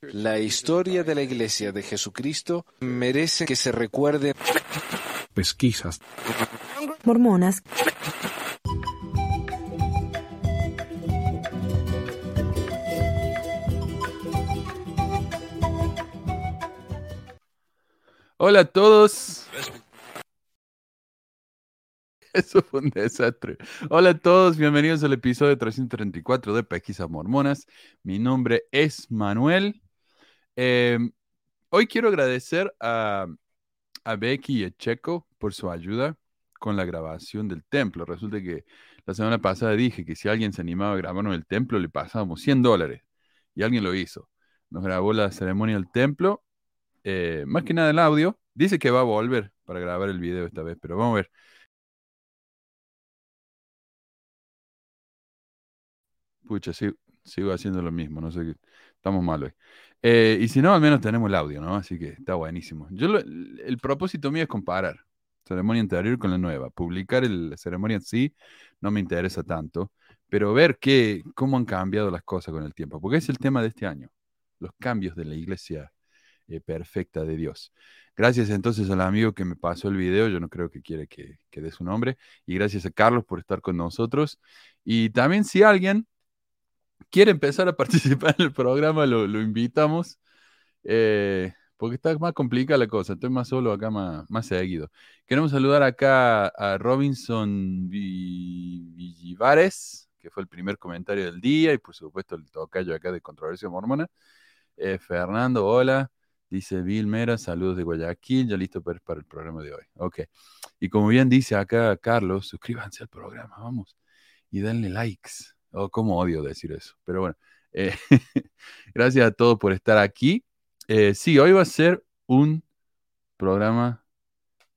La historia de la Iglesia de Jesucristo merece que se recuerde. Pesquisas. Mormonas. Hola a todos. Eso fue un desastre. Hola a todos, bienvenidos al episodio 334 de Pesquisas Mormonas. Mi nombre es Manuel. Em, hoy quiero agradecer a, a Becky y a Checo por su ayuda con la grabación del templo. Resulta que la semana pasada dije que si alguien se animaba a grabarnos el templo, le pasábamos 100 dólares. Y alguien lo hizo. Nos grabó la ceremonia del templo, eh, más que nada el audio. Dice que va a volver para grabar el video esta vez, pero vamos a ver. Pucha, sigo, haciendo lo mismo, no sé. Estamos mal hoy. Eh, y si no, al menos tenemos el audio, ¿no? Así que está buenísimo. Yo el propósito mío es comparar ceremonia anterior con la nueva. Publicar el- la ceremonia en sí no me interesa tanto, pero ver qué, cómo han cambiado las cosas con el tiempo, porque es el tema de este año, los cambios de la iglesia eh, perfecta de Dios. Gracias entonces al amigo que me pasó el video, yo no creo que quiere que, que dé su nombre, y gracias a Carlos por estar con nosotros. Y también si alguien quiere empezar a participar en el programa, lo, lo invitamos, eh, porque está más complicada la cosa, estoy más solo acá, más, más seguido. Queremos saludar acá a Robinson Vi- Villivares, que fue el primer comentario del día, y por supuesto el tocayo acá de Controversia Mormona. Eh, Fernando, hola. Dice Bill Mera, saludos de Guayaquil, ya listo para, para el programa de hoy. Ok. Y como bien dice acá Carlos, suscríbanse al programa, vamos. Y denle likes. Oh, cómo odio decir eso. Pero bueno, eh, gracias a todos por estar aquí. Eh, sí, hoy va a ser un programa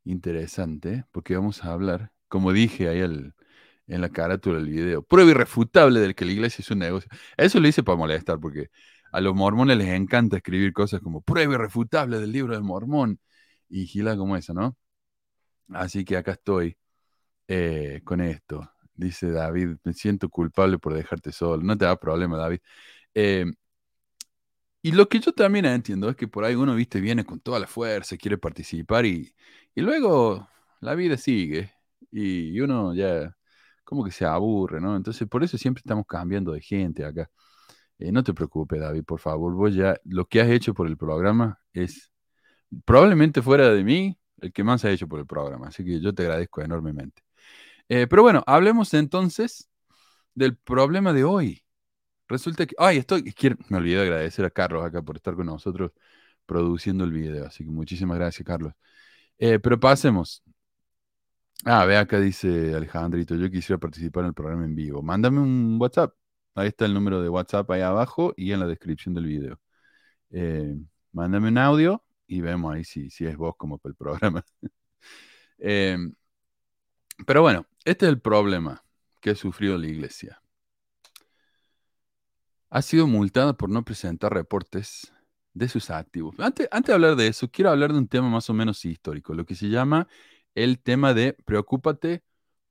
interesante porque vamos a hablar, como dije ahí al- en la carátula del video, prueba irrefutable del que la iglesia es un negocio. Eso lo hice para molestar porque a los mormones les encanta escribir cosas como prueba irrefutable del libro del mormón y gila como esa, ¿no? Así que acá estoy eh, con esto. Dice David, me siento culpable por dejarte solo. No te da problema, David. Eh, y lo que yo también entiendo es que por ahí uno, viste, viene con toda la fuerza, quiere participar y, y luego la vida sigue y, uno ya como que se aburre, ¿no? Entonces por eso siempre estamos cambiando de gente acá. Eh, no te preocupes, David, por favor. Vos ya lo que has hecho por el programa es probablemente fuera de mí el que más ha hecho por el programa. Así que yo te agradezco enormemente. Eh, pero bueno, hablemos entonces del problema de hoy. Resulta que, ay, estoy, quiero, me olvidé de agradecer a Carlos acá por estar con nosotros produciendo el video. Así que muchísimas gracias, Carlos. Eh, pero pasemos. Ah, ve acá dice Alejandrito, yo quisiera participar en el programa en vivo. Mándame un WhatsApp. Ahí está el número de WhatsApp ahí abajo y en la descripción del video. Eh, mándame un audio y vemos ahí si, si es vos como para el programa. Pero bueno, este es el problema que ha sufrido la iglesia. Ha sido multada por no presentar reportes de sus activos. Antes, antes de hablar de eso, quiero hablar de un tema más o menos histórico, lo que se llama el tema de preocúpate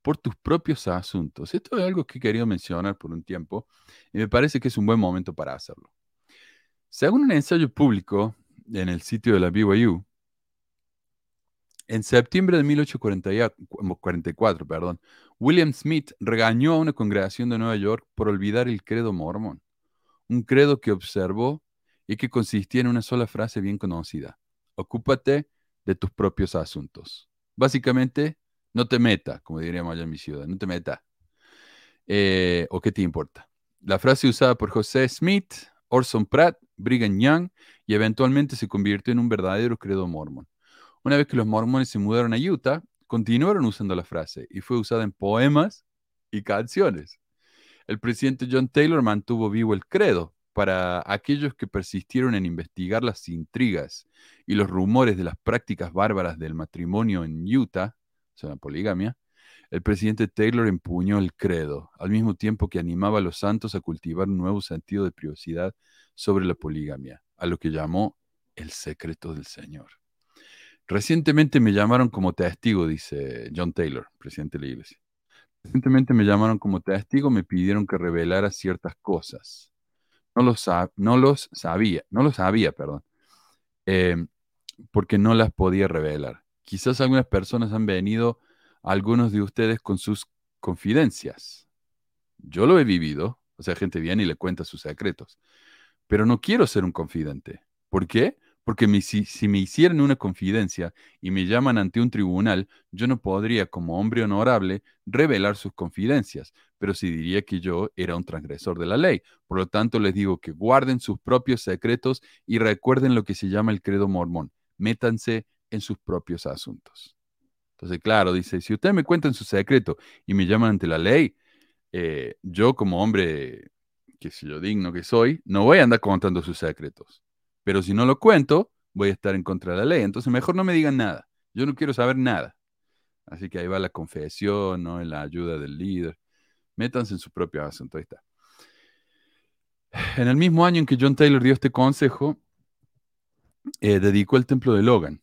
por tus propios asuntos. Esto es algo que he querido mencionar por un tiempo y me parece que es un buen momento para hacerlo. Según un ensayo público en el sitio de la BYU, en septiembre de 1844, perdón, William Smith regañó a una congregación de Nueva York por olvidar el credo mormón, un credo que observó y que consistía en una sola frase bien conocida, ocúpate de tus propios asuntos. Básicamente, no te meta, como diríamos allá en mi ciudad, no te meta. Eh, ¿O qué te importa? La frase usada por José Smith, Orson Pratt, Brigham Young y eventualmente se convirtió en un verdadero credo mormón. Una vez que los mormones se mudaron a Utah, continuaron usando la frase y fue usada en poemas y canciones. El presidente John Taylor mantuvo vivo el credo para aquellos que persistieron en investigar las intrigas y los rumores de las prácticas bárbaras del matrimonio en Utah, o sea, la poligamia. El presidente Taylor empuñó el credo, al mismo tiempo que animaba a los santos a cultivar un nuevo sentido de privacidad sobre la poligamia, a lo que llamó el secreto del Señor. Recientemente me llamaron como testigo, dice John Taylor, presidente de la iglesia. Recientemente me llamaron como testigo, me pidieron que revelara ciertas cosas. no los, los sabía, no lo sabía, perdón, em, porque no las podía revelar. Quizás algunas personas han venido, algunos de ustedes, con sus confidencias. Yo lo he vivido, o sea, gente viene y le cuenta sus secretos, pero no quiero ser un confidente. ¿Por qué? Porque si, me hicieran una confidencia y me llaman ante un tribunal, yo no podría, como hombre honorable, revelar sus confidencias, pero sí diría que yo era un transgresor de la ley. Por lo tanto, les digo que guarden sus propios secretos y recuerden lo que se llama el credo mormón. Métanse en sus propios asuntos. Entonces, claro, dice, si ustedes me cuentan su secreto y me llaman ante la ley, eh, yo como hombre, que yo digno que soy, no voy a andar contando sus secretos. Pero si no lo cuento, voy a estar en contra de la ley. Entonces, mejor no me digan nada. Yo no quiero saber nada. Así que ahí va la confesión, ¿no? La ayuda del líder. Métanse en su propio asunto. Ahí está. En el mismo año en que John Taylor dio este consejo, eh, dedicó el templo de Logan,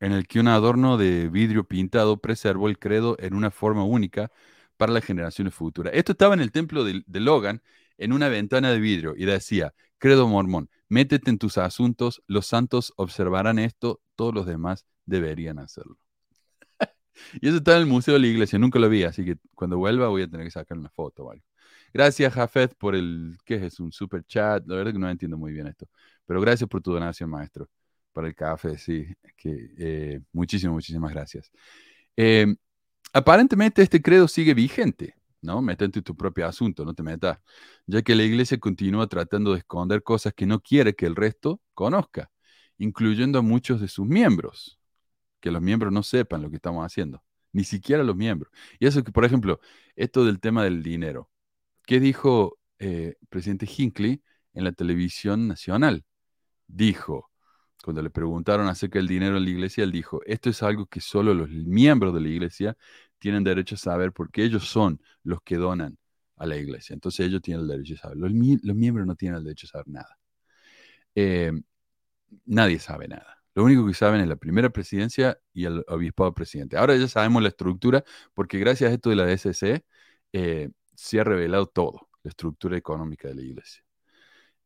en el que un adorno de vidrio pintado preservó el credo en una forma única para las generaciones futuras. Esto estaba en el templo de Logan, en una ventana de vidrio y decía, credo mormón, métete en tus asuntos, los santos observarán esto, todos los demás deberían hacerlo. y eso está en el Museo de la Iglesia, nunca lo vi, así que cuando vuelva voy a tener que sacar una foto o algo. Gracias, Jafet, por el, ¿qué es? Un super chat. La verdad que no entiendo muy bien esto. Pero gracias por tu donación, maestro, para el café, sí. Que, eh, muchísimas, muchísimas gracias. Eh, aparentemente este credo sigue vigente. ¿No? Métete en tu propio asunto, no te metas, ya que la iglesia continúa tratando de esconder cosas que no quiere que el resto conozca, incluyendo a muchos de sus miembros, que los miembros no sepan lo que estamos haciendo, ni siquiera los miembros. Y eso que, por ejemplo, esto del tema del dinero, ¿qué dijo el eh, presidente Hinckley en la televisión nacional? Dijo, cuando le preguntaron acerca del dinero en la iglesia, él dijo, esto es algo que solo los miembros de la iglesia tienen derecho a saber porque ellos son los que donan a la iglesia. Entonces ellos tienen el derecho a saber. Los, miembros no tienen el derecho a saber nada. Eh, nadie sabe nada. Lo único que saben es la primera presidencia y el obispado presidente. Ahora ya sabemos la estructura porque gracias a esto de la DSC eh, se ha revelado todo, la estructura económica de la iglesia.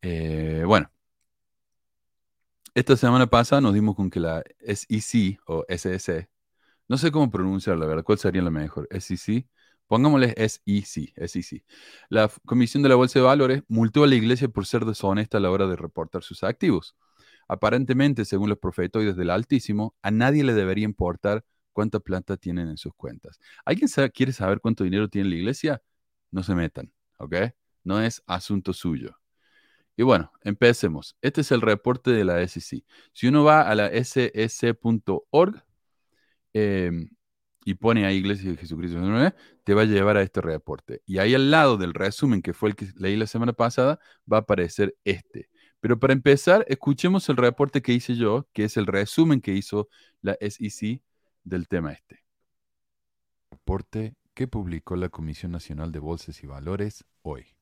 Eh, bueno, esta semana pasada nos dimos con que la SEC o SEC no sé cómo pronunciarla, ¿verdad? ¿Cuál sería la mejor? SEC. Pongámosle SEC, SEC. La Comisión de la Bolsa de Valores multó a la iglesia por ser deshonesta a la hora de reportar sus activos. Aparentemente, según los profetoides del Altísimo, a nadie le debería importar cuánta plata tienen en sus cuentas. ¿Alguien quiere saber cuánto dinero tiene la iglesia? No se metan, ¿ok? No es asunto suyo. Y bueno, empecemos. Este es el reporte de la SEC. Si uno va a la sec.org, Em, y pone ahí Iglesia de Jesucristo, te va a llevar a este reporte. Y ahí al lado del resumen que fue el que leí la semana pasada, va a aparecer este. Pero para empezar, escuchemos el reporte que hice yo, que es el resumen que hizo la SEC del tema este. Reporte que publicó la Comisión Nacional de Bolsas y Valores hoy.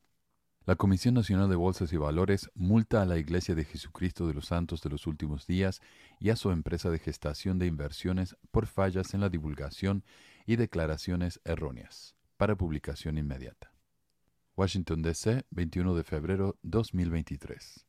La Comisión Nacional de Bolsas y Valores multa a la Iglesia de Jesucristo de los Santos de los Últimos Días y a su empresa de gestación de inversiones por fallas en la divulgación y declaraciones erróneas, para publicación inmediata. Washington, D.C., 21 de febrero 2023.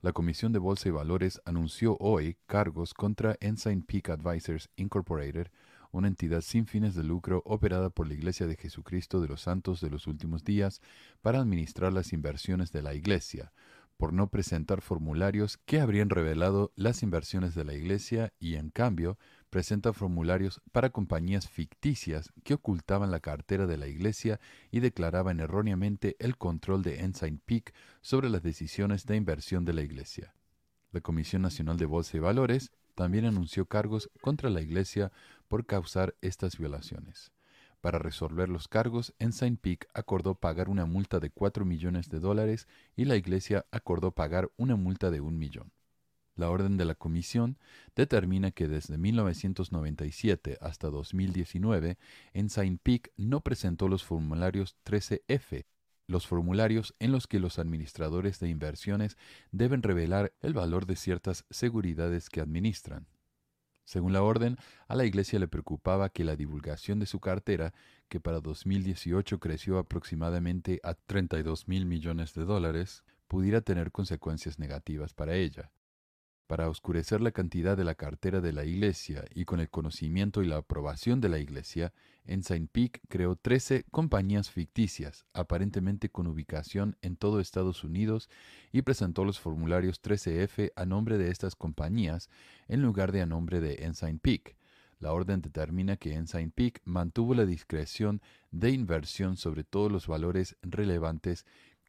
La Comisión de Bolsa y Valores anunció hoy cargos contra Ensign Peak Advisors Incorporated una entidad sin fines de lucro operada por la Iglesia de Jesucristo de los Santos de los Últimos Días para administrar las inversiones de la Iglesia, por no presentar formularios que habrían revelado las inversiones de la Iglesia y, en cambio, presenta formularios para compañías ficticias que ocultaban la cartera de la Iglesia y declaraban erróneamente el control de Ensign Peak sobre las decisiones de inversión de la Iglesia. La Comisión Nacional de Bolsa y Valores también anunció cargos contra la Iglesia por causar estas violaciones. Para resolver los cargos, Ensign Peak acordó pagar una multa de 4 millones de dólares y la Iglesia acordó pagar una multa de un millón. La orden de la Comisión determina que desde 1997 hasta 2019, Ensign Peak no presentó los formularios 13F, los formularios en los que los administradores de inversiones deben revelar el valor de ciertas seguridades que administran. Según la orden, a la iglesia le preocupaba que la divulgación de su cartera, que para 2018 creció aproximadamente a 32 mil millones de dólares, pudiera tener consecuencias negativas para ella. Para oscurecer la cantidad de la cartera de la Iglesia y con el conocimiento y la aprobación de la Iglesia, Ensign Peak creó 13 compañías ficticias, aparentemente con ubicación en todo Estados Unidos, y presentó los formularios 13F a nombre de estas compañías en lugar de a nombre de Ensign Peak. La orden determina que Ensign Peak mantuvo la discreción de inversión sobre todos los valores relevantes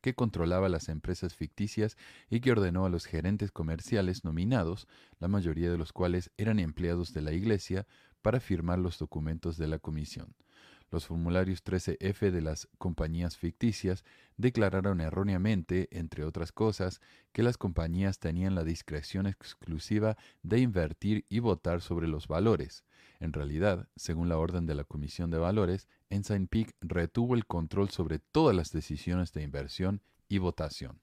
que controlaba las empresas ficticias y que ordenó a los gerentes comerciales nominados, la mayoría de los cuales eran empleados de la Iglesia, para firmar los documentos de la comisión. Los formularios 13F de las compañías ficticias declararon erróneamente, entre otras cosas, que las compañías tenían la discreción exclusiva de invertir y votar sobre los valores. En realidad, según la orden de la Comisión de Valores, Ensign Peak retuvo el control sobre todas las decisiones de inversión y votación.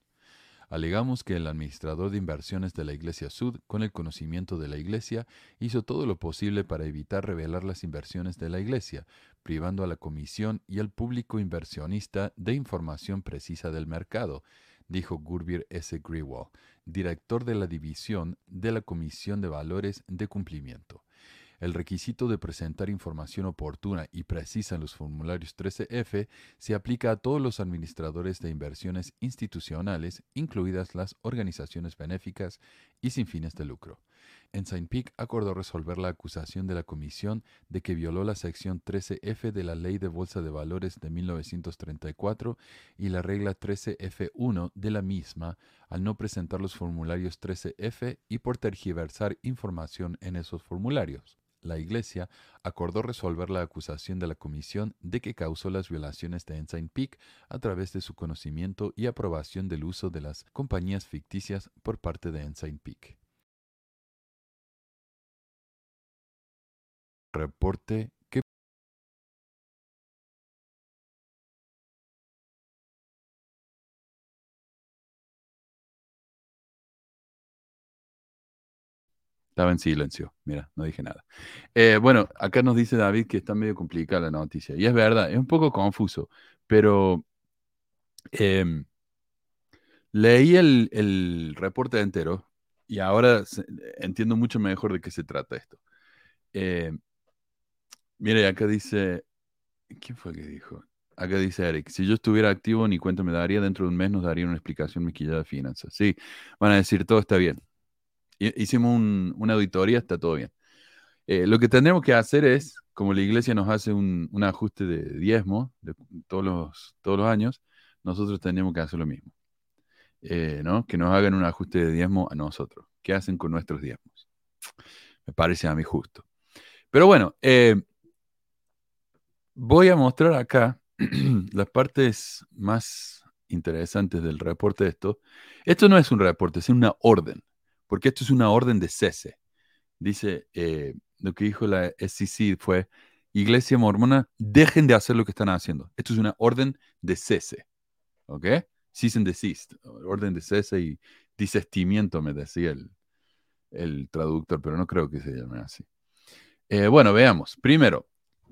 Alegamos que el administrador de inversiones de la Iglesia Sud, con el conocimiento de la Iglesia, hizo todo lo posible para evitar revelar las inversiones de la Iglesia, privando a la Comisión y al público inversionista de información precisa del mercado, dijo Gurbir S. Grewal, director de la División de la Comisión de Valores de Cumplimiento. El requisito de presentar información oportuna y precisa en los formularios 13F se aplica a todos los administradores de inversiones institucionales, incluidas las organizaciones benéficas y sin fines de lucro. Ensign Peak acordó resolver la acusación de la Comisión de que violó la sección 13F de la Ley de Bolsa de Valores de 1934 y la regla 13F1 de la misma al no presentar los formularios 13F y por tergiversar información en esos formularios la Iglesia acordó resolver la acusación de la Comisión de que causó las violaciones de Ensign Peak a través de su conocimiento y aprobación del uso de las compañías ficticias por parte de Ensign Peak. Reporte Estaba en silencio, mira, no dije nada. Eh, bueno, acá nos dice David que está medio complicada la noticia. Y es verdad, es un poco confuso, pero em, leí el, reporte entero y ahora entiendo mucho mejor de qué se trata esto. Eh, mire, acá dice, ¿quién fue que dijo? Acá dice Eric, si yo estuviera activo, ni cuenta me daría, dentro de un mes nos daría una explicación miquillada de finanzas. Sí, van a decir, todo está bien, Hicimos una auditoría, está todo bien. Eh, lo que tendremos que hacer es, como la iglesia nos hace un, ajuste de diezmo todos, los, años, nosotros tendremos que hacer lo mismo. Eh, ¿no? Que nos hagan un ajuste de diezmo a nosotros. ¿Qué hacen con nuestros diezmos? Me parece a mí justo. Pero bueno, eh, voy a mostrar acá las partes más interesantes del reporte de esto. Esto no es un reporte, es una orden porque esto es una orden de cese. Dice, eh, lo que dijo la SEC fue, Iglesia Mormona, dejen de hacer lo que están haciendo. Esto es una orden de cese. ¿Ok? Cease and desist. Orden de cese y desestimiento, me decía el, el traductor, pero no creo que se llame así. Eh, bueno, veamos. Primero,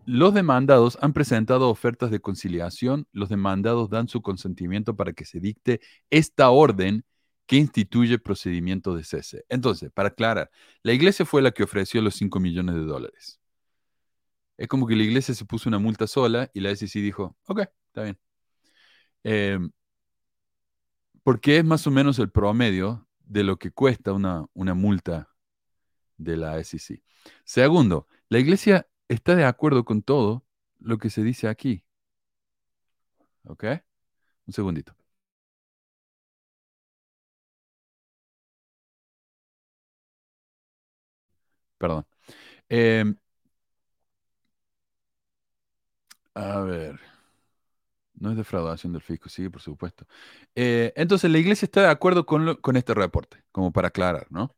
los demandados han presentado ofertas de conciliación. Los demandados dan su consentimiento para que se dicte esta orden que instituye procedimiento de cese. Entonces, para aclarar, la iglesia fue la que ofreció los 5 millones de dólares. Es como que la iglesia se puso una multa sola y la SEC dijo, ok, está bien. Em, porque es más o menos el promedio de lo que cuesta una, una multa de la SEC. Segundo, la iglesia está de acuerdo con todo lo que se dice aquí. ¿Ok? Un segundito. Perdón. Em, a ver. No es defraudación del fisco, sí, por supuesto. Eh, entonces, la iglesia está de acuerdo con, con este reporte, como para aclarar, ¿no?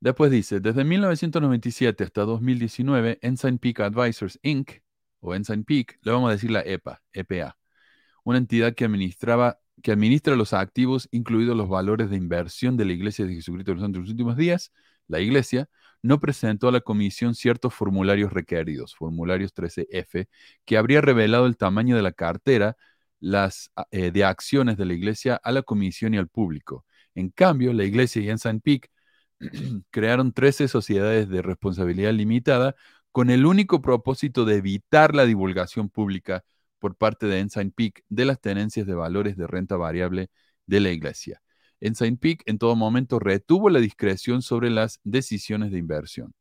Después dice, desde 1997 hasta 2019, Ensign Peak Advisors Inc., o Ensign Peak, le vamos a decir la EPA, EPA, una entidad que administraba que administra los activos, incluidos los valores de inversión de la Iglesia de Jesucristo de los Santos de los últimos días, la Iglesia, no presentó a la comisión ciertos formularios requeridos, formularios 13F, que habría revelado el tamaño de la cartera las, eh, de acciones de la iglesia a la comisión y al público. En cambio, la iglesia y Ensign Peak crearon 13 sociedades de responsabilidad limitada con el único propósito de evitar la divulgación pública por parte de Ensign Peak de las tenencias de valores de renta variable de la iglesia. Ensign Peak en todo momento retuvo la discreción sobre las decisiones de inversión.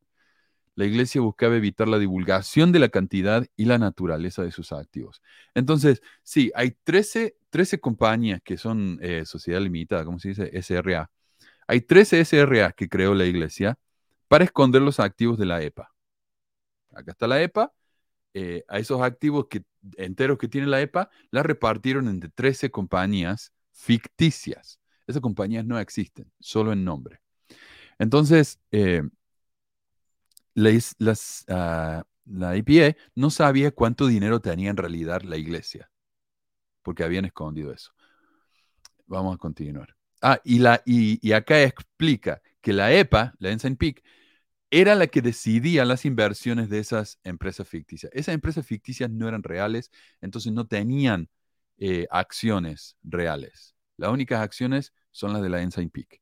La iglesia buscaba evitar la divulgación de la cantidad y la naturaleza de sus activos. Entonces, sí, hay 13, 13 compañías que son eh, sociedad limitada, ¿cómo se dice? SRA. Hay 13 SRA que creó la iglesia para esconder los activos de la EPA. Acá está la EPA. Eh, a esos activos que, enteros que tiene la EPA, la repartieron entre 13 compañías ficticias. Esas compañías no existen, solo en nombre. Entonces, eh, las, ah, la IPA no sabía cuánto dinero tenía en realidad la iglesia, porque habían escondido eso. Vamos a continuar. Ah, y, la, y, acá explica que la EPA, la Ensign Peak, era la que decidía las inversiones de esas empresas ficticias. Esas empresas ficticias no eran reales, entonces no tenían eh, acciones reales. Las únicas acciones son las de la Ensign Peak.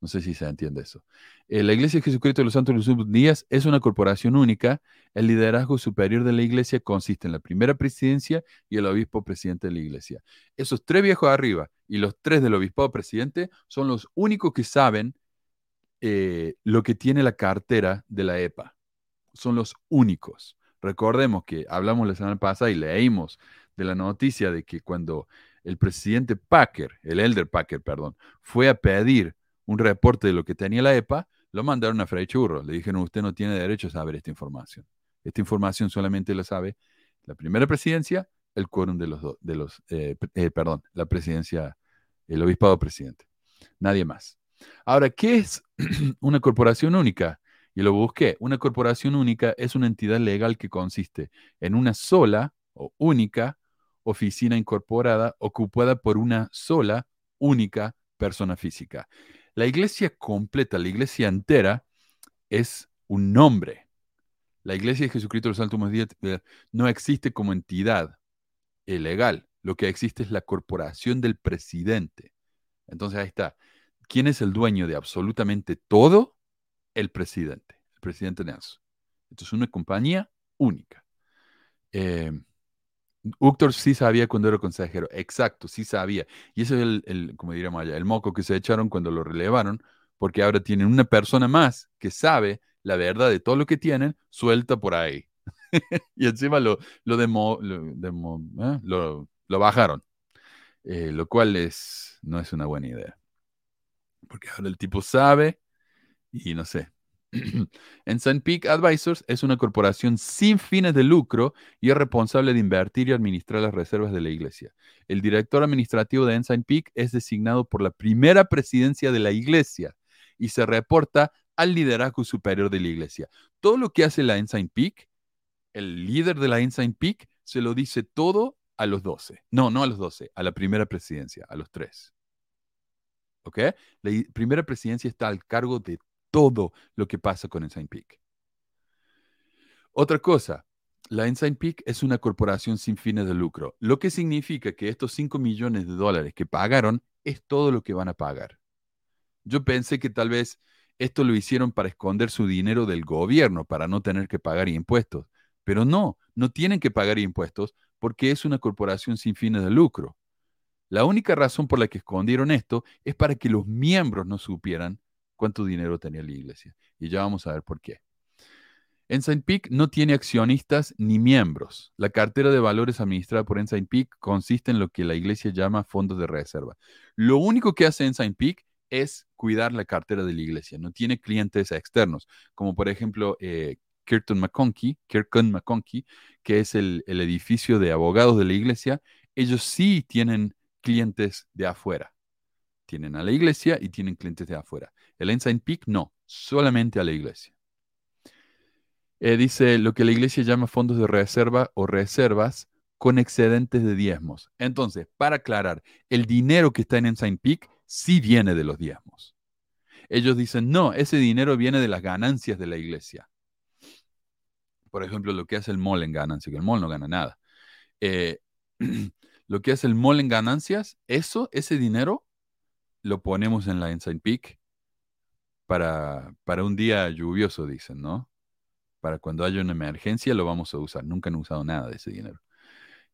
No sé si se entiende eso. Eh, la Iglesia de Jesucristo de los Santos de los Últimos Días es una corporación única. El liderazgo superior de la Iglesia consiste en la primera presidencia y el obispo presidente de la Iglesia. Esos tres viejos arriba y los tres del obispado presidente son los únicos que saben eh, lo que tiene la cartera de la EPA. Son los únicos. Recordemos que hablamos la semana pasada y leímos de la noticia de que cuando el presidente Packer, el elder Packer, perdón, fue a pedir un reporte de lo que tenía la EPA, lo mandaron a Fray Churro. Le dijeron, usted no tiene derecho a saber esta información. Esta información solamente la sabe la primera presidencia, el quórum de los dos, de los, eh, eh, perdón, la presidencia, el obispado presidente. Nadie más. Ahora, ¿qué es una corporación única? Y lo busqué. Una corporación única es una entidad legal que consiste en una sola o única oficina incorporada ocupada por una sola, única persona física. La iglesia completa, la iglesia entera, es un nombre. La iglesia de Jesucristo de los Santos Días eh, no existe como entidad legal. Lo que existe es la corporación del presidente. Entonces ahí está. ¿Quién es el dueño de absolutamente todo? El presidente, el presidente Nelson. Esto es una compañía única. Eh, Úctor sí sabía cuando era consejero, exacto, sí sabía. Y ese es el, como diríamos el moco que se echaron cuando lo relevaron, porque ahora tienen una persona más que sabe la verdad de todo lo que tienen, suelta por ahí. y encima lo, lo, demo, ¿eh? lo, lo, bajaron, eh, lo cual es, no es una buena idea. Porque ahora el tipo sabe y no sé, Ensign Peak Advisors es una corporación sin fines de lucro y es responsable de invertir y administrar las reservas de la iglesia. El director administrativo de Ensign Peak es designado por la primera presidencia de la iglesia y se reporta al liderazgo superior de la iglesia. Todo lo que hace la Ensign Peak, el líder de la Ensign Peak, se lo dice todo a los 12. No, no a los 12, a la primera presidencia, a los tres. ¿Ok? La primera presidencia está al cargo de todo lo que pasa con Ensign Peak. Otra cosa, la Ensign Peak es una corporación sin fines de lucro, lo que significa que estos 5 millones de dólares que pagaron es todo lo que van a pagar. Yo pensé que tal vez esto lo hicieron para esconder su dinero del gobierno, para no tener que pagar impuestos. Pero no, no tienen que pagar impuestos porque es una corporación sin fines de lucro. La única razón por la que escondieron esto es para que los miembros no supieran cuánto dinero tenía la iglesia. Y ya vamos a ver por qué. Ensign Peak no tiene accionistas ni miembros. La cartera de valores administrada por Ensign Peak consiste en lo que la iglesia llama fondos de reserva. Lo único que hace Ensign Peak es cuidar la cartera de la iglesia. No tiene clientes externos, como por ejemplo eh, Kirton McConkie, Kirkton McConkie, que es el, el edificio de abogados de la iglesia. Ellos sí tienen clientes de afuera. Tienen a la iglesia y tienen clientes de afuera. El Ensign Peak no, solamente a la iglesia. Eh, dice lo que la iglesia llama fondos de reserva o reservas con excedentes de diezmos. Entonces, para aclarar, el dinero que está en Ensign Peak sí viene de los diezmos. ellos dicen, no, ese dinero viene de las ganancias de la iglesia. Por ejemplo, lo que hace el mall en ganancias, que el mall no gana nada. Eh, lo que hace el mall en ganancias, eso, ese dinero, lo ponemos en la Ensign Peak para, para un día lluvioso, dicen, ¿no? Para cuando haya una emergencia lo vamos a usar. Nunca han usado nada de ese dinero.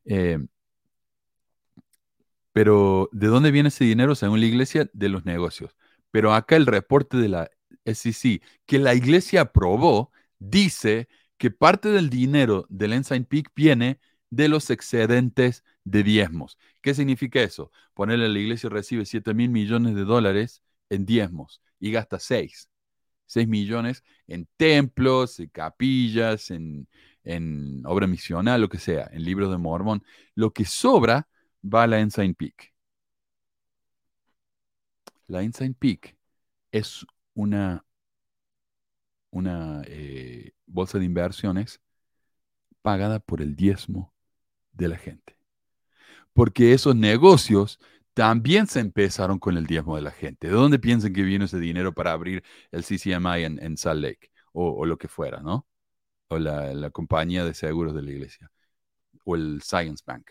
Eh, pero, ¿de dónde viene ese dinero? Según la iglesia, de los negocios. Pero acá el reporte de la SEC que la iglesia aprobó dice que parte del dinero del Ensign Peak viene de los excedentes de diezmos. ¿Qué significa eso? Ponerle a la iglesia recibe 7 mil millones de dólares en diezmos y gasta 6. 6 millones en templos, en capillas, en, en obra misional, lo que sea, en libros de Mormón. Lo que sobra va a la Ensign Peak. La Ensign Peak es una, una eh, bolsa de inversiones pagada por el diezmo de la gente. Porque esos negocios también se empezaron con el diezmo de la gente. ¿De dónde piensan que vino ese dinero para abrir el CCMI en, Salt Lake? O, lo que fuera, ¿no? O la, la compañía de seguros de la iglesia. O el Science Bank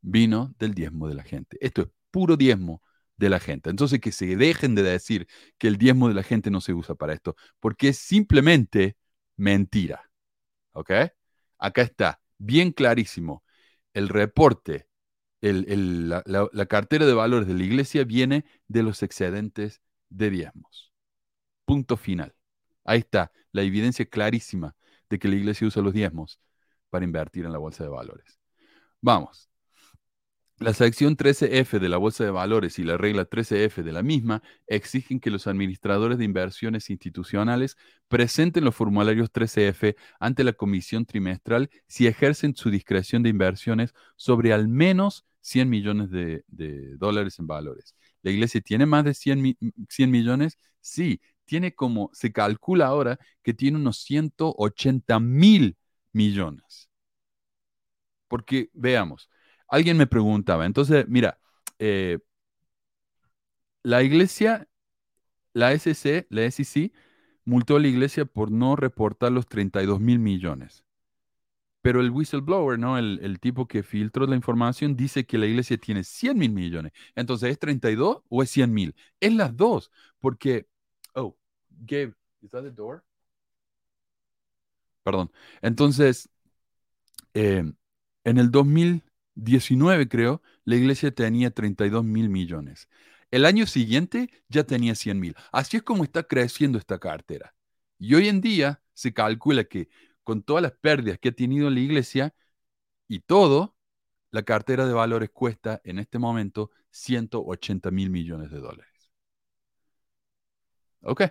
vino del diezmo de la gente. Esto es puro diezmo de la gente. Entonces, que se dejen de decir que el diezmo de la gente no se usa para esto, porque es simplemente mentira. ¿Ok? Acá está, bien clarísimo. El reporte, la, la cartera de valores de la iglesia viene de los excedentes de diezmos. Punto final. Ahí está, la evidencia clarísima de que la iglesia usa los diezmos para invertir en la bolsa de valores. Vamos, la sección 13F de la Bolsa de Valores y la regla 13F de la misma exigen que los administradores de inversiones institucionales presenten los formularios 13F ante la comisión trimestral si ejercen su discreción de inversiones sobre al menos 100 millones de, dólares en valores. ¿La iglesia tiene más de 100, 100 millones? Sí, tiene como, se calcula ahora que tiene unos 180 mil millones. Porque veamos, alguien me preguntaba, entonces, mira, eh, la iglesia, la SC, la SEC, multó a la iglesia por no reportar los 32 mil millones. Pero el whistleblower, ¿no? El, tipo que filtró la información dice que la iglesia tiene 100 mil millones. Entonces, ¿es 32 o es 100 mil? Es las dos, porque... Oh, Gabe, ¿is that the door? Perdón. Entonces, eh, en el 2000, 19, creo, la iglesia tenía 32 mil millones. El año siguiente ya tenía 100 mil. Así es como está creciendo esta cartera. Y hoy en día se calcula que con todas las pérdidas que ha tenido la iglesia y todo, la cartera de valores cuesta en este momento 180 mil millones de dólares. Ok.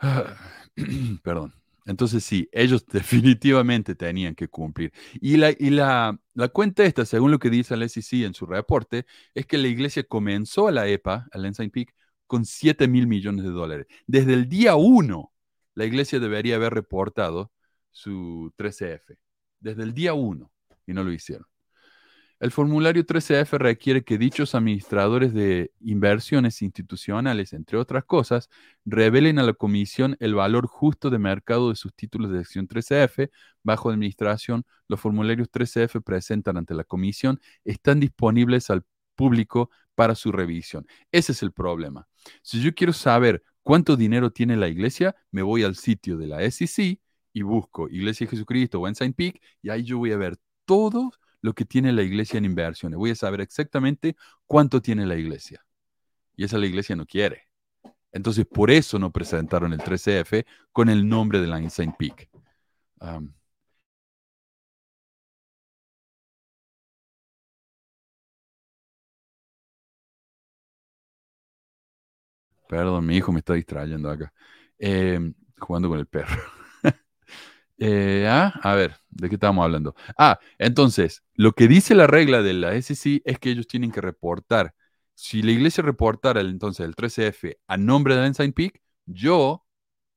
Perdón. Entonces sí, ellos definitivamente tenían que cumplir. Y la, y la, cuenta esta, según lo que dice el SEC en su reporte, es que la iglesia comenzó a la EPA, al Ensign Peak, con 7 mil millones de dólares. Desde el día 1, la iglesia debería haber reportado su 13F. Desde el día 1, y no lo hicieron. El formulario 13F requiere que dichos administradores de inversiones institucionales, entre otras cosas, revelen a la comisión el valor justo de mercado de sus títulos de acción 13F bajo administración. Los formularios 13F presentan ante la comisión están disponibles al público para su revisión. Ese es el problema. Si yo quiero saber cuánto dinero tiene la iglesia, me voy al sitio de la SEC y busco Iglesia de Jesucristo o Ensign Peak y ahí yo voy a ver todos lo que tiene la iglesia en inversiones. Voy a saber exactamente cuánto tiene la iglesia. Y esa la iglesia no quiere. Entonces, por eso no presentaron el 13F con el nombre de la Insane Peak. perdón, mi hijo me está distrayendo acá. Em, jugando con el perro. Eh, ah, a ver, ¿de qué estamos hablando? Ah, entonces, lo que dice la regla de la SEC es que ellos tienen que reportar. Si la iglesia reportara entonces el 13F a nombre de Ensign Peak, yo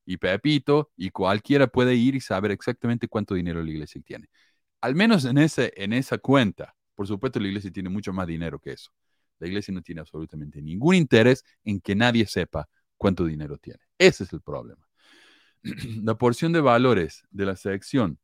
y Pepito y cualquiera puede ir y saber exactamente cuánto dinero la iglesia tiene. Al menos en, ese, en esa cuenta. Por supuesto, la iglesia tiene mucho más dinero que eso. La iglesia no tiene absolutamente ningún interés en que nadie sepa cuánto dinero tiene. Ese es el problema. La porción de valores de la sección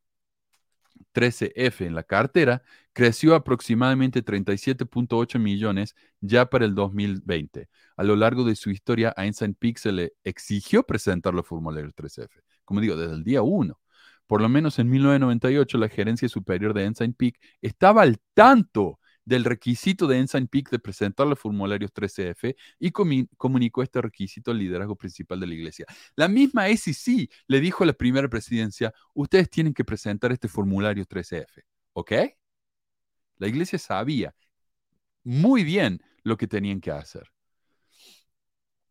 13F en la cartera creció aproximadamente 37.8 millones ya para el 2020. A lo largo de su historia, a Ensign Peak se le exigió presentar los formularios 13F, como digo, desde el día 1. Por lo menos en 1998, la gerencia superior de Ensign Peak estaba al tanto del requisito de Ensign Peak de presentar los formularios 13F y comunicó este requisito al liderazgo principal de la iglesia. La misma SEC le dijo a la primera presidencia, ustedes tienen que presentar este formulario 13F, ¿ok? La iglesia sabía muy bien lo que tenían que hacer.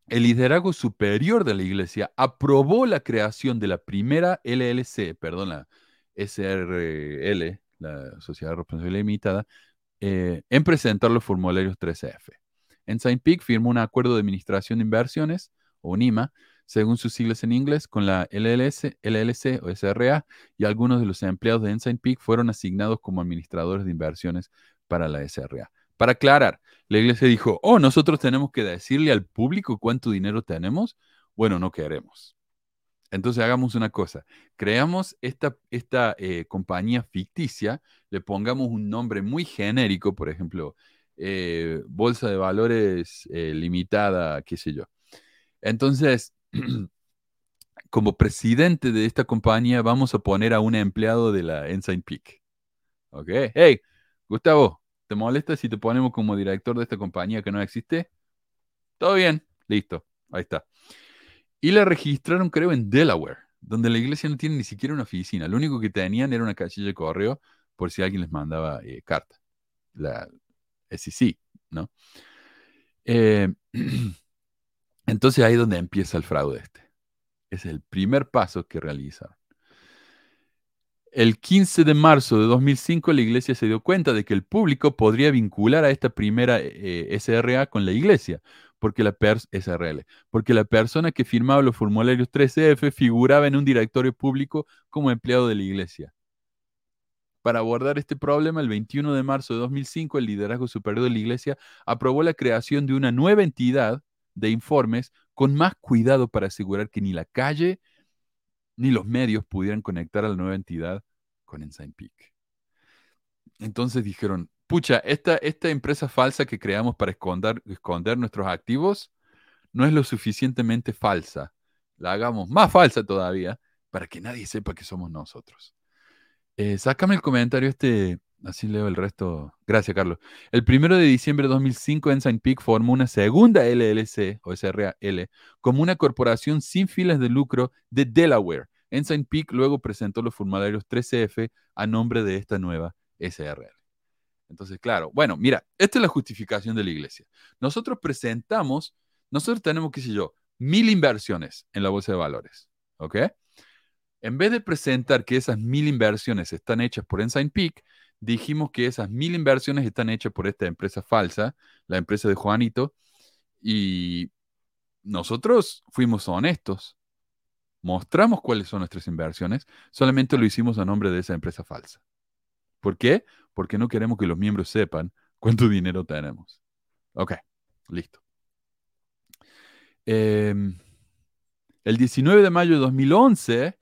El liderazgo superior de la iglesia aprobó la creación de la primera LLC, perdón, la SRL, la Sociedad de Responsabilidad Limitada, eh, en presentar los formularios 13F. Ensign Peak firmó un acuerdo de administración de inversiones, o NIMA, según sus siglas en inglés, con la LLC o SRA, y algunos de los empleados de Ensign Peak fueron asignados como administradores de inversiones para la SRA. Para aclarar, la iglesia dijo, oh, nosotros tenemos que decirle al público cuánto dinero tenemos. Bueno, no queremos. Entonces hagamos una cosa, creamos esta, esta eh, compañía ficticia, le pongamos un nombre muy genérico, por ejemplo, eh, Bolsa de Valores eh, Limitada, qué sé yo. Entonces, como presidente de esta compañía, vamos a poner a un empleado de la Ensign Peak. ¿Ok? Hey, Gustavo, ¿te molesta si te ponemos como director de esta compañía que no existe? Todo bien, listo, ahí está. Y la registraron, creo, en Delaware, donde la iglesia no tiene ni siquiera una oficina. Lo único que tenían era una casilla de correo por si alguien les mandaba eh, carta. La SEC, ¿no? Eh, entonces ahí es donde empieza el fraude este. Es el primer paso que realizaron. El 15 de marzo de 2005 la iglesia se dio cuenta de que el público podría vincular a esta primera eh, SRA con la iglesia, porque la SRL, porque la persona que firmaba los formularios 13F figuraba en un directorio público como empleado de la iglesia. Para abordar este problema, el 21 de marzo de 2005, el liderazgo superior de la iglesia aprobó la creación de una nueva entidad de informes con más cuidado para asegurar que ni la calle ni los medios pudieran conectar a la nueva entidad con Ensign Peak. Entonces dijeron, pucha, esta, esta empresa falsa que creamos para esconder, esconder nuestros activos no es lo suficientemente falsa. La hagamos más falsa todavía para que nadie sepa que somos nosotros. Eh, sácame el comentario este, así leo el resto. Gracias, Carlos. El primero de diciembre de 2005, Ensign Peak formó una segunda LLC, o SRL, como una corporación sin filas de lucro de Delaware. Ensign Peak luego presentó los formularios 13F a nombre de esta nueva SRL. Entonces, claro, bueno, mira, esta es la justificación de la iglesia. Nosotros presentamos, nosotros tenemos, qué sé yo, mil inversiones en la bolsa de valores, ¿ok? En vez de presentar que esas mil inversiones están hechas por Ensign Peak, dijimos que esas mil inversiones están hechas por esta empresa falsa, la empresa de Juanito, y nosotros fuimos honestos, mostramos cuáles son nuestras inversiones, solamente lo hicimos a nombre de esa empresa falsa. ¿Por qué? Porque no queremos que los miembros sepan cuánto dinero tenemos. Ok, listo. Em, el 19 de mayo de 2011,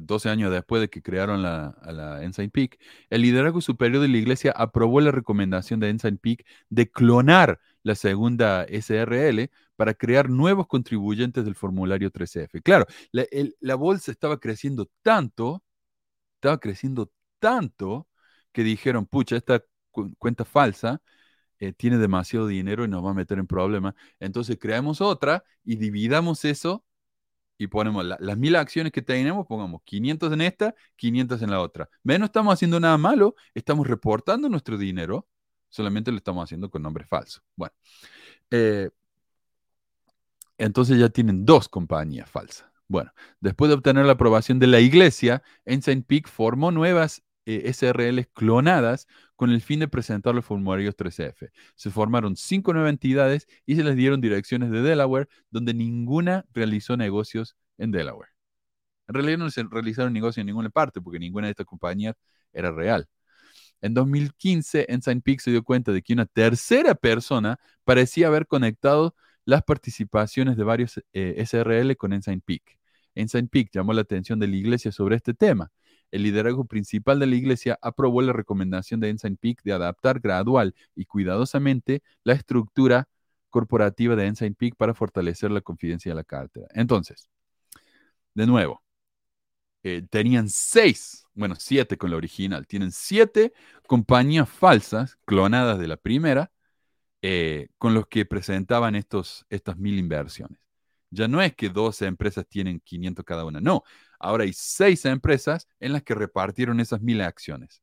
12 años después de que crearon la, a la Ensign Peak, el liderazgo superior de la iglesia aprobó la recomendación de Ensign Peak de clonar la segunda SRL para crear nuevos contribuyentes del formulario 13F. Claro, la, la bolsa estaba creciendo tanto, estaba creciendo tanto que dijeron, pucha, esta cuenta falsa eh, tiene demasiado dinero y nos va a meter en problemas. Entonces creamos otra y dividamos eso y ponemos las mil acciones que tenemos, pongamos 500 en esta, 500 en la otra. No estamos haciendo nada malo, estamos reportando nuestro dinero, solamente lo estamos haciendo con nombre falso. Bueno, eh, entonces ya tienen dos compañías falsas. Bueno, después de obtener la aprobación de la iglesia, Ensign Peak formó nuevas eh, SRLs clonadas con el fin de presentar los formularios 13F. Se formaron cinco nuevas entidades y se les dieron direcciones de Delaware, donde ninguna realizó negocios en Delaware. En realidad no se realizaron negocios en ninguna parte, porque ninguna de estas compañías era real. En 2015, Ensign Peak se dio cuenta de que una tercera persona parecía haber conectado las participaciones de varios eh, SRL con Ensign Peak. Ensign Peak llamó la atención de la iglesia sobre este tema. El liderazgo principal de la iglesia aprobó la recomendación de Ensign Peak de adaptar gradual y cuidadosamente la estructura corporativa de Ensign Peak para fortalecer la confidencia de la cartera. Entonces, de nuevo, eh, tenían seis, bueno, siete con la original, tienen siete compañías falsas, clonadas de la primera, eh, con los que presentaban estos, estas mil inversiones. Ya no es que dos empresas tienen 500 cada una, no. Ahora hay seis empresas en las que repartieron esas mil acciones.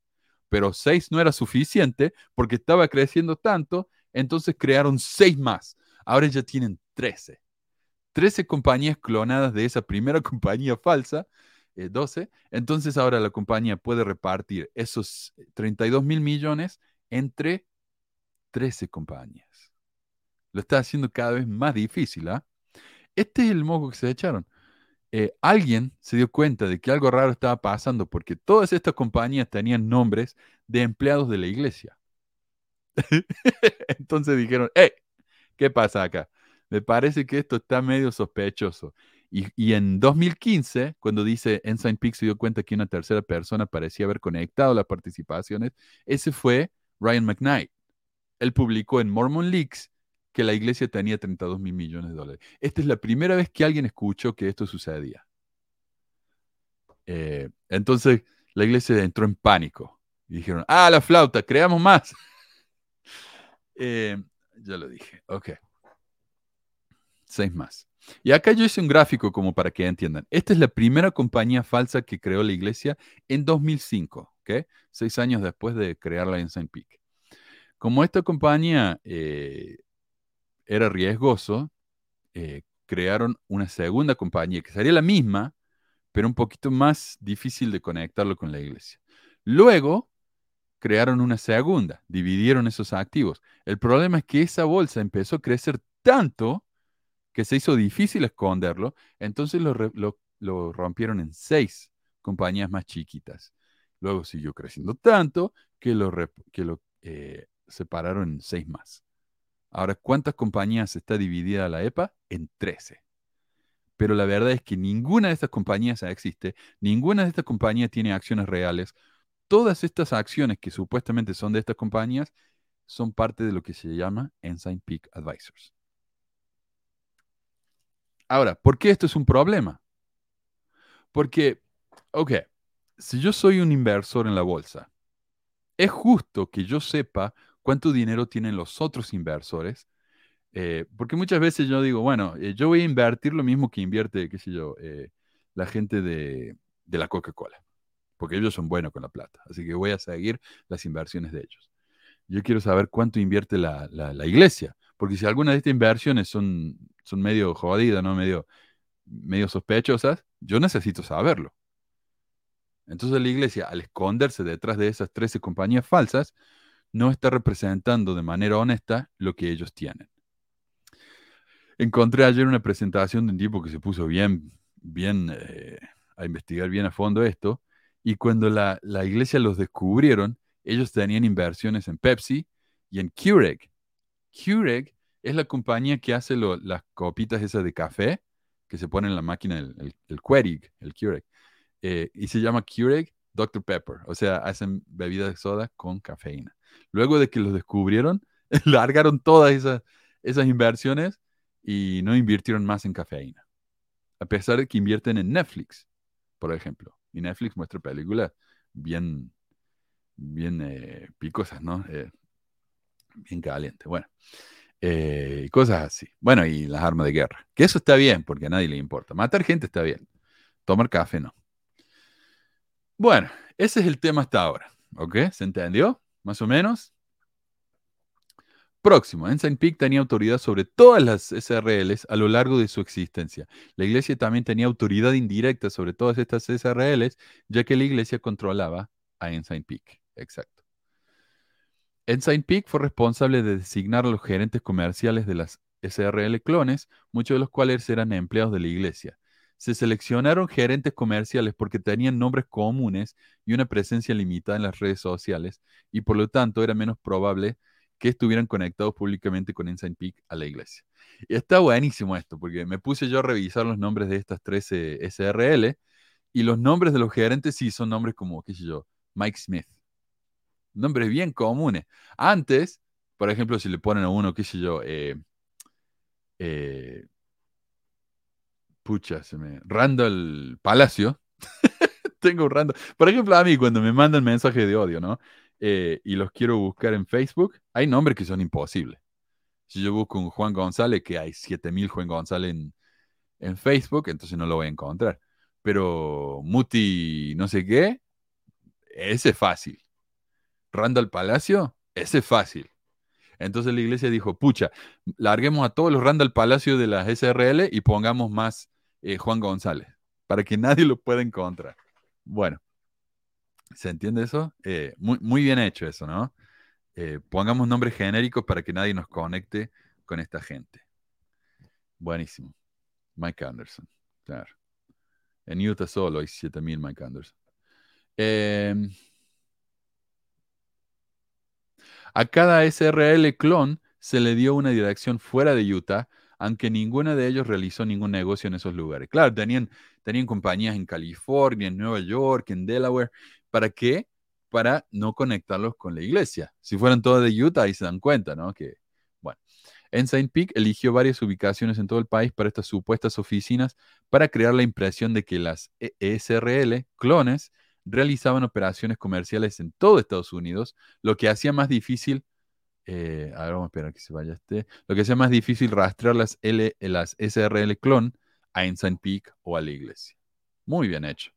Pero seis no era suficiente porque estaba creciendo tanto, entonces crearon seis más. Ahora ya tienen 13. 13 compañías clonadas de esa primera compañía falsa, 12. Eh, entonces ahora la compañía puede repartir esos 32 mil millones entre 13 compañías. Lo está haciendo cada vez más difícil. ¿ah? Este es el moco que se echaron. Eh, alguien se dio cuenta de que algo raro estaba pasando porque todas estas compañías tenían nombres de empleados de la iglesia. Entonces dijeron, hey, ¿qué pasa acá? Me parece que esto está medio sospechoso. Y, en 2015, cuando dice Ensign Peak se dio cuenta que una tercera persona parecía haber conectado las participaciones, ese fue Ryan McKnight. Él publicó en Mormon Leaks que la iglesia tenía 32 mil millones de dólares. Esta es la primera vez que alguien escuchó que esto sucedía. Eh, entonces la iglesia entró en pánico y dijeron, ah, la flauta, creamos más. Eh, ya lo dije, ok. Seis más. Y acá yo hice un gráfico como para que entiendan. Esta es la primera compañía falsa que creó la iglesia en 2005, ¿ok? Seis años después de crearla en Saint Peak. Como esta compañía eh, era riesgoso, eh, crearon una segunda compañía que sería la misma, pero un poquito más difícil de conectarlo con la iglesia. Luego crearon una segunda, dividieron esos activos. El problema es que esa bolsa empezó a crecer tanto que se hizo difícil esconderlo, entonces lo, rompieron en seis compañías más chiquitas. Luego siguió creciendo tanto que lo, que lo eh, separaron en seis más. Ahora, ¿cuántas compañías está dividida la EPA? En 13. Pero la verdad es que ninguna de estas compañías existe, ninguna de estas compañías tiene acciones reales. Todas estas acciones que supuestamente son de estas compañías son parte de lo que se llama Ensign Peak Advisors. Ahora, ¿por qué esto es un problema? Porque, ok, si yo soy un inversor en la bolsa, es justo que yo sepa cuánto dinero tienen los otros inversores, eh, porque muchas veces yo digo, bueno, eh, yo voy a invertir lo mismo que invierte, qué sé yo, eh, la gente de, la Coca-Cola, porque ellos son buenos con la plata, así que voy a seguir las inversiones de ellos. Yo quiero saber cuánto invierte la, la iglesia, porque si algunas de estas inversiones son son medio jodidas, ¿no? Medio, medio sospechosas, yo necesito saberlo. Entonces la iglesia, al esconderse detrás de esas 13 compañías falsas, no está representando de manera honesta lo que ellos tienen. Encontré ayer una presentación de un tipo que se puso bien, bien eh, a investigar bien a fondo esto, y cuando la, la, iglesia los descubrieron, ellos tenían inversiones en Pepsi y en Keurig. Keurig es la compañía que hace las copitas esas de café que se ponen en la máquina, el, el, el Keurig, el Keurig. Eh, y se llama Keurig Dr. Pepper. O sea, hacen bebidas de soda con cafeína. Luego de que los descubrieron, largaron todas esas, inversiones y no invirtieron más en cafeína. A pesar de que invierten en Netflix, por ejemplo. Y Netflix muestra películas bien, bien eh, picosas, ¿no? Eh, bien caliente. Bueno, eh, cosas así. Bueno, y las armas de guerra. Que eso está bien, porque a nadie le importa. Matar gente está bien. Tomar café no. Bueno, ese es el tema hasta ahora. ¿Ok? ¿Se entendió? Más o menos. Próximo, Ensign Peak tenía autoridad sobre todas las SRLs a lo largo de su existencia. La iglesia también tenía autoridad indirecta sobre todas estas SRLs, ya que la iglesia controlaba a Ensign Peak. Exacto. Ensign Peak fue responsable de designar a los gerentes comerciales de las SRL clones, muchos de los cuales eran empleados de la iglesia. Se seleccionaron gerentes comerciales porque tenían nombres comunes y una presencia limitada en las redes sociales, y por lo tanto era menos probable que estuvieran conectados públicamente con Ensign Peak a la iglesia. Y está buenísimo esto, porque me puse yo a revisar los nombres de estas 13 SRL, y los nombres de los gerentes sí son nombres como, qué sé yo, Mike Smith. Nombres bien comunes. Antes, por ejemplo, si le ponen a uno, qué sé yo, eh, eh, pucha, se me. Randall Palacio. Tengo un Randall. Por ejemplo, a mí cuando me mandan mensajes de odio, ¿no? Eh, y los quiero buscar en Facebook, hay nombres que son imposibles. Si yo busco un Juan González, que hay 7000 Juan González en, en Facebook, entonces no lo voy a encontrar. Pero Muti, no sé qué, ese es fácil. Randall Palacio, ese es fácil. Entonces la iglesia dijo, pucha, larguemos a todos los Randall Palacio de las SRL y pongamos más eh, Juan González, para que nadie lo pueda encontrar. Bueno, ¿se entiende eso? Eh, muy, muy, bien hecho eso, ¿no? Eh, pongamos nombres genéricos para que nadie nos conecte con esta gente. Buenísimo. Mike Anderson, claro. En Utah solo hay 7000 Mike Anderson. Eh, a cada SRL clon se le dio una dirección fuera de Utah, aunque ninguno de ellos realizó ningún negocio en esos lugares. Claro, tenían, tenían compañías en California, en Nueva York, en Delaware. ¿Para qué? Para no conectarlos con la iglesia. Si fueran todos de Utah, ahí se dan cuenta, ¿no? Que, bueno. Ensign Peak eligió varias ubicaciones en todo el país para estas supuestas oficinas para crear la impresión de que las SRL, clones, realizaban operaciones comerciales en todo Estados Unidos, lo que hacía más difícil, eh, a ver, vamos a esperar que se vaya este, lo que hacía más difícil rastrear las, L, las SRL clon a Ensign Peak o a la iglesia. Muy bien hecho.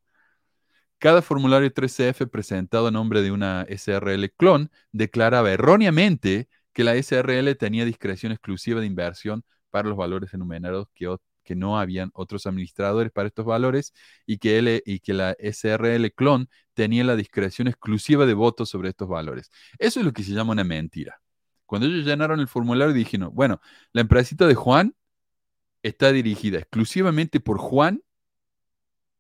Cada formulario 3CF presentado a nombre de una SRL clon declaraba erróneamente que la SRL tenía discreción exclusiva de inversión para los valores enumerados que, no habían otros administradores para estos valores y que, y que la SRL clon tenía la discreción exclusiva de votos sobre estos valores. Eso es lo que se llama una mentira. Cuando ellos llenaron el formulario dijeron, bueno, la empresita de Juan está dirigida exclusivamente por Juan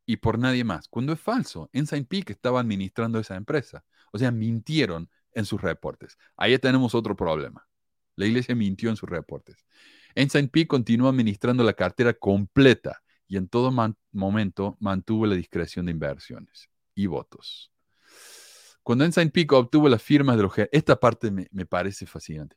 y por nadie más. Cuando es falso, Ensign Peak estaba administrando esa empresa. O sea, mintieron en sus reportes. Ahí tenemos otro problema. La iglesia mintió en sus reportes. Ensign Peak continuó administrando la cartera completa y en todo momento mantuvo la discreción de inversiones y votos. Cuando Ensign Peak obtuvo las firmas de los... Esta parte me, parece fascinante.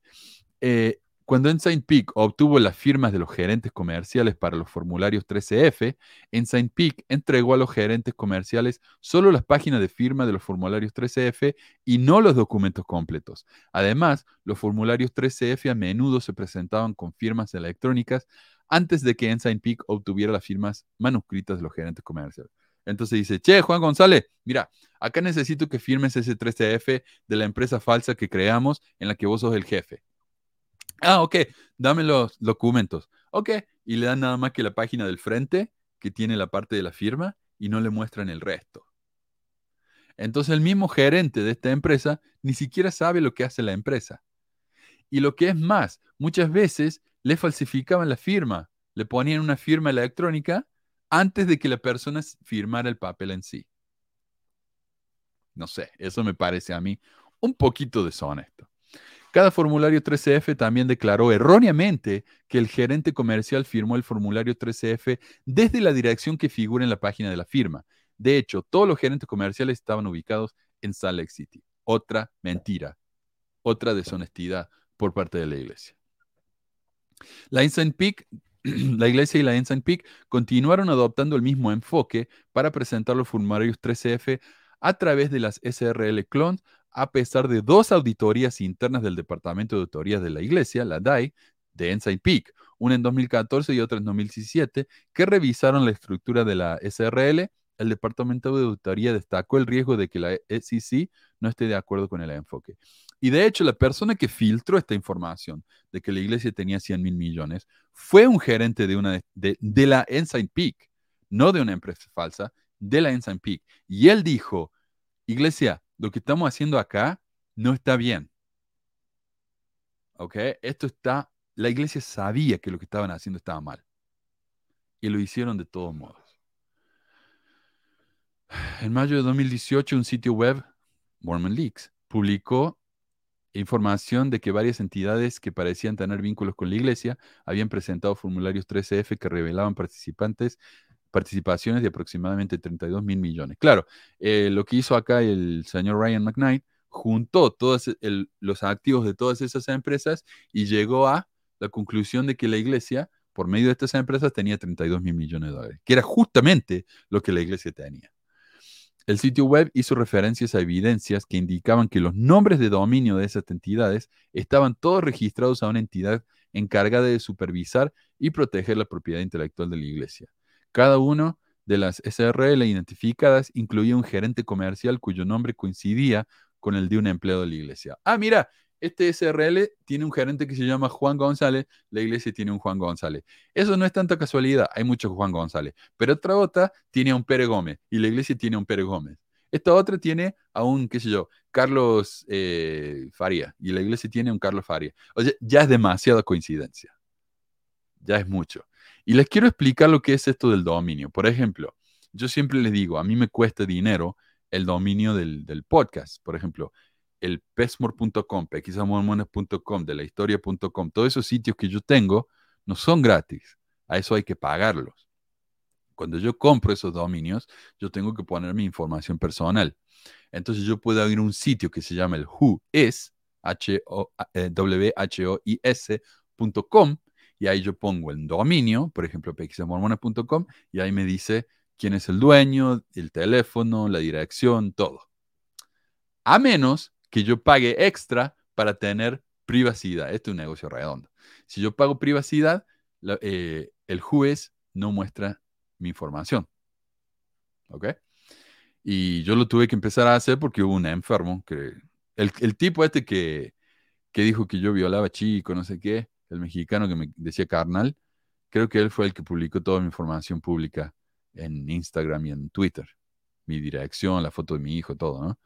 Eh, cuando Ensign Peak obtuvo las firmas de los gerentes comerciales para los formularios 13F, Ensign Peak entregó a los gerentes comerciales solo las páginas de firma de los formularios 13F y no los documentos completos. Además, los formularios 13F a menudo se presentaban con firmas electrónicas antes de que Ensign Peak obtuviera las firmas manuscritas de los gerentes comerciales. Entonces dice, che, Juan González, mira, acá necesito que firmes ese 13F de la empresa falsa que creamos en la que vos sos el jefe. Ah, ok, dame los documentos. Ok, y le dan nada más que la página del frente, que tiene la parte de la firma, y no le muestran el resto. Entonces el mismo gerente de esta empresa ni siquiera sabe lo que hace la empresa. Y lo que es más, muchas veces le falsificaban la firma, le ponían una firma electrónica antes de que la persona firmara el papel en sí. No sé, eso me parece a mí un poquito deshonesto. Cada formulario 13F también declaró erróneamente que el gerente comercial firmó el formulario 13F desde la dirección que figura en la página de la firma. De hecho, todos los gerentes comerciales estaban ubicados en Salt Lake City. Otra mentira, otra deshonestidad por parte de la iglesia. La Ensign Peak, la iglesia y la Ensign Peak continuaron adoptando el mismo enfoque para presentar los formularios 13F a través de las SRL clones a pesar de dos auditorías internas del Departamento de Auditorías de la Iglesia, la DAI, de Ensign Peak, una en 2014 y otra en 2017, que revisaron la estructura de la SRL, el Departamento de Auditoría destacó el riesgo de que la SEC no esté de acuerdo con el enfoque. Y de hecho, la persona que filtró esta información de que la iglesia tenía 100 mil millones fue un gerente de, una, de, la Ensign Peak, no de una empresa falsa, de la Ensign Peak. Y él dijo, iglesia, lo que estamos haciendo acá no está bien. ¿Ok? Esto está, la iglesia sabía que lo que estaban haciendo estaba mal. Y lo hicieron de todos modos. En mayo de 2018, un sitio web, Mormon Leaks, publicó información de que varias entidades que parecían tener vínculos con la iglesia habían presentado formularios 13F que revelaban participantes participaciones de aproximadamente 32 mil millones. Claro, eh, lo que hizo acá el señor Ryan McKnight, juntó todos el- los activos de todas esas empresas y llegó a la conclusión de que la iglesia, por medio de estas empresas, tenía 32 mil millones de dólares, que era justamente lo que la iglesia tenía. El sitio web hizo referencias a evidencias que indicaban que los nombres de dominio de esas entidades estaban todos registrados a una entidad encargada de supervisar y proteger la propiedad intelectual de la iglesia. Cada uno de las SRL identificadas incluía un gerente comercial cuyo nombre coincidía con el de un empleado de la iglesia. Ah, mira, este SRL tiene un gerente que se llama Juan González, la iglesia tiene un Juan González. Eso no es tanta casualidad, hay muchos Juan González, pero otra otra tiene a un Pérez Gómez y la iglesia tiene a un Pérez Gómez. Esta otra tiene a un, qué sé yo, Carlos eh, Faría y la iglesia tiene a un Carlos Faría. O sea, ya es demasiada coincidencia. Ya es mucho. Y les quiero explicar lo que es esto del dominio. Por ejemplo, yo siempre les digo, a mí me cuesta dinero el dominio del, del podcast. Por ejemplo, el pesmore.com, pequisamormones.com, de la historia.com, todos esos sitios que yo tengo no son gratis. A eso hay que pagarlos. Cuando yo compro esos dominios, yo tengo que poner mi información personal. Entonces yo puedo abrir un sitio que se llama el whois, W-H-O-I-S.com, y ahí yo pongo el dominio, por ejemplo, pxmormones.com, y ahí me dice quién es el dueño, el teléfono, la dirección, todo. A menos que yo pague extra para tener privacidad. Este es un negocio redondo. Si yo pago privacidad, eh, el juez no muestra mi información. ¿Ok? Y yo lo tuve que empezar a hacer porque hubo un enfermo que... El, el tipo este que, que dijo que yo violaba chico, no sé qué, el mexicano que me decía carnal, creo que él fue el que publicó toda mi información pública en Instagram y en Twitter. Mi dirección, la foto de mi hijo, todo, ¿no?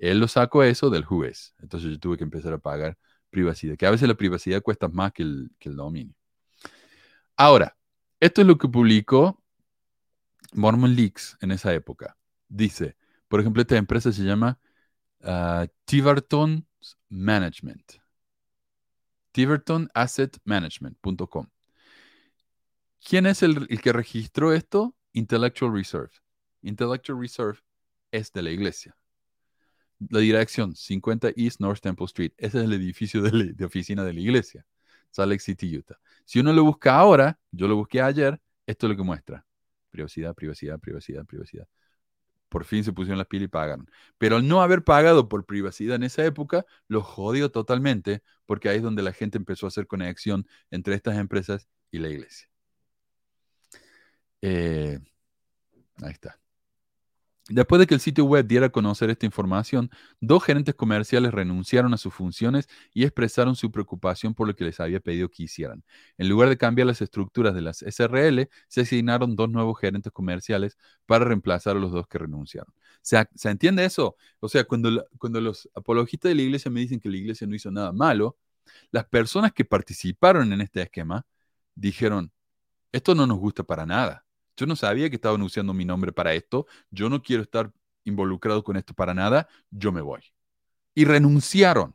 Él lo sacó eso del juez. Entonces yo tuve que empezar a pagar privacidad, que a veces la privacidad cuesta más que el, dominio. Ahora, esto es lo que publicó Mormon Leaks en esa época. Dice, por ejemplo, esta empresa se llama uh, Tiverton Management. TivertonAssetManagement.com. ¿Quién es el que registró esto? Intellectual Reserve. Intellectual Reserve es de la iglesia. La dirección, 50 East North Temple Street. Ese es el edificio de, oficina de la iglesia. Salt Lake City, Utah. Si uno lo busca ahora, yo lo busqué ayer, esto es lo que muestra. Privacidad, privacidad, privacidad, privacidad. Por fin se pusieron las pilas y pagaron. Pero al no haber pagado por privacidad en esa época, lo jodió totalmente, porque ahí es donde la gente empezó a hacer conexión entre estas empresas y la iglesia. Eh, ahí está. Después de que el sitio web diera a conocer esta información, dos gerentes comerciales renunciaron a sus funciones y expresaron su preocupación por lo que les había pedido que hicieran. En lugar de cambiar las estructuras de las SRL, se asignaron dos nuevos gerentes comerciales para reemplazar a los dos que renunciaron. ¿Se, ¿se entiende eso? O sea, cuando, cuando los apologistas de la iglesia me dicen que la iglesia no hizo nada malo, las personas que participaron en este esquema dijeron, esto no nos gusta para nada. Yo no sabía que estaban usando mi nombre para esto. Yo no quiero estar involucrado con esto para nada. Yo me voy. Y renunciaron.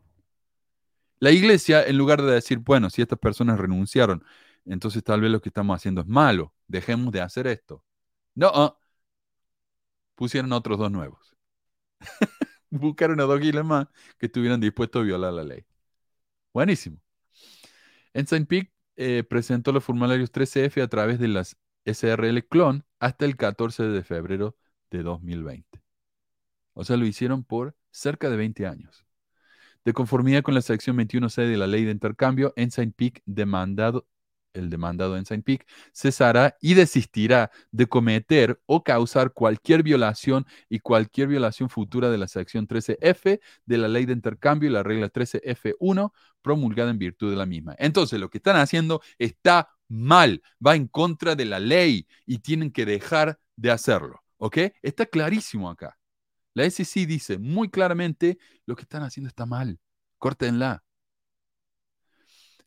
La iglesia, en lugar de decir, bueno, si estas personas renunciaron, entonces tal vez lo que estamos haciendo es malo. Dejemos de hacer esto. No, ah. pusieron otros dos nuevos. Buscaron a dos giles más que estuvieran dispuestos a violar la ley. Buenísimo. Ensign Peak eh, presentó los formularios 13F a través de las SRL Clone hasta el 14 de febrero de 2020. O sea, lo hicieron por cerca de 20 años. De conformidad con la sección 21C de la ley de intercambio, Ensign Peak demandado, el demandado Ensign Peak cesará y desistirá de cometer o causar cualquier violación y cualquier violación futura de la sección 13F de la ley de intercambio y la regla 13F1 promulgada en virtud de la misma. Entonces, lo que están haciendo está mal, va en contra de la ley y tienen que dejar de hacerlo. ¿Ok? Está clarísimo acá. La SEC dice muy claramente lo que están haciendo está mal. Córtenla.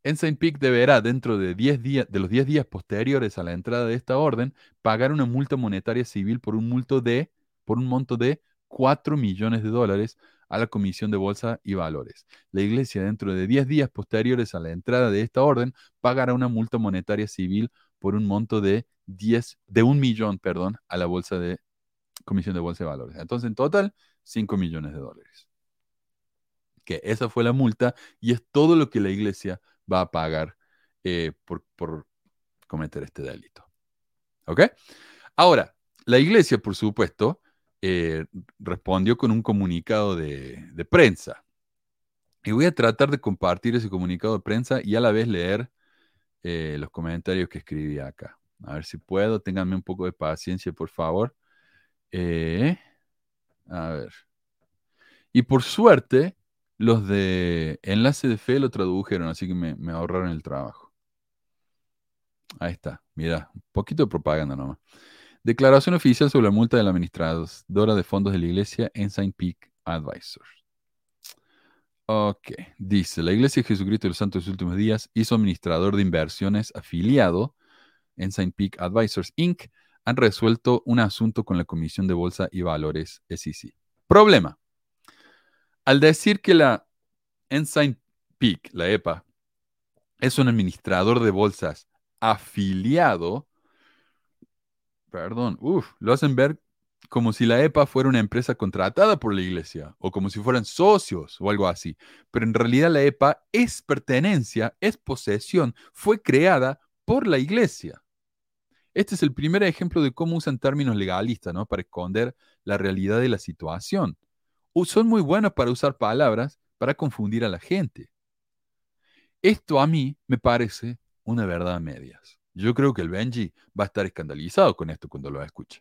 Ensign Peak deberá, dentro de, 10 días, de los 10 días posteriores a la entrada de esta orden, pagar una multa monetaria civil por un multo de, por un monto de 4 millones de dólares a la Comisión de Bolsa y Valores. La Iglesia, dentro de 10 días posteriores a la entrada de esta orden, pagará una multa monetaria civil por un monto de 10, de un millón, perdón, a la Bolsa de Comisión de Bolsa y Valores. Entonces, en total, 5 millones de dólares. Que esa fue la multa y es todo lo que la Iglesia va a pagar eh, por, por cometer este delito. ¿Ok? Ahora, la Iglesia, por supuesto, eh, respondió con un comunicado de, prensa. Y voy a tratar de compartir ese comunicado de prensa y a la vez leer eh, los comentarios que escribí acá. A ver si puedo, ténganme un poco de paciencia, por favor. Eh, a ver. Y por suerte, los de Enlace de Fe lo tradujeron, así que me, me ahorraron el trabajo. Ahí está, mira, un poquito de propaganda nomás. Declaración oficial sobre la multa de la administradora de fondos de la iglesia Ensign Peak Advisors. Ok, dice, la Iglesia de Jesucristo de los Santos de los Últimos Días hizo administrador de inversiones afiliado, Ensign Peak Advisors Inc., han resuelto un asunto con la Comisión de Bolsa y Valores SEC. Problema. Al decir que la Ensign Peak, la EPA, es un administrador de bolsas afiliado, perdón, uff, lo hacen ver como si la EPA fuera una empresa contratada por la iglesia o como si fueran socios o algo así. Pero en realidad la EPA es pertenencia, es posesión, fue creada por la iglesia. Este es el primer ejemplo de cómo usan términos legalistas ¿no? para esconder la realidad de la situación. son muy buenos para usar palabras para confundir a la gente. Esto a mí me parece una verdad a medias. Yo creo que el Benji va a estar escandalizado con esto cuando lo escuche.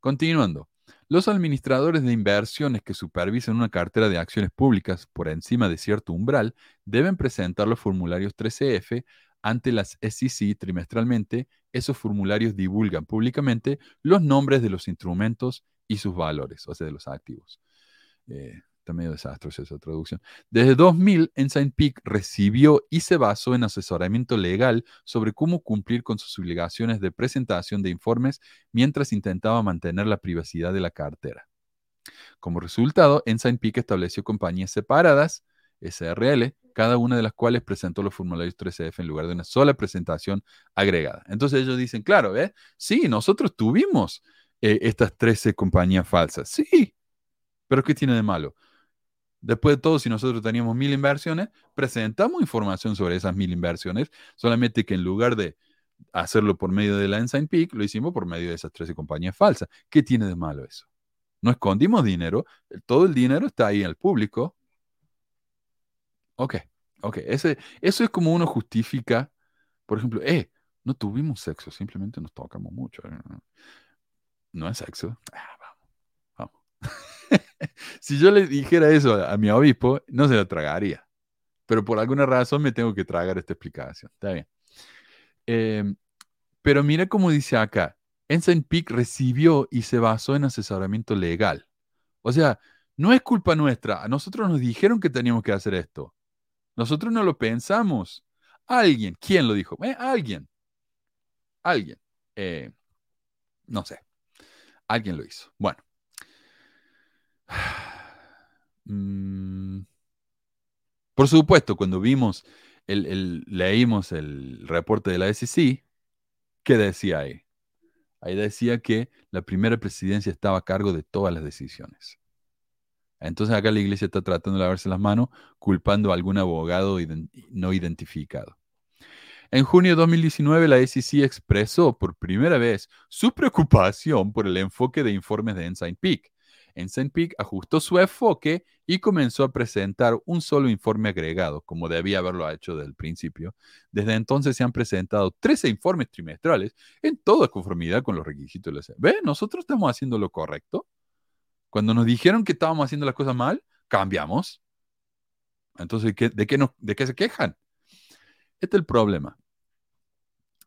Continuando. Los administradores de inversiones que supervisan una cartera de acciones públicas por encima de cierto umbral deben presentar los formularios 13F ante las SEC trimestralmente. Esos formularios divulgan públicamente los nombres de los instrumentos y sus valores, o sea, de los activos. Eh, Está medio desastrosa esa traducción. Desde 2000, Ensign Peak recibió y se basó en asesoramiento legal sobre cómo cumplir con sus obligaciones de presentación de informes mientras intentaba mantener la privacidad de la cartera. Como resultado, Ensign Peak estableció compañías separadas, SRL, cada una de las cuales presentó los formularios 3CF en lugar de una sola presentación agregada. Entonces ellos dicen, claro, ¿eh? sí, nosotros tuvimos eh, estas 13 compañías falsas. Sí, pero ¿qué tiene de malo? Después de todo, si nosotros teníamos mil inversiones, presentamos información sobre esas mil inversiones, solamente que en lugar de hacerlo por medio de la Ensign Peak, lo hicimos por medio de esas 13 compañías falsas. ¿Qué tiene de malo eso? No escondimos dinero, todo el dinero está ahí al público. Ok, ok, Ese, eso es como uno justifica, por ejemplo, eh, no tuvimos sexo, simplemente nos tocamos mucho. No es sexo. Ah. si yo le dijera eso a, mi obispo, no se lo tragaría. Pero por alguna razón me tengo que tragar esta explicación. Está bien. Em, pero mira cómo dice acá. Ensign Peak recibió y se basó en asesoramiento legal. O sea, no es culpa nuestra. A nosotros nos dijeron que teníamos que hacer esto. Nosotros no lo pensamos. Alguien, ¿quién lo dijo? Eh, alguien. Alguien. Eh, no sé. Alguien lo hizo. Bueno. Mm, por supuesto, cuando vimos, el, leímos el reporte de la SEC, ¿qué decía ahí? Ahí decía que la primera presidencia estaba a cargo de todas las decisiones. Entonces acá la iglesia está tratando de lavarse las manos, culpando a algún abogado no identificado. En junio de 2019, la SEC expresó por primera vez su preocupación por el enfoque de informes de Ensign Peak Ensign Peak ajustó su enfoque y comenzó a presentar un solo informe agregado, como debía haberlo hecho desde el principio. Desde entonces se han presentado 13 informes trimestrales en toda conformidad con los requisitos de la. ¿Ve? Nosotros estamos haciendo lo correcto. Cuando nos dijeron que estábamos haciendo las cosas mal, cambiamos. Entonces, de, qué ¿de qué se quejan? Este es el problema.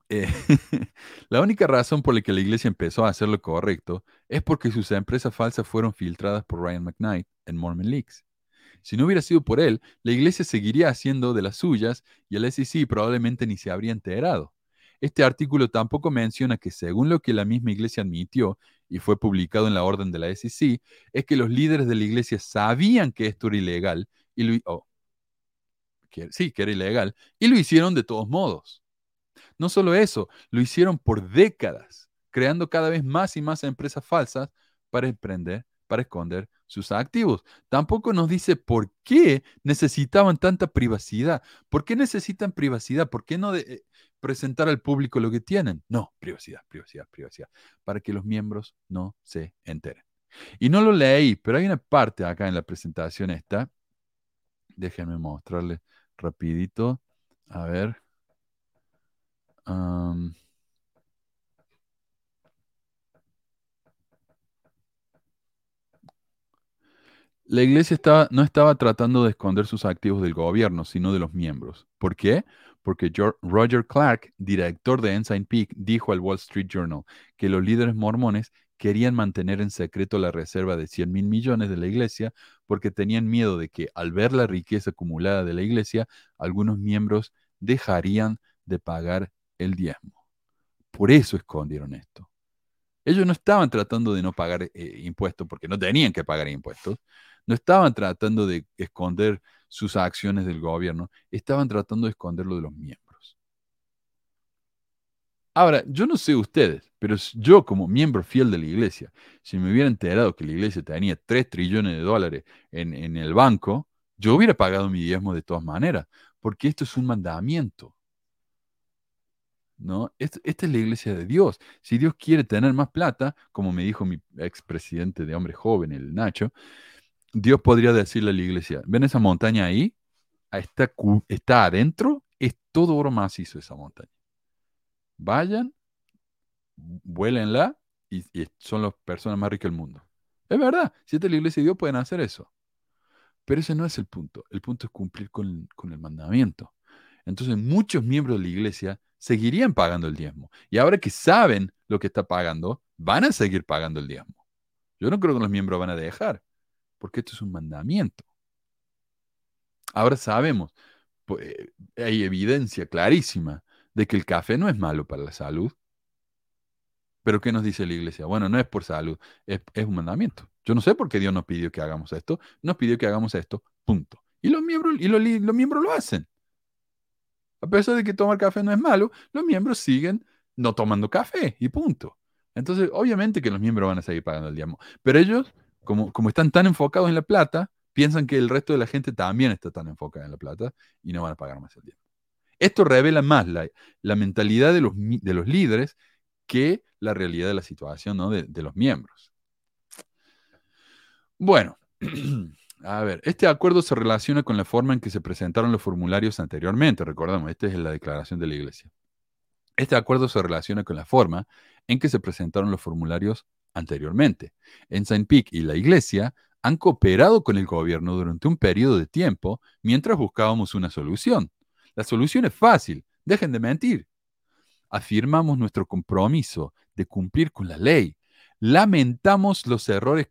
Eh, la única razón por la que la iglesia empezó a hacer lo correcto es porque sus empresas falsas fueron filtradas por Ryan McKnight en Mormon Leaks. Si no hubiera sido por él, la iglesia seguiría haciendo de las suyas y el SEC probablemente ni se habría enterado. este artículo tampoco menciona que según lo que la misma iglesia admitió y fue publicado en la orden de la SEC, es que los líderes de la iglesia sabían que esto era ilegal y lo, oh, sí, que era ilegal, y lo hicieron de todos modos. No solo eso, lo hicieron por décadas, creando cada vez más y más empresas falsas para emprender, para esconder sus activos. Tampoco nos dice por qué necesitaban tanta privacidad. ¿Por qué necesitan privacidad? ¿Por qué no eh, presentar al público lo que tienen? No, privacidad, privacidad, privacidad, para que los miembros no se enteren. Y no lo leí, pero hay una parte acá en la presentación esta. Déjenme mostrarle rapidito. A ver. La iglesia no estaba tratando de esconder sus activos del gobierno, sino de los miembros. ¿Por qué? Porque Roger Clark, director de Ensign Peak, dijo al Wall Street Journal que los líderes mormones querían mantener en secreto la reserva de 100 mil millones de la iglesia porque tenían miedo de que al ver la riqueza acumulada de la iglesia, algunos miembros dejarían de pagar el diezmo. Por eso escondieron esto. Ellos no estaban tratando de no pagar eh, impuestos porque no tenían que pagar impuestos. No estaban tratando de esconder sus acciones del gobierno, estaban tratando de esconderlo de los miembros. Ahora, yo no sé ustedes, pero yo como miembro fiel de la iglesia, si me hubiera enterado que la iglesia tenía 3 trillones de dólares en, en el banco, yo hubiera pagado mi diezmo de todas maneras, porque esto es un mandamiento. ¿No? Esta, es la iglesia de Dios. Si Dios quiere tener más plata, como me dijo mi expresidente de hombre joven, el Nacho, Dios podría decirle a la iglesia, ven esa montaña ahí, está, está adentro, es todo oro macizo esa montaña. Vayan, vuélenla y, y son las personas más ricas del mundo. Es verdad, si esta es la iglesia de Dios pueden hacer eso. Pero ese no es el punto. El punto es cumplir con, con el mandamiento. Entonces muchos miembros de la iglesia seguirían pagando el diezmo. Y ahora que saben lo que está pagando, van a seguir pagando el diezmo. Yo no creo que los miembros van a dejar porque esto es un mandamiento. Ahora sabemos, pues, hay evidencia clarísima de que el café no es malo para la salud. Pero ¿qué nos dice la iglesia? Bueno, no es por salud, es, un mandamiento. Yo no sé por qué Dios nos pidió que hagamos esto, nos pidió que hagamos esto, punto. Y los miembros, y los miembros lo hacen. A pesar de que tomar café no es malo, los miembros siguen no tomando café y punto. Entonces, obviamente que los miembros van a seguir pagando el diezmo, pero ellos como, están tan enfocados en la plata, piensan que el resto de la gente también está tan enfocada en la plata y no van a pagar más el tiempo. Esto revela más la, mentalidad de los, de los, líderes que la realidad de la situación de, de los miembros. Bueno, a ver, este acuerdo se relaciona con la forma en que se presentaron los formularios anteriormente. Recordamos, esta es la declaración de la Iglesia. Este acuerdo se relaciona con la forma en que se presentaron los formularios anteriormente. En Saint Peak y la Iglesia han cooperado con el gobierno durante un periodo de tiempo mientras buscábamos una solución. La solución es fácil, dejen de mentir. Afirmamos nuestro compromiso de cumplir con la ley. Lamentamos los errores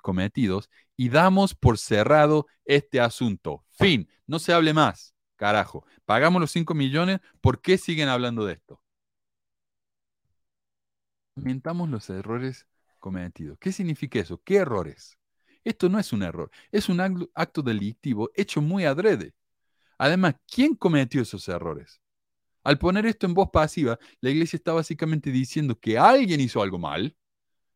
cometidos y damos por cerrado este asunto. Fin, no se hable más. Carajo, pagamos los 5 millones, ¿por qué siguen hablando de esto? Lamentamos los errores cometido. ¿Qué significa eso? ¿Qué errores? Esto no es un error, es un acto delictivo hecho muy adrede. Además, ¿quién cometió esos errores? Al poner esto en voz pasiva, la iglesia está básicamente diciendo que alguien hizo algo mal,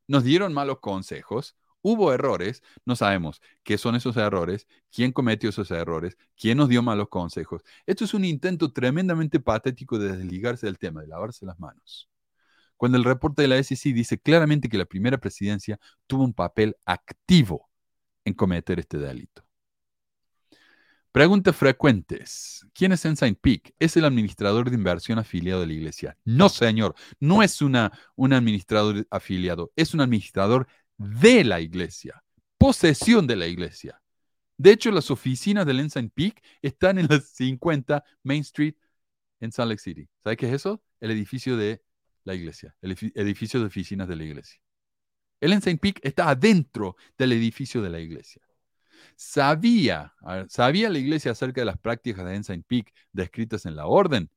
nos dieron malos consejos, hubo errores, no sabemos qué son esos errores, quién cometió esos errores, quién nos dio malos consejos. Esto es un intento tremendamente patético de desligarse del tema, de lavarse las manos cuando el reporte de la SEC dice claramente que la primera presidencia tuvo un papel activo en cometer este delito. Preguntas frecuentes. ¿Quién es Ensign Peak? ¿Es el administrador de inversión afiliado de la iglesia? No, señor. No es una, un administrador afiliado. Es un administrador de la iglesia. Posesión de la iglesia. De hecho, las oficinas del Ensign Peak están en las 50 Main Street en Salt Lake City. ¿Sabe qué es eso? El edificio de la iglesia, el edificio de oficinas de la iglesia. El Ensign Peak está adentro del edificio de la iglesia. Sabía, sabía la iglesia acerca de las prácticas de Ensign Peak descritas en la orden.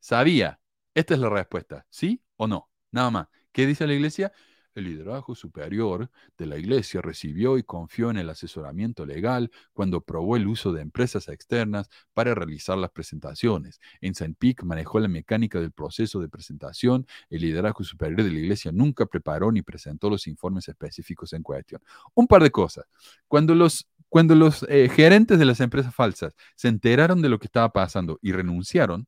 Sabía, Esta es la respuesta, ¿sí o no? Nada más. ¿Qué dice la iglesia? El liderazgo superior de la Iglesia recibió y confió en el asesoramiento legal cuando probó el uso de empresas externas para realizar las presentaciones. En St. Peak manejó la mecánica del proceso de presentación. El liderazgo superior de la Iglesia nunca preparó ni presentó los informes específicos en cuestión. Un par de cosas. Cuando los, cuando los eh, gerentes de las empresas falsas se enteraron de lo que estaba pasando y renunciaron,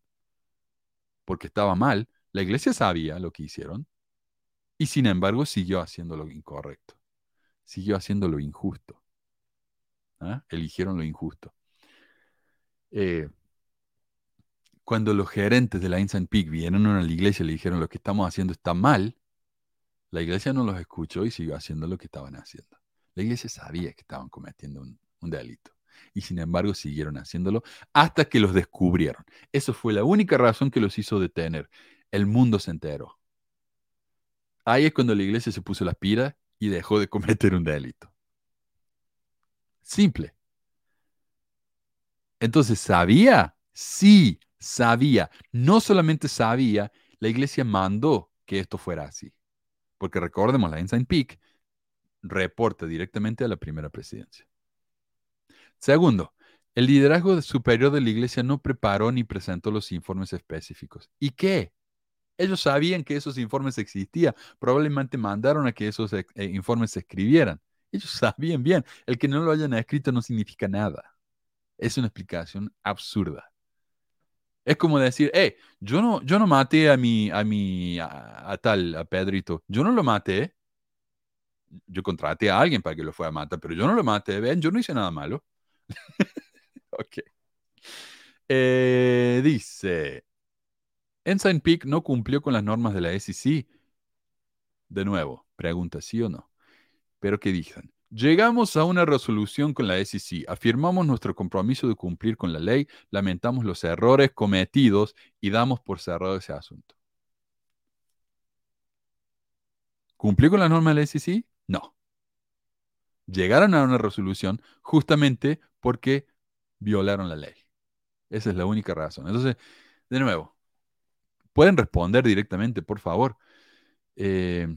porque estaba mal, la iglesia sabía lo que hicieron y sin embargo siguió haciendo lo incorrecto, siguió haciendo lo injusto. ¿ah? Eligieron lo injusto. Eh, cuando los gerentes de la Instant Peak vinieron a la iglesia y le dijeron lo que estamos haciendo está mal, la iglesia no los escuchó y siguió haciendo lo que estaban haciendo. La iglesia sabía que estaban cometiendo un, un delito y sin embargo siguieron haciéndolo hasta que los descubrieron. Eso fue la única razón que los hizo detener. El mundo se enteró. Ahí es cuando la iglesia se puso las pilas y dejó de cometer un delito. Simple. Entonces, ¿sabía? Sí, sabía. No solamente sabía, la iglesia mandó que esto fuera así. Porque recordemos, la Ensign Peak reporta directamente a la primera presidencia. Segundo, el liderazgo superior de la iglesia no preparó ni presentó los informes específicos. ¿Y qué? Ellos sabían que esos informes existían. Probablemente mandaron a que esos eh, informes se escribieran. Ellos sabían bien. El que no lo hayan escrito no significa nada. Es una explicación absurda. Es como decir, hey, yo no, yo no maté a mi, a mi, a, tal, a Pedrito. Yo no lo maté. Yo contraté a alguien para que lo fuera a matar, pero yo no lo maté. Ven, yo no hice nada malo. ok. Eh, dice, Ensign Peak no cumplió con las normas de la SEC. De nuevo, pregunta sí o no. Pero ¿qué dicen? Llegamos a una resolución con la SEC, afirmamos nuestro compromiso de cumplir con la ley, lamentamos los errores cometidos y damos por cerrado ese asunto. ¿Cumplió con las normas de la SEC? No. Llegaron a una resolución justamente porque violaron la ley. Esa es la única razón. Entonces, de nuevo, Pueden responder directamente, por favor. Eh,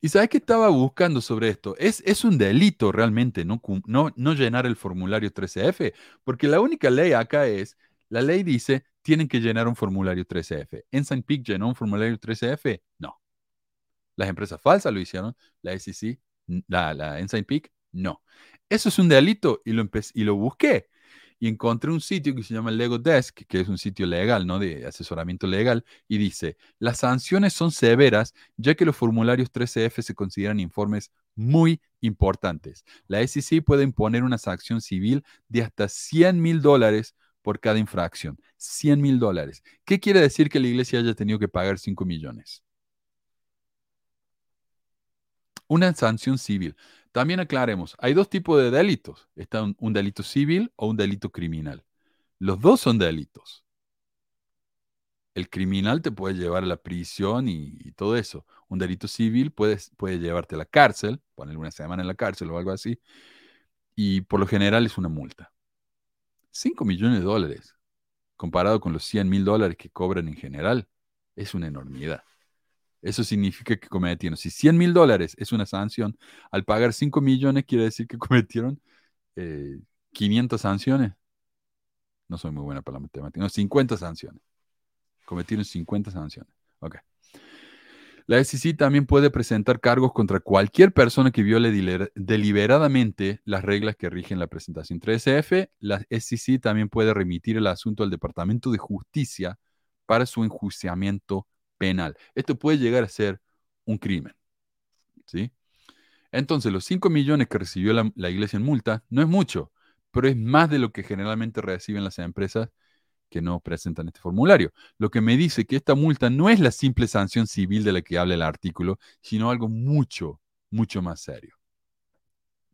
¿Y sabes qué estaba buscando sobre esto? Es, es un delito realmente no, no, no, llenar el formulario 13F, porque la única ley acá es, la ley dice, tienen que llenar un formulario 13F. ¿Ensign Peak llenó un formulario 13F? No. Las empresas falsas lo hicieron, la SEC, la, la Ensign Peak, no. Eso es un delito y lo, y lo busqué y encontré un sitio que se llama Lego Desk, que es un sitio legal, ¿no? De asesoramiento legal, y dice, las sanciones son severas ya que los formularios 13F se consideran informes muy importantes. La SEC puede imponer una sanción civil de hasta 100 mil dólares por cada infracción. 100 mil dólares. ¿Qué quiere decir que la iglesia haya tenido que pagar 5 millones? Una sanción civil. También aclaremos, hay dos tipos de delitos. Está un, delito civil o un delito criminal. Los dos son delitos. El criminal te puede llevar a la prisión y, todo eso. Un delito civil puede, puede llevarte a la cárcel, poner una semana en la cárcel o algo así. Y por lo general es una multa. 5 millones de dólares, comparado con los 100 mil dólares que cobran en general, es una enormidad. Eso significa que cometieron. Si 100 mil dólares es una sanción, al pagar 5 millones quiere decir que cometieron 500 eh, sanciones. No soy muy buena para la matemática. No, 50 sanciones. Cometieron 50 sanciones. Ok. La SEC también puede presentar cargos contra cualquier persona que viole deliberadamente las reglas que rigen la presentación 3F. La SEC también puede remitir el asunto al Departamento de Justicia para su enjuiciamiento penal. Esto puede llegar a ser un crimen. ¿sí? Entonces, los 5 millones que recibió la, iglesia en multa no es mucho, pero es más de lo que generalmente reciben las empresas que no presentan este formulario. Lo que me dice que esta multa no es la simple sanción civil de la que habla el artículo, sino algo mucho, mucho más serio.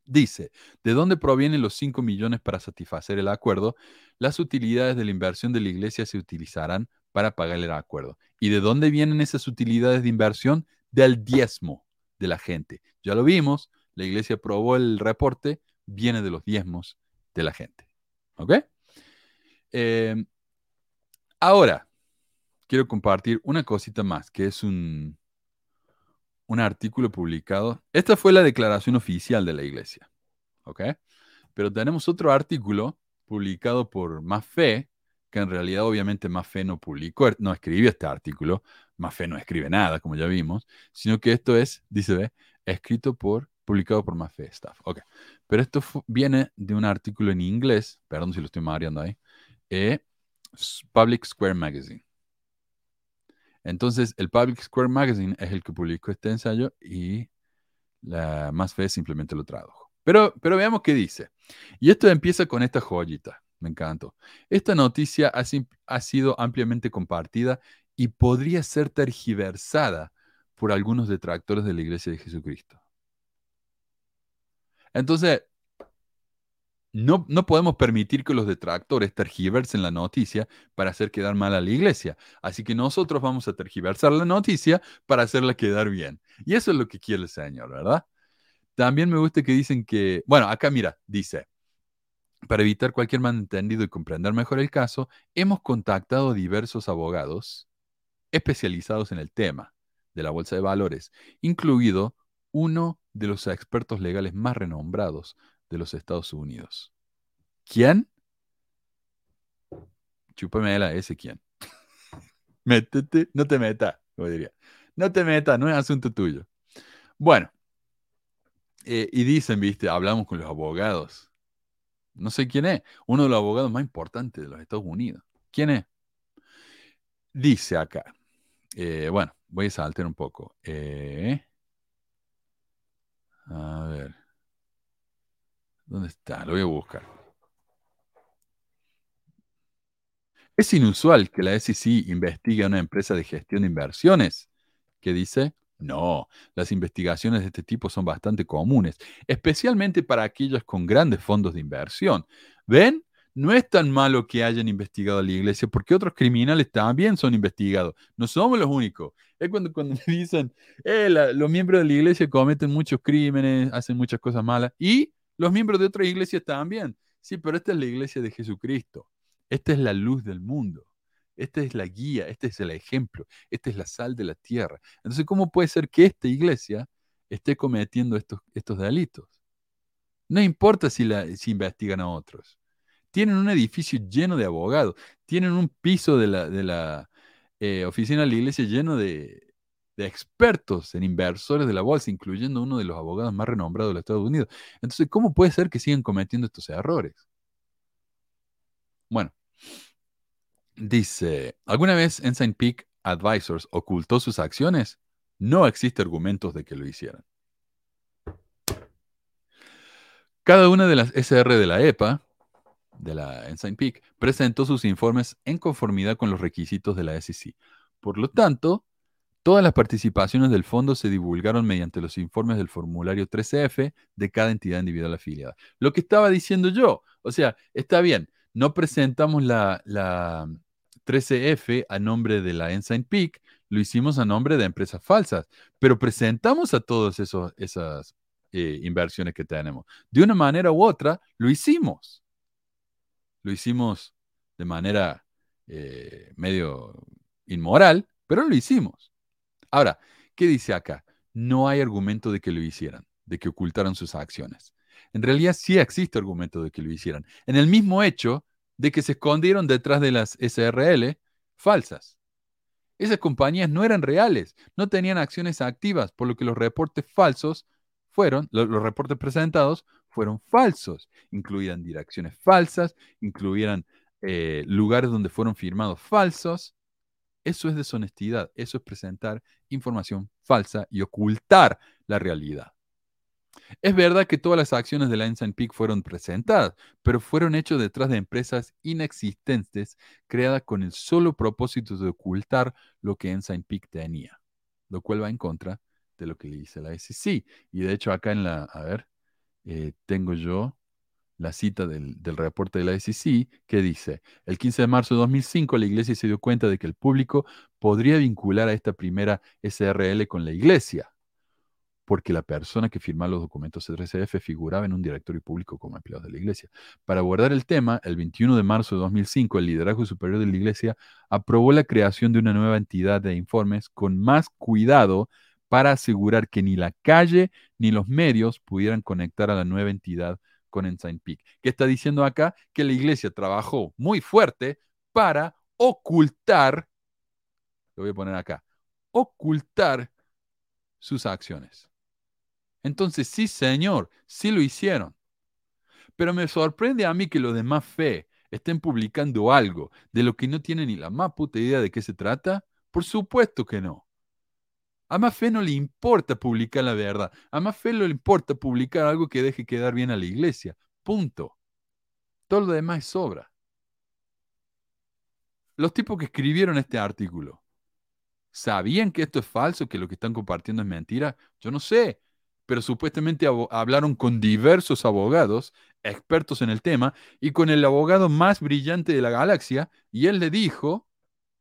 Dice, ¿de dónde provienen los 5 millones para satisfacer el acuerdo? Las utilidades de la inversión de la iglesia se utilizarán para pagar el acuerdo. ¿Y de dónde vienen esas utilidades de inversión? Del diezmo de la gente. Ya lo vimos, la iglesia aprobó el reporte, viene de los diezmos de la gente. ¿Ok? Eh, Ahora, quiero compartir una cosita más, que es un, un artículo publicado. Esta fue la declaración oficial de la iglesia. ¿Ok? Pero tenemos otro artículo publicado por Más Fe, que en realidad obviamente Fe no publicó, no escribió este artículo, Fe no escribe nada, como ya vimos, sino que esto es, dice, ve, escrito por, publicado por Fe Staff. Ok. Pero esto viene de un artículo en inglés, perdón si lo estoy mareando ahí, eh, Public Square Magazine. Entonces, el Public Square Magazine es el que publicó este ensayo y la Fe simplemente lo tradujo. Pero, pero veamos qué dice. Y esto empieza con esta joyita. Me encantó. Esta noticia ha, sido ampliamente compartida y podría ser tergiversada por algunos detractores de la Iglesia de Jesucristo. Entonces, no, no, podemos permitir que los detractores tergiversen la noticia para hacer quedar mal a la iglesia. Así que nosotros vamos a tergiversar la noticia para hacerla quedar bien. Y eso es lo que quiere el Señor, ¿verdad? También me gusta que dicen que, bueno, acá mira, dice, para evitar cualquier malentendido y comprender mejor el caso, hemos contactado diversos abogados especializados en el tema de la bolsa de valores, incluido uno de los expertos legales más renombrados de los Estados Unidos. ¿Quién? Chúpame la ese quién. Métete, no te metas, como diría. No te metas, no es asunto tuyo. Bueno, eh, y dicen, viste, hablamos con los abogados. No sé quién es, uno de los abogados más importantes de los Estados Unidos. ¿Quién es? Dice acá, eh, bueno, voy a saltar un poco. Eh, a ver. ¿Dónde está? Lo voy a buscar. Es inusual que la SEC investigue a una empresa de gestión de inversiones. ¿Qué dice? No, las investigaciones de este tipo son bastante comunes, especialmente para aquellos con grandes fondos de inversión. ¿Ven? No es tan malo que hayan investigado a la iglesia, porque otros criminales también son investigados. No somos los únicos. Es cuando, cuando dicen, eh, los miembros de la iglesia cometen muchos crímenes, hacen muchas cosas malas, y los miembros de otras iglesias también. Sí, pero esta es la iglesia de Jesucristo. Esta es la luz del mundo. Esta es la guía, este es el ejemplo, esta es la sal de la tierra. Entonces, ¿cómo puede ser que esta iglesia esté cometiendo estos, estos delitos? No importa si, la, si investigan a otros. Tienen un edificio lleno de abogados, tienen un piso de la, de la eh, oficina de la iglesia lleno de, de expertos en inversores de la bolsa, incluyendo uno de los abogados más renombrados de los Estados Unidos. Entonces, ¿cómo puede ser que sigan cometiendo estos errores? Bueno, dice, ¿alguna vez Ensign Peak Advisors ocultó sus acciones? No existe argumentos de que lo hicieran. Cada una de las SR de la EPA, de la Ensign Peak, presentó sus informes en conformidad con los requisitos de la SEC. Por lo tanto, Todas las participaciones del fondo se divulgaron mediante los informes del formulario 13F de cada entidad individual afiliada. Lo que estaba diciendo yo, o sea, está bien, no presentamos la, 13F a nombre de la Ensign Peak, lo hicimos a nombre de empresas falsas, pero presentamos a todas esas eh, inversiones que tenemos. De una manera u otra, lo hicimos. Lo hicimos de manera eh, medio inmoral, pero lo hicimos. Ahora, ¿qué dice acá? No hay argumento de que lo hicieran, de que ocultaran sus acciones. En realidad sí existe argumento de que lo hicieran. En el mismo hecho de que se escondieron detrás de las SRL falsas. Esas compañías no eran reales, no tenían acciones activas, por lo que los reportes falsos fueron, los, reportes presentados fueron falsos, incluían direcciones falsas, incluían eh, lugares donde fueron firmados falsos, eso es deshonestidad, eso es presentar información falsa y ocultar la realidad. Es verdad que todas las acciones de la Ensign Peak fueron presentadas, pero fueron hechas detrás de empresas inexistentes creadas con el solo propósito de ocultar lo que Ensign Peak tenía, lo cual va en contra de lo que le dice la SEC. Y de hecho acá en la, a ver, eh, tengo yo la cita del, reporte de la SEC, que dice, el 15 de marzo de 2005 la iglesia se dio cuenta de que el público podría vincular a esta primera SRL con la iglesia. Porque la persona que firmaba los documentos C3CF figuraba en un directorio público como empleado de la iglesia. Para abordar el tema, el 21 de marzo de 2005, el liderazgo superior de la iglesia aprobó la creación de una nueva entidad de informes con más cuidado para asegurar que ni la calle ni los medios pudieran conectar a la nueva entidad con Ensign Peak. ¿Qué está diciendo acá? Que la iglesia trabajó muy fuerte para ocultar, lo voy a poner acá, ocultar sus acciones. Entonces, sí, Señor, sí lo hicieron. Pero me sorprende a mí que los de más fe estén publicando algo de lo que no tienen ni la más puta idea de qué se trata. Por supuesto que no. A más fe no le importa publicar la verdad. A más fe le importa publicar algo que deje quedar bien a la iglesia. Punto. Todo lo demás es sobra. Los tipos que escribieron este artículo, ¿sabían que esto es falso, que lo que están compartiendo es mentira? Yo no sé pero supuestamente hablaron con diversos abogados, expertos en el tema, y con el abogado más brillante de la galaxia, y él le dijo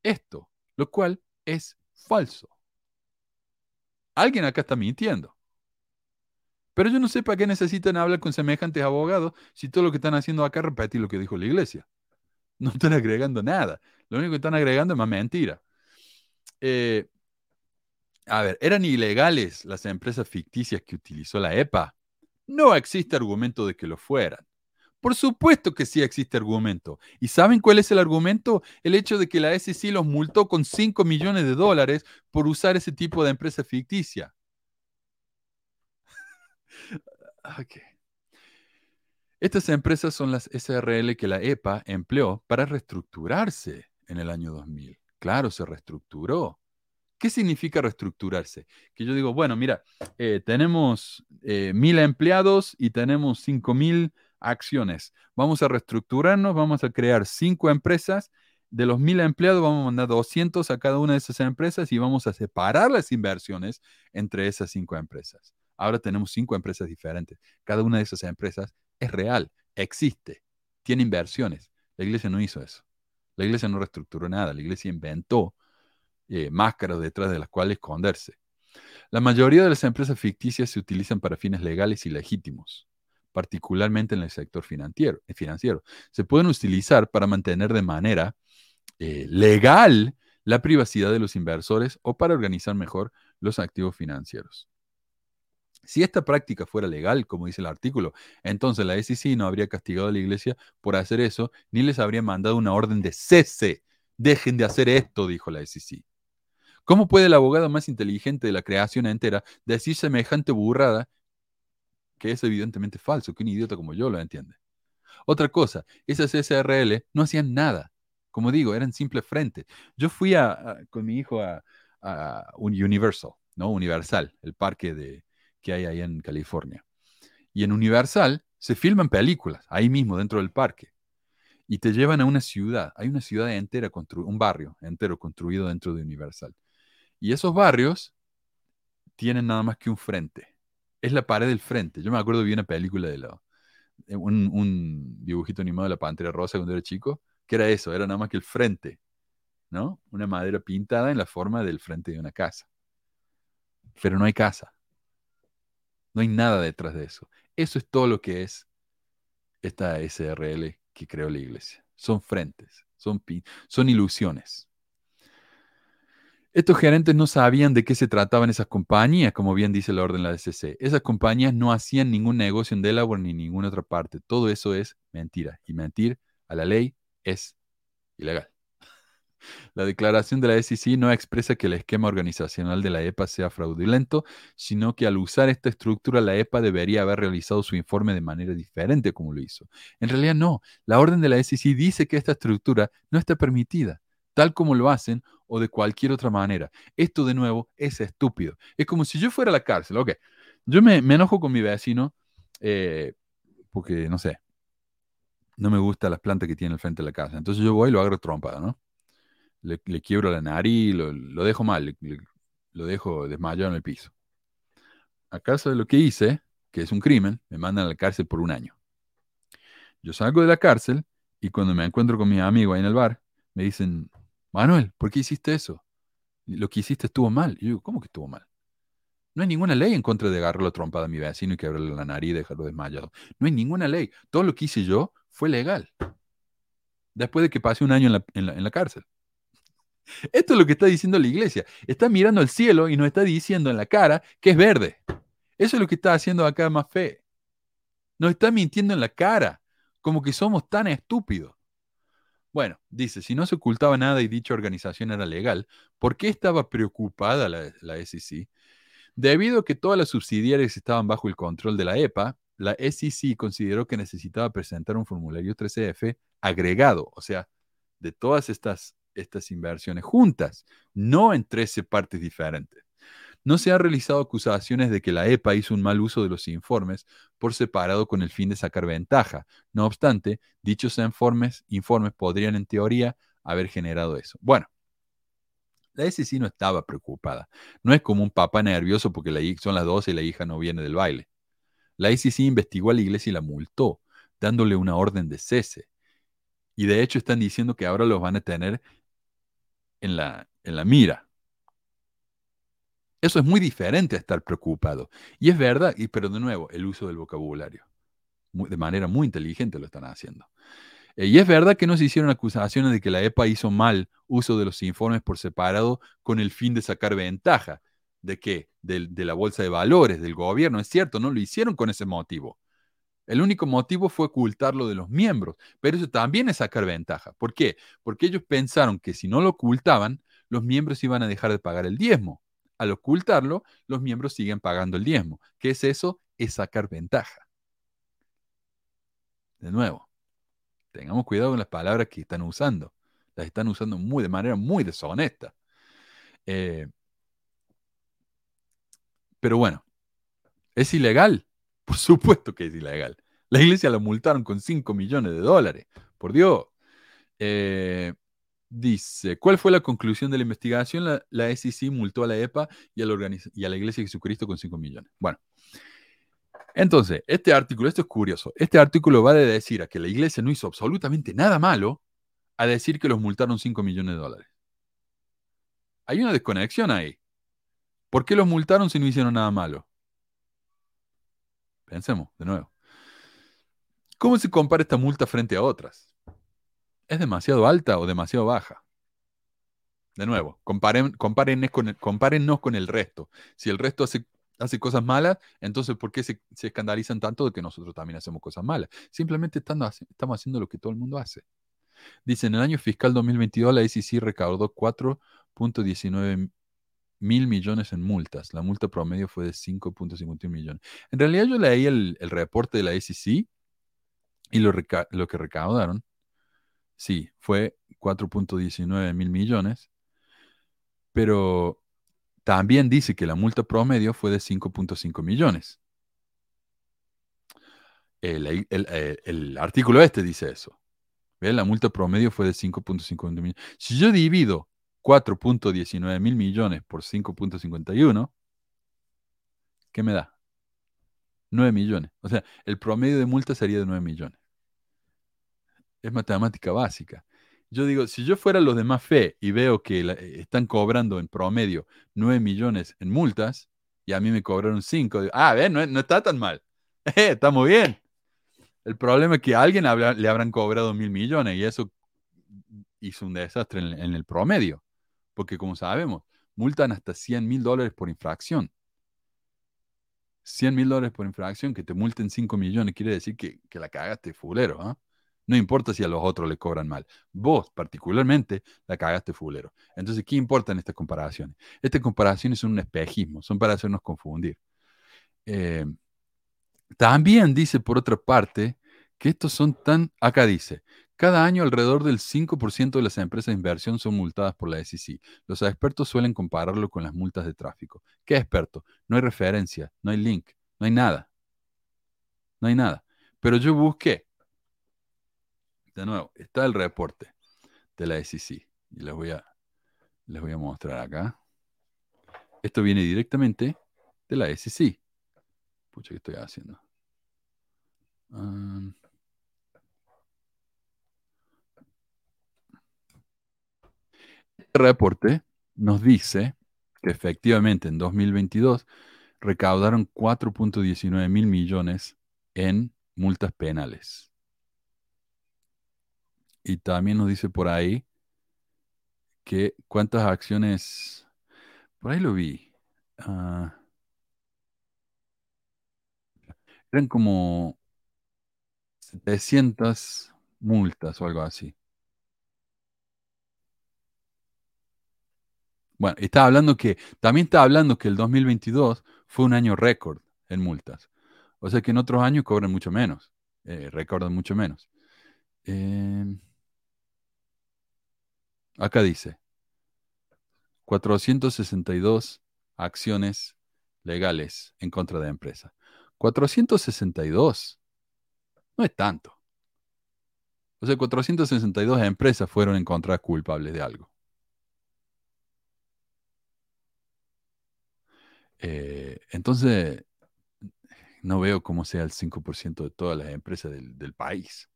esto, lo cual es falso. Alguien acá está mintiendo. Pero yo no sé para qué necesitan hablar con semejantes abogados si todo lo que están haciendo acá es repetir lo que dijo la iglesia. No están agregando nada. Lo único que están agregando es más mentira. Eh, a ver, ¿eran ilegales las empresas ficticias que utilizó la EPA? No existe argumento de que lo fueran. Por supuesto que sí existe argumento. ¿Y saben cuál es el argumento? El hecho de que la SEC los multó con 5 millones de dólares por usar ese tipo de empresa ficticia. Estas empresas son las SRL que la EPA empleó para reestructurarse en el año 2000. Claro, se reestructuró. ¿Qué significa reestructurarse? Que yo digo, bueno, mira, eh, tenemos eh, mil empleados y tenemos cinco mil acciones. Vamos a reestructurarnos, vamos a crear cinco empresas. De los mil empleados vamos a mandar 200 a cada una de esas empresas y vamos a separar las inversiones entre esas cinco empresas. Ahora tenemos cinco empresas diferentes. Cada una de esas empresas es real, existe, tiene inversiones. La iglesia no hizo eso. La iglesia no reestructuró nada. La iglesia inventó eh, máscaras detrás de las cuales esconderse. La mayoría de las empresas ficticias se utilizan para fines legales y legítimos, particularmente en el sector financiero. Eh. Se pueden utilizar para mantener de manera eh, legal la privacidad de los inversores o para organizar mejor los activos financieros. Si esta práctica fuera legal, como dice el artículo, entonces la SEC no habría castigado a la iglesia por hacer eso, ni les habría mandado una orden de cese. Dejen de hacer esto, dijo la SEC. ¿Cómo puede el abogado más inteligente de la creación entera decir semejante burrada que es evidentemente falso, que un idiota como yo lo entiende? Otra cosa, esas SRL no hacían nada. Como digo, eran simples frentes. Yo fui con mi hijo a, Universal, ¿no? Universal, el parque de, que hay ahí en California. Y en Universal se filman películas, ahí mismo, dentro del parque. Y te llevan a una ciudad. Hay una ciudad entera, un barrio entero construido dentro de Universal. Y esos barrios tienen nada más que un frente. Es la pared del frente. Yo me acuerdo vi una película de la, un, dibujito animado de la Pantera Rosa cuando era chico, que era eso, era nada más que el frente, ¿no? Una madera pintada en la forma del frente de una casa. Pero no hay casa. No hay nada detrás de eso. Eso es todo lo que es esta SRL que creó la iglesia. Son frentes, son, son ilusiones. Estos gerentes no sabían de qué se trataban esas compañías, como bien dice la orden de la DCC. Esas compañías no hacían ningún negocio en Delaware ni en ninguna otra parte. Todo eso es mentira. Y mentir a la ley es ilegal. La declaración de la SEC no expresa que el esquema organizacional de la EPA sea fraudulento, sino que al usar esta estructura la EPA debería haber realizado su informe de manera diferente como lo hizo. En realidad no, la orden de la SEC dice que esta estructura no está permitida, tal como lo hacen o de cualquier otra manera. Esto de nuevo es estúpido. Es como si yo fuera a la cárcel, ok. Yo me, enojo con mi vecino eh, porque, no sé, no me gustan las plantas que tiene al frente de la casa. Entonces yo voy y lo agarro trompada, ¿no? Le, quiebro la nariz, lo, dejo mal, lo dejo desmayado en el piso. A causa de lo que hice, que es un crimen, me mandan a la cárcel por un año. Yo salgo de la cárcel y cuando me encuentro con mi amigo ahí en el bar, me dicen, Manuel, ¿por qué hiciste eso? Lo que hiciste estuvo mal. Y yo digo, ¿cómo que estuvo mal? No hay ninguna ley en contra de agarrar la trompada a mi vecino y quebrarle la nariz y dejarlo desmayado. No hay ninguna ley. Todo lo que hice yo fue legal. Después de que pase un año en la- en la cárcel. Esto es lo que está diciendo la iglesia. Está mirando al cielo y nos está diciendo en la cara que es verde. Eso es lo que está haciendo acá más fe. Nos está mintiendo en la cara, como que somos tan estúpidos. Bueno, dice, si no se ocultaba nada y dicha organización era legal, ¿por qué estaba preocupada la, SEC? Debido a que todas las subsidiarias estaban bajo el control de la EPA, la SEC consideró que necesitaba presentar un formulario 13F agregado, o sea, de todas estas, estas inversiones juntas, no en 13 partes diferentes. No se han realizado acusaciones de que la EPA hizo un mal uso de los informes por separado con el fin de sacar ventaja. No obstante, dichos informes, informes podrían en teoría haber generado eso. Bueno, la SEC no estaba preocupada. No es como un papá nervioso porque la, son las 12 y la hija no viene del baile. La SEC investigó a la iglesia y la multó, dándole una orden de cese. Y de hecho están diciendo que ahora los van a tener en la, en la mira. Eso es muy diferente a estar preocupado. Y es verdad, y, pero de nuevo, el uso del vocabulario. De manera muy inteligente lo están haciendo. Eh, y es verdad que no se hicieron acusaciones de que la EPA hizo mal uso de los informes por separado con el fin de sacar ventaja. ¿De qué? De, de la bolsa de valores, del gobierno. Es cierto, no lo hicieron con ese motivo. El único motivo fue ocultarlo de los miembros, pero eso también es sacar ventaja. ¿Por qué? Porque ellos pensaron que si no lo ocultaban, los miembros iban a dejar de pagar el diezmo. Al ocultarlo, los miembros siguen pagando el diezmo. ¿Qué es eso? Es sacar ventaja. De nuevo, tengamos cuidado con las palabras que están usando. Las están usando muy, de manera muy deshonesta. Eh, pero bueno, ¿es ilegal? Por supuesto que es ilegal. La iglesia la multaron con 5 millones de dólares. Por Dios. Eh, dice, ¿cuál fue la conclusión de la investigación? La, la SEC multó a la EPA y a la, y a la Iglesia de Jesucristo con 5 millones. Bueno, entonces, este artículo, esto es curioso, este artículo va de decir a que la iglesia no hizo absolutamente nada malo a decir que los multaron 5 millones de dólares. Hay una desconexión ahí. ¿Por qué los multaron si no hicieron nada malo? Pensemos de nuevo. ¿Cómo se compara esta multa frente a otras? ¿Es demasiado alta o demasiado baja? De nuevo, comparen, compárennos, con el, con el resto. Si el resto hace hace cosas malas, entonces ¿por qué se, escandalizan tanto de que nosotros también hacemos cosas malas? Simplemente estando, estamos haciendo lo que todo el mundo hace. Dice, en el año fiscal 2022 la SEC recaudó 4.19 mil millones en multas. La multa promedio fue de 5.51 millones. En realidad yo leí el, el reporte de la SEC y lo, lo que recaudaron, sí, fue 4.19 mil millones, pero también dice que la multa promedio fue de 5.5 millones. El, el, el, artículo este dice eso. ¿Ven? La multa promedio fue de 5.5 millones. Si yo divido 4.19 mil millones por 5.51, ¿qué me da? 9 millones. O sea, el promedio de multa sería de 9 millones. Es matemática básica. Yo digo, si yo fuera los de más fe y veo que la, están cobrando en promedio 9 millones en multas y a mí me cobraron 5, digo, ah, ven, no, no, está tan mal. Eh, estamos bien. El problema es que a alguien le habrán cobrado mil millones y eso hizo un desastre en, el promedio. Porque como sabemos, multan hasta 100 mil dólares por infracción. 100 mil dólares por infracción, que te multen 5 millones, quiere decir que, que la cagaste fulero. ¿eh? No importa si a los otros le cobran mal. Vos, particularmente, la cagaste fulero. Entonces, ¿qué importan estas comparaciones? Estas comparaciones son un espejismo, son para hacernos confundir. Eh, también dice, por otra parte, que estos son tan... Acá dice, cada año alrededor del 5% de las empresas de inversión son multadas por la SEC. Los expertos suelen compararlo con las multas de tráfico. ¿Qué experto? No hay referencia, no hay link, no hay nada. No hay nada. Pero yo busqué. De nuevo, está el reporte de la SEC. Y les voy a, les voy a mostrar acá. Esto viene directamente de la SEC. Pucha, ¿qué estoy haciendo? Um, este reporte nos dice que efectivamente en 2022 recaudaron 4.19 mil millones en multas penales. Y también nos dice por ahí que cuántas acciones, por ahí lo vi, ah, eran como 700 multas o algo así. Bueno, está hablando que, también está hablando que el 2022 fue un año récord en multas. O sea que en otros años cobran mucho menos, eh, recordan mucho menos. Em, acá dice, 462 acciones legales en contra de empresa. 462 no es tanto. O sea, 462 empresas fueron encontradas culpables de algo. Eh, entonces, no veo cómo sea el 5% de todas las empresas del, país.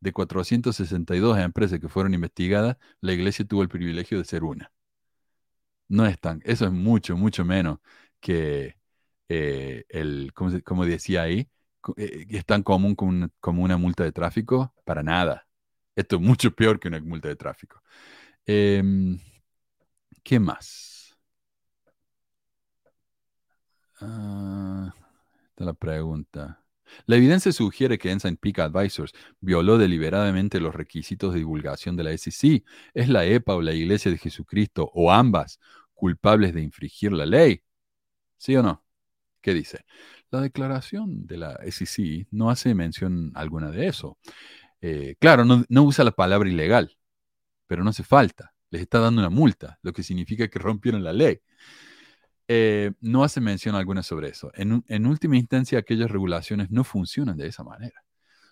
De 462 empresas que fueron investigadas, la iglesia tuvo el privilegio de ser una. No es tan, eso es mucho, mucho menos que eh, el, como, decía ahí, eh, es tan común como como una multa de tráfico, para nada. Esto es mucho peor que una multa de tráfico. Em, ¿Qué más? Ah, esta la pregunta. La evidencia sugiere que Ensign Peak Advisors violó deliberadamente los requisitos de divulgación de la SEC. ¿Es la EPA o la Iglesia de Jesucristo o ambas culpables de infringir la ley? ¿Sí o no? ¿Qué dice? La declaración de la SEC no hace mención alguna de eso. Eh, claro, no, usa la palabra ilegal, pero no hace falta. Les está dando una multa, lo que significa que rompieron la ley. Eh, no hace mención alguna sobre eso. En, última instancia, aquellas regulaciones no funcionan de esa manera.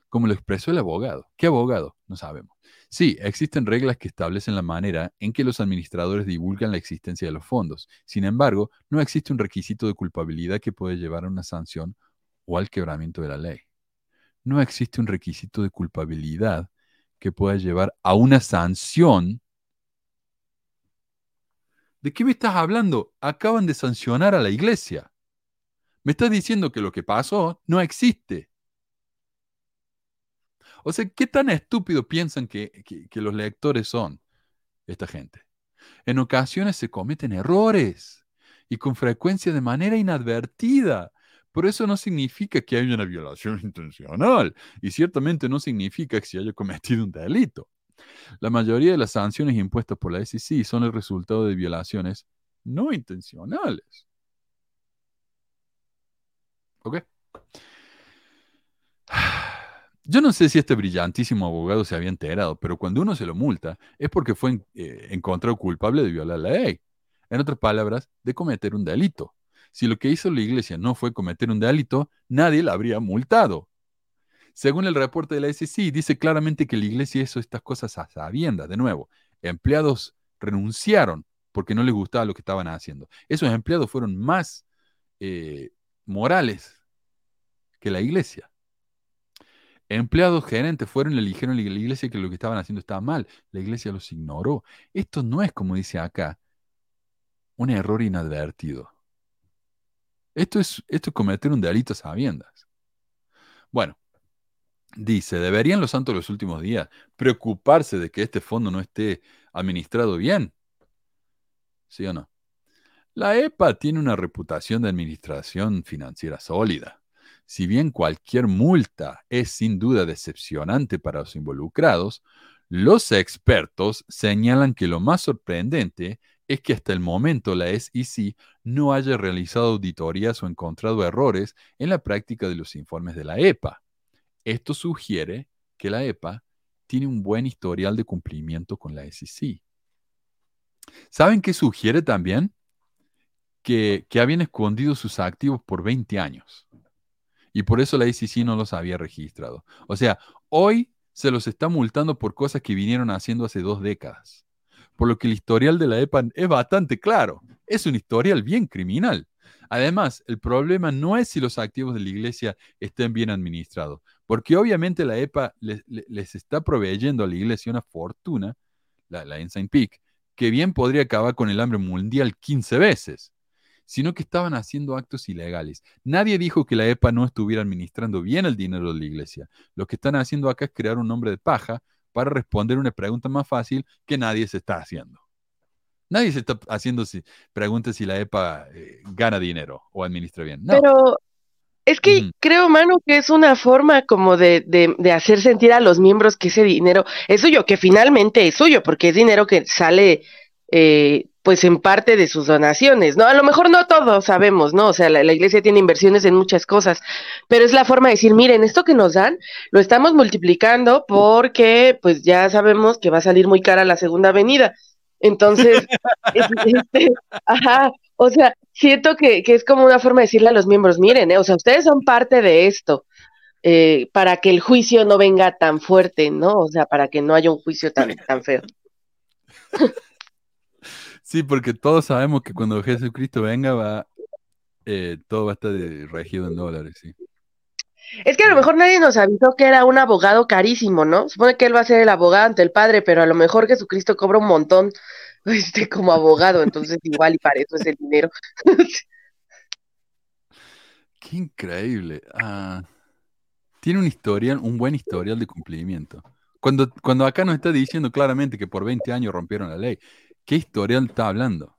Como lo expresó el abogado. ¿Qué abogado? No sabemos. Sí, existen reglas que establecen la manera en que los administradores divulgan la existencia de los fondos. Sin embargo, no existe un requisito de culpabilidad que puede llevar a una sanción o al quebramiento de la ley. No existe un requisito de culpabilidad que pueda llevar a una sanción. ¿De qué me estás hablando? Acaban de sancionar a la iglesia. Me estás diciendo que lo que pasó no existe. O sea, ¿qué tan estúpido piensan que, los lectores son esta gente? En ocasiones se cometen errores y con frecuencia de manera inadvertida. Por eso no significa que haya una violación intencional y ciertamente no significa que se haya cometido un delito. La mayoría de las sanciones impuestas por la SEC son el resultado de violaciones no intencionales. ¿Ok? Yo no sé si este brillantísimo abogado se había enterado, pero cuando uno se lo multa es porque fue eh, encontrado culpable de violar la ley. En otras palabras, de cometer un delito. Si lo que hizo la iglesia no fue cometer un delito, nadie la habría multado. Según el reporte de la SEC, dice claramente que la iglesia hizo estas cosas a sabiendas. De nuevo, empleados renunciaron porque no les gustaba lo que estaban haciendo. Esos empleados fueron más eh, morales que la iglesia. Empleados gerentes fueron y le dijeron a la iglesia que lo que estaban haciendo estaba mal. La iglesia los ignoró. Esto no es, como dice acá, un error inadvertido. Esto es, esto es cometer un delito a sabiendas. Bueno, dice, ¿deberían los santos los últimos días preocuparse de que este fondo no esté administrado bien? ¿Sí o no? La EPA tiene una reputación de administración financiera sólida. Si bien cualquier multa es sin duda decepcionante para los involucrados, los expertos señalan que lo más sorprendente es que hasta el momento la SEC no haya realizado auditorías o encontrado errores en la práctica de los informes de la EPA. Esto sugiere que la EPA tiene un buen historial de cumplimiento con la SEC. ¿Saben qué sugiere también? Que, que habían escondido sus activos por 20 años y por eso la ICC no los había registrado. O sea, hoy se los está multando por cosas que vinieron haciendo hace dos décadas. Por lo que el historial de la EPA es bastante claro. Es un historial bien criminal. Además, el problema no es si los activos de la iglesia estén bien administrados, porque obviamente la EPA les, está proveyendo a la iglesia una fortuna, la, la Ensign Peak, que bien podría acabar con el hambre mundial 15 veces. sino que estaban haciendo actos ilegales. Nadie dijo que la EPA no estuviera administrando bien el dinero de la iglesia. Lo que están haciendo acá es crear un nombre de paja para responder una pregunta más fácil que nadie se está haciendo. Nadie se está haciendo si, preguntas si la EPA eh, gana dinero o administra bien. Pero es que creo, mano, que es una forma como de, de, hacer sentir a los miembros que ese dinero es suyo, que finalmente es suyo, porque es dinero que sale, eh, pues en parte de sus donaciones, ¿no? A lo mejor no todos sabemos, ¿no? O sea, la, la, iglesia tiene inversiones en muchas cosas, pero es la forma de decir, miren, esto que nos dan, lo estamos multiplicando porque, pues ya sabemos que va a salir muy cara la segunda avenida. Entonces, este, ajá, o sea, siento que, que, es como una forma de decirle a los miembros, miren, eh, o sea, ustedes son parte de esto, eh, para que el juicio no venga tan fuerte, ¿no? O sea, para que no haya un juicio tan, tan feo. Sí, porque todos sabemos que cuando Jesucristo venga, va, eh, todo va a estar regido en dólares, sí. Es que a lo mejor nadie nos avisó que era un abogado carísimo, ¿no? Supone que él va a ser el abogado ante el Padre, pero a lo mejor Jesucristo cobra un montón este, como abogado, entonces igual y para eso es el dinero. Qué increíble. Ah, tiene un historial, un buen historial de cumplimiento. Cuando, cuando acá nos está diciendo claramente que por 20 años rompieron la ley, ¿qué historial está hablando?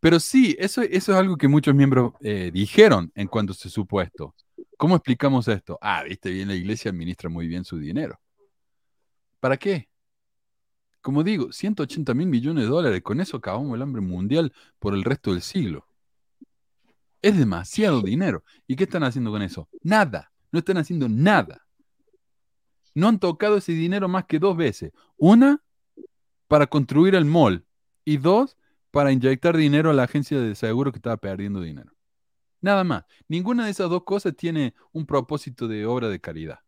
Pero sí, eso, eso es algo que muchos miembros eh, dijeron en cuanto se supo esto. ¿Cómo explicamos esto? Ah, viste bien, la iglesia administra muy bien su dinero. ¿Para qué? Como digo, 180 mil millones de dólares, con eso acabamos el hambre mundial por el resto del siglo. Es demasiado dinero. ¿Y qué están haciendo con eso? Nada. No están haciendo nada. No han tocado ese dinero más que dos veces. Una, para construir el mall. Y dos, para inyectar dinero a la agencia de seguro que estaba perdiendo dinero. Nada más. Ninguna de esas dos cosas tiene un propósito de obra de caridad.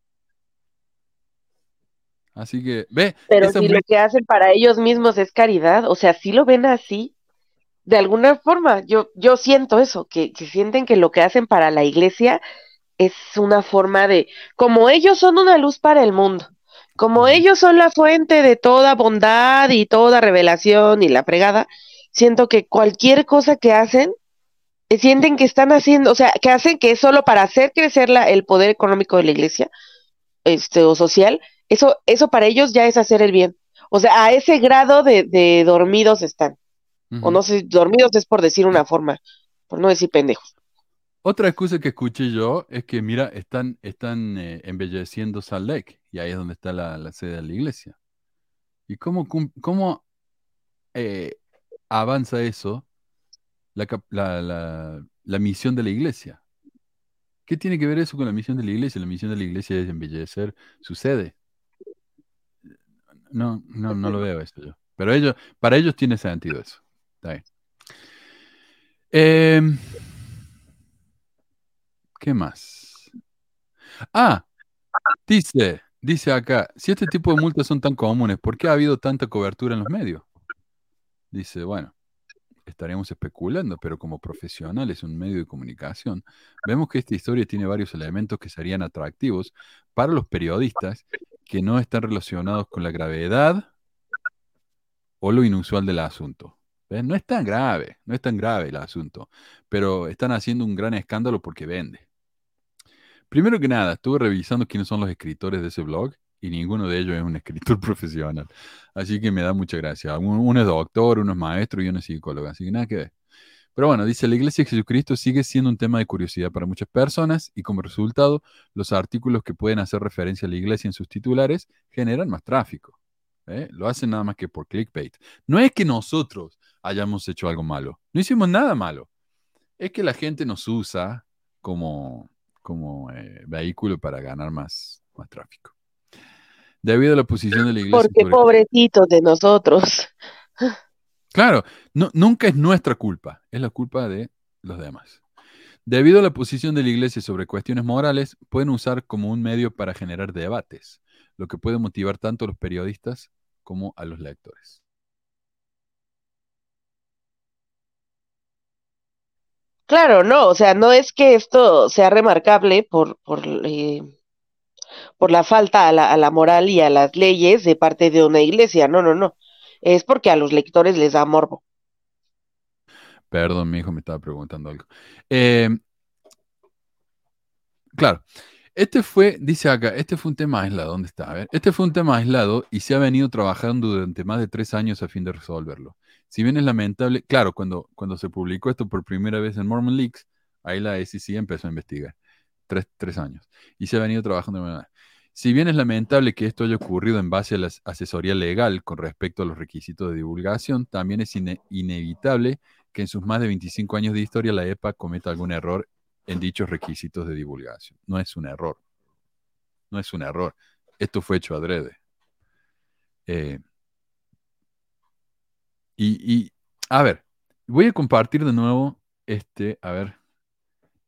Así que, ve. Pero si lo que hacen para ellos mismos es caridad, o sea, si lo ven así, de alguna forma, yo, yo siento eso, que, que sienten que lo que hacen para la iglesia es una forma de, como ellos son una luz para el mundo, como ellos son la fuente de toda bondad y toda revelación y la fregada, siento que cualquier cosa que hacen sienten que están haciendo, o sea, que hacen que es solo para hacer crecer la, el poder económico de la iglesia, este, o social, eso, eso para ellos ya es hacer el bien. O sea, a ese grado de, de dormidos están. O no sé, dormidos es por decir una forma, por no decir pendejos. Otra excusa que escuché yo es que, mira, están, están eh, embelleciendo Salt Lake, y ahí es donde está la, la sede de la iglesia. ¿Y cómo, cómo eh, avanza eso la, la, misión de la iglesia. ¿Qué tiene que ver eso con la misión de la iglesia? La misión de la iglesia es embellecer su sede. No, no, no lo veo eso yo. Pero ellos, para ellos tiene sentido eso. Em, ¿Qué más? Ah, dice, dice acá, si este tipo de multas son tan comunes, ¿por qué ha habido tanta cobertura en los medios? Dice, bueno, estaríamos especulando, pero como profesionales, un medio de comunicación, vemos que esta historia tiene varios elementos que serían atractivos para los periodistas que no están relacionados con la gravedad o lo inusual del asunto. No es tan grave, no es tan grave el asunto, pero están haciendo un gran escándalo porque vende. Primero que nada, estuve revisando quiénes son los escritores de ese blog y ninguno de ellos es un escritor profesional. Así que me da mucha gracia. Uno es doctor, uno es maestro y uno es psicólogo. Así que nada que ver. Pero bueno, dice, la Iglesia de Jesucristo sigue siendo un tema de curiosidad para muchas personas y como resultado, los artículos que pueden hacer referencia a la Iglesia en sus titulares generan más tráfico. ¿eh? Lo hacen nada más que por clickbait. No es que nosotros hayamos hecho algo malo. No hicimos nada malo. Es que la gente nos usa como, como eh, vehículo para ganar más, más tráfico. Debido a la posición de la iglesia. Porque pobrecitos de nosotros. Claro, no, nunca es nuestra culpa, es la culpa de los demás. Debido a la posición de la iglesia sobre cuestiones morales, pueden usar como un medio para generar debates, lo que puede motivar tanto a los periodistas como a los lectores. Claro, no, o sea, no es que esto sea remarcable por, por eh, la falta a la, a la moral y a las leyes de parte de una iglesia. No, no, no. Es porque a los lectores les da morbo. Perdón, mi hijo me estaba preguntando algo. Eh, claro, este fue, dice acá, este fue un tema aislado. ¿Dónde está? A ver, este fue un tema aislado y se ha venido trabajando durante más de tres años a fin de resolverlo. Si bien es lamentable, claro, cuando, cuando se publicó esto por primera vez en Mormon Leaks, ahí la SEC empezó a investigar. Tres, tres años. Y se ha venido trabajando de manera. Si bien es lamentable que esto haya ocurrido en base a la asesoría legal con respecto a los requisitos de divulgación, también es inevitable que en sus más de 25 años de historia la EPA cometa algún error en dichos requisitos de divulgación. No es un error. No es un error. Esto fue hecho adrede. Eh, y, y, a ver, voy a compartir de nuevo este, a ver,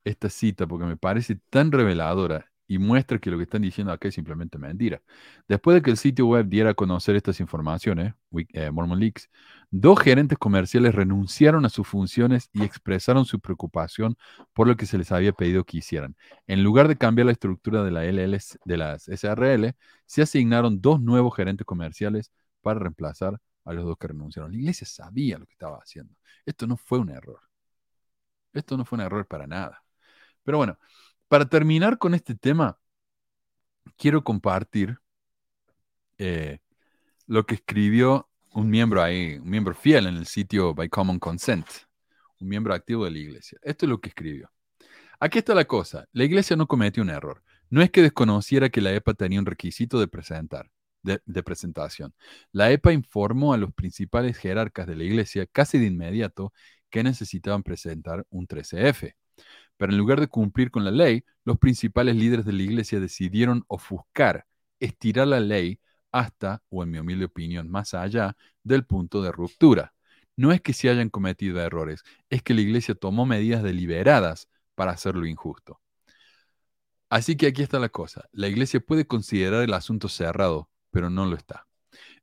esta cita porque me parece tan reveladora y muestra que lo que están diciendo acá es simplemente mentira. Después de que el sitio web diera a conocer estas informaciones, eh, Mormon Leaks, dos gerentes comerciales renunciaron a sus funciones y expresaron su preocupación por lo que se les había pedido que hicieran. En lugar de cambiar la estructura de, la LLS, de las SRL, se asignaron dos nuevos gerentes comerciales para reemplazar a los dos que renunciaron. La iglesia sabía lo que estaba haciendo. Esto no fue un error. Esto no fue un error para nada. Pero bueno, para terminar con este tema, quiero compartir eh, lo que escribió un miembro ahí, un miembro fiel en el sitio By Common Consent, un miembro activo de la iglesia. Esto es lo que escribió. Aquí está la cosa. La iglesia no cometió un error. No es que desconociera que la EPA tenía un requisito de presentar, de, de, presentación. La EPA informó a los principales jerarcas de la iglesia casi de inmediato que necesitaban presentar un 13F. Pero en lugar de cumplir con la ley, los principales líderes de la iglesia decidieron ofuscar, estirar la ley hasta, o en mi humilde opinión, más allá del punto de ruptura. No es que se hayan cometido errores, es que la iglesia tomó medidas deliberadas para hacerlo injusto. Así que aquí está la cosa. La iglesia puede considerar el asunto cerrado, pero no lo está.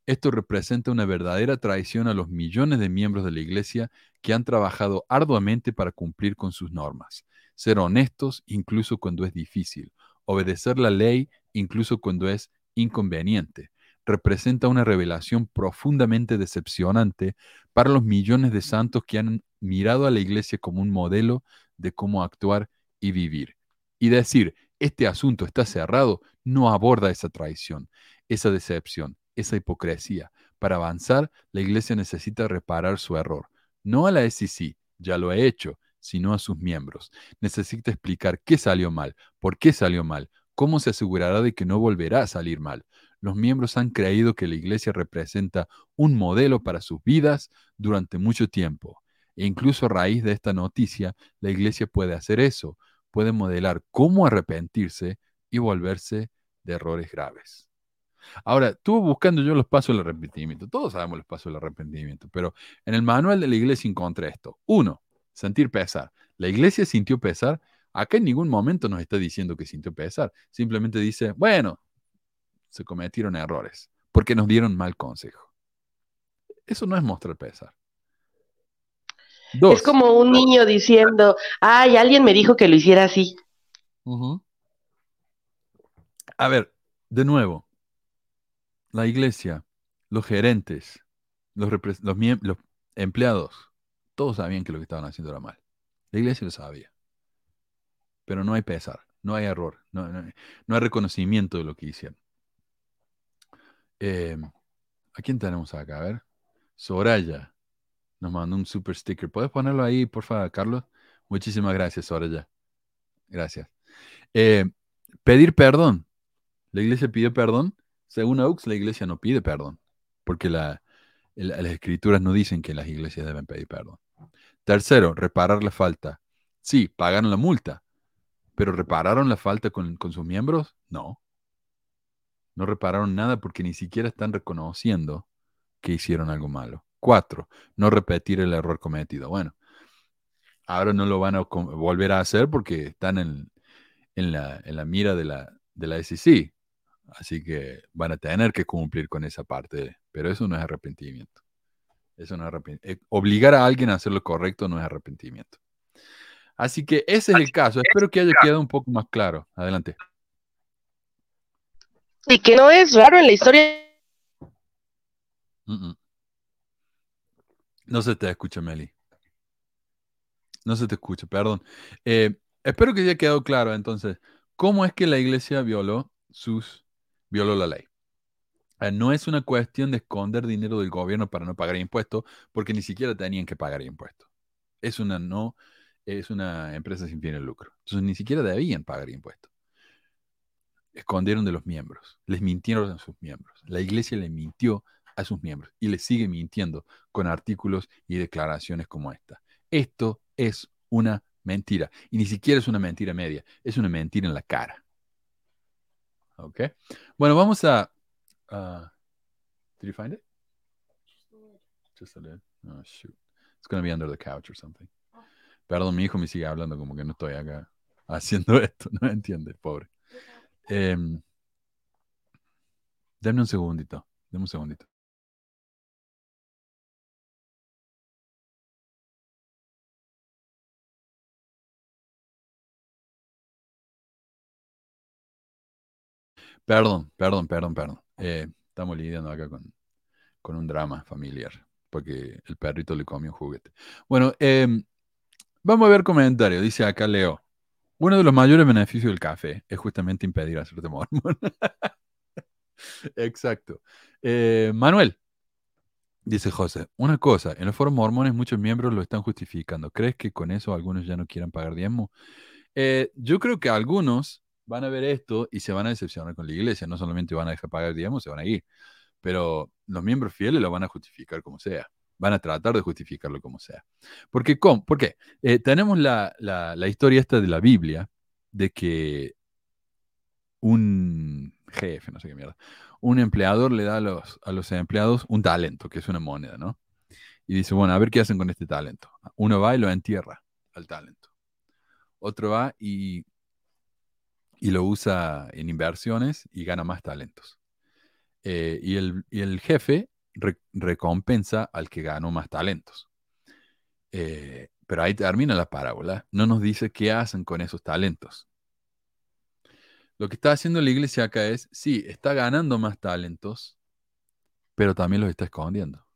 Esto representa una verdadera traición a los millones de miembros de la iglesia que han trabajado arduamente para cumplir con sus normas ser honestos incluso cuando es difícil, obedecer la ley incluso cuando es inconveniente. Representa una revelación profundamente decepcionante para los millones de santos que han mirado a la iglesia como un modelo de cómo actuar y vivir. Y decir, este asunto está cerrado, no aborda esa traición, esa decepción, esa hipocresía. Para avanzar, la iglesia necesita reparar su error. No a la SEC, ya lo he hecho, sino a sus miembros. Necesita explicar qué salió mal, por qué salió mal, cómo se asegurará de que no volverá a salir mal. Los miembros han creído que la iglesia representa un modelo para sus vidas durante mucho tiempo. E incluso a raíz de esta noticia, la iglesia puede hacer eso, puede modelar cómo arrepentirse y volverse de errores graves. Ahora, estuve buscando yo los pasos del arrepentimiento. Todos sabemos los pasos del arrepentimiento, pero en el manual de la iglesia encontré esto. Uno, sentir pesar. La iglesia sintió pesar. Acá en ningún momento nos está diciendo que sintió pesar. Simplemente dice, bueno, se cometieron errores porque nos dieron mal consejo. Eso no es mostrar pesar. Es como un niño diciendo, ay, alguien me dijo que lo hiciera así. A ver, de nuevo, la iglesia, los gerentes, los, los empleados, todos sabían que lo que estaban haciendo era mal. La iglesia lo sabía. Pero no hay pesar, no hay error, no, hay reconocimiento de lo que hicieron. Eh, ¿A quién tenemos acá? A ver. Soraya nos mandó un super sticker. ¿Puedes ponerlo ahí, por favor, Carlos? Muchísimas gracias, Soraya. Gracias. Eh, pedir perdón. La iglesia pide perdón. Según Aux, la iglesia no pide perdón. Porque la, las escrituras no dicen que las iglesias deben pedir perdón. Tercero, reparar la falta. Sí, pagaron la multa, pero ¿repararon la falta con, sus miembros? No. No repararon nada porque ni siquiera están reconociendo que hicieron algo malo. Cuatro, no repetir el error cometido. Bueno, ahora no lo van a volver a hacer porque están en, la, mira de la, de la SEC. Así que van a tener que cumplir con esa parte, pero eso no es arrepentimiento. Eso no es arrepentimiento. Eh, obligar a alguien a hacer lo correcto no es arrepentimiento. Así que ese es el caso. Espero que haya quedado un poco más claro. Adelante. Y que no es raro en la historia. No se te escucha, Meli. No se te escucha, perdón. Eh, espero que haya quedado claro entonces, ¿cómo es que la iglesia violó sus, violó la ley? Eh, no es una cuestión de esconder dinero del gobierno para no pagar impuestos, porque ni siquiera tenían que pagar impuestos. Es una no, es una empresa sin fin de lucro. Entonces ni siquiera debían pagar impuestos. Escondieron de los miembros, les mintieron a sus miembros. La iglesia le mintió a sus miembros y le sigue mintiendo con artículos y declaraciones como esta. Esto es una mentira y ni siquiera es una mentira media, es una mentira en la cara. ¿Ok? Bueno, vamos a Uh, did you find it? Just a little. Oh, shoot. It's going to be under the couch or something. Perdón, mi hijo me sigue hablando como que no estoy acá haciendo esto. No entiende, pobre. Eh, denme un segundito. Denme un segundito. Perdón, perdón, perdón, perdón. Eh, estamos lidiando acá con, con, un drama familiar, porque el perrito le comió un juguete. Bueno, em, vamos a ver comentarios. Dice acá Leo. Uno de los mayores beneficios del café es justamente impedir hacerte mormón. Exacto. Eh, Manuel, dice José, una cosa, en los foros mormones muchos miembros lo están justificando. ¿Crees que con eso algunos ya no quieran pagar diezmo? Eh, yo creo que algunos van a ver esto y se van a decepcionar con la iglesia. No solamente van a dejar pagar, digamos, se van a ir. Pero los miembros fieles lo van a justificar como sea. Van a tratar de justificarlo como sea. Porque, ¿cómo? ¿Por qué? Eh, tenemos la, historia esta de la Biblia, de que un jefe, no sé qué mierda, un empleador le da a los, a los empleados un talento, que es una moneda, ¿no? Y dice, bueno, a ver qué hacen con este talento. Uno va y lo entierra al talento. Otro va y y lo usa en inversiones y gana más talentos. Eh, y, el, jefe recompensa al que ganó más talentos. Eh, pero ahí termina la parábola. No nos dice qué hacen con esos talentos. Lo que está haciendo la iglesia acá es, sí, está ganando más talentos, pero también los está escondiendo.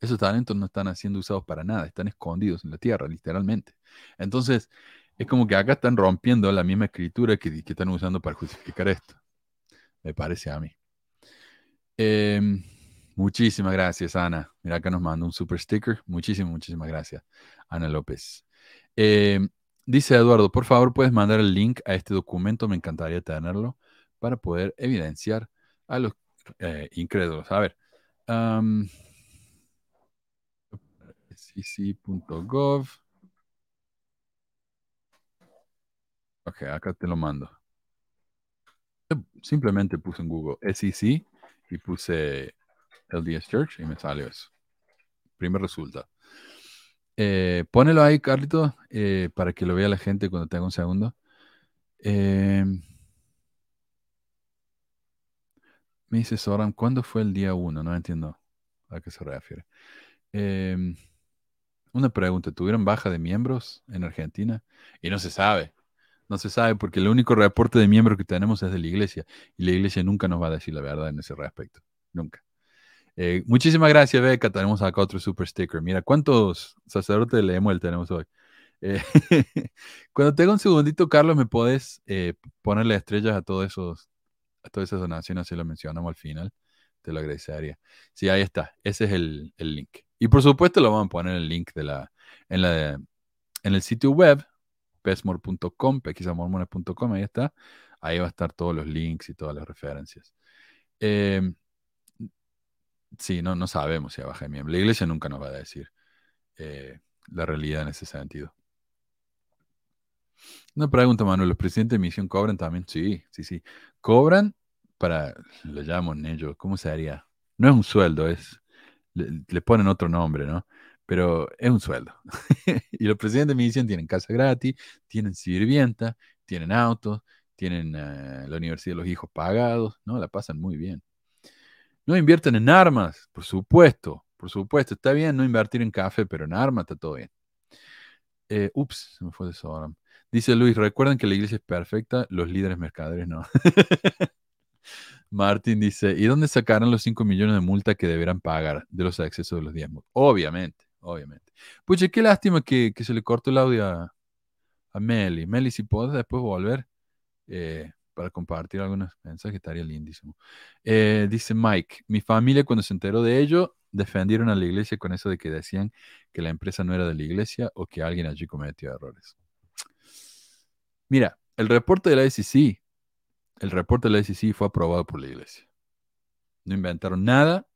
Esos talentos no están siendo usados para nada, están escondidos en la tierra, literalmente. Entonces, es como que acá están rompiendo la misma escritura que, están usando para justificar esto. Me parece a mí. Em, muchísimas gracias, Ana. Mira, acá nos manda un super sticker. Muchísimas, muchísimas gracias, Ana López. Em, dice Eduardo, por favor, puedes mandar el link a este documento. Me encantaría tenerlo para poder evidenciar a los eh, incrédulos. A ver. Um, cc.gov Ok, acá te lo mando. Simplemente puse en Google SEC y puse LDS Church y me salió eso. Primer resultado. Eh, ponelo ahí, Carlito, eh, para que lo vea la gente cuando tenga un segundo. Eh, me dice Soran, ¿cuándo fue el día 1? No entiendo a qué se refiere. una pregunta, ¿tuvieron baja de miembros en Argentina? Y no se sabe. No se sabe porque el único reporte de miembros que tenemos es de la iglesia y la iglesia nunca nos va a decir la verdad en ese respecto. Nunca. Eh, muchísimas gracias, Beca. Tenemos acá otro super sticker. Mira, ¿cuántos sacerdotes de Lemuel tenemos hoy? Eh, cuando tenga un segundito, Carlos, ¿me puedes eh, ponerle estrellas a, todos esos, a todas esas donaciones? Si lo mencionamos al final, te lo agradecería. Sí, ahí está. Ese es el, link. Y por supuesto, lo vamos a poner el link de la, en, la, en el sitio web pesmore.com, pesquisamormones.com, ahí está. Ahí va a estar todos los links y todas las referencias. Em, sí, no, no sabemos si baja de miembro. La iglesia nunca nos va a decir eh, la realidad en ese sentido. Una pregunta, Manuel, ¿los presidentes de misión cobran también? Sí, sí, sí. Cobran para, lo llaman ellos, ¿cómo se haría? No es un sueldo, es, le ponen otro nombre, ¿no? Pero es un sueldo. y los presidentes de misión tienen casa gratis, tienen sirvienta, tienen autos, tienen eh, la universidad de los hijos pagados, ¿no? La pasan muy bien. No invierten en armas, por supuesto, por supuesto. Está bien no invertir en café, pero en armas está todo bien. Eh, ups, se me fue de eso Dice Luis, recuerden que la iglesia es perfecta, los líderes mercaderes no. Martín dice, ¿y dónde sacarán los 5 millones de multa que deberán pagar de los excesos de los diezmos? Obviamente, obviamente. Pucha, qué lástima que, se le cortó el audio a, a Meli. Meli, si puedes después volver eh, para compartir algunos mensajes, estaría lindísimo. Eh, dice Mike, mi familia cuando se enteró de ello, defendieron a la iglesia con eso de que decían que la empresa no era de la iglesia o que alguien allí cometió errores. Mira, el reporte de la SEC, el reporte de la SEC fue aprobado por la iglesia. No inventaron nada,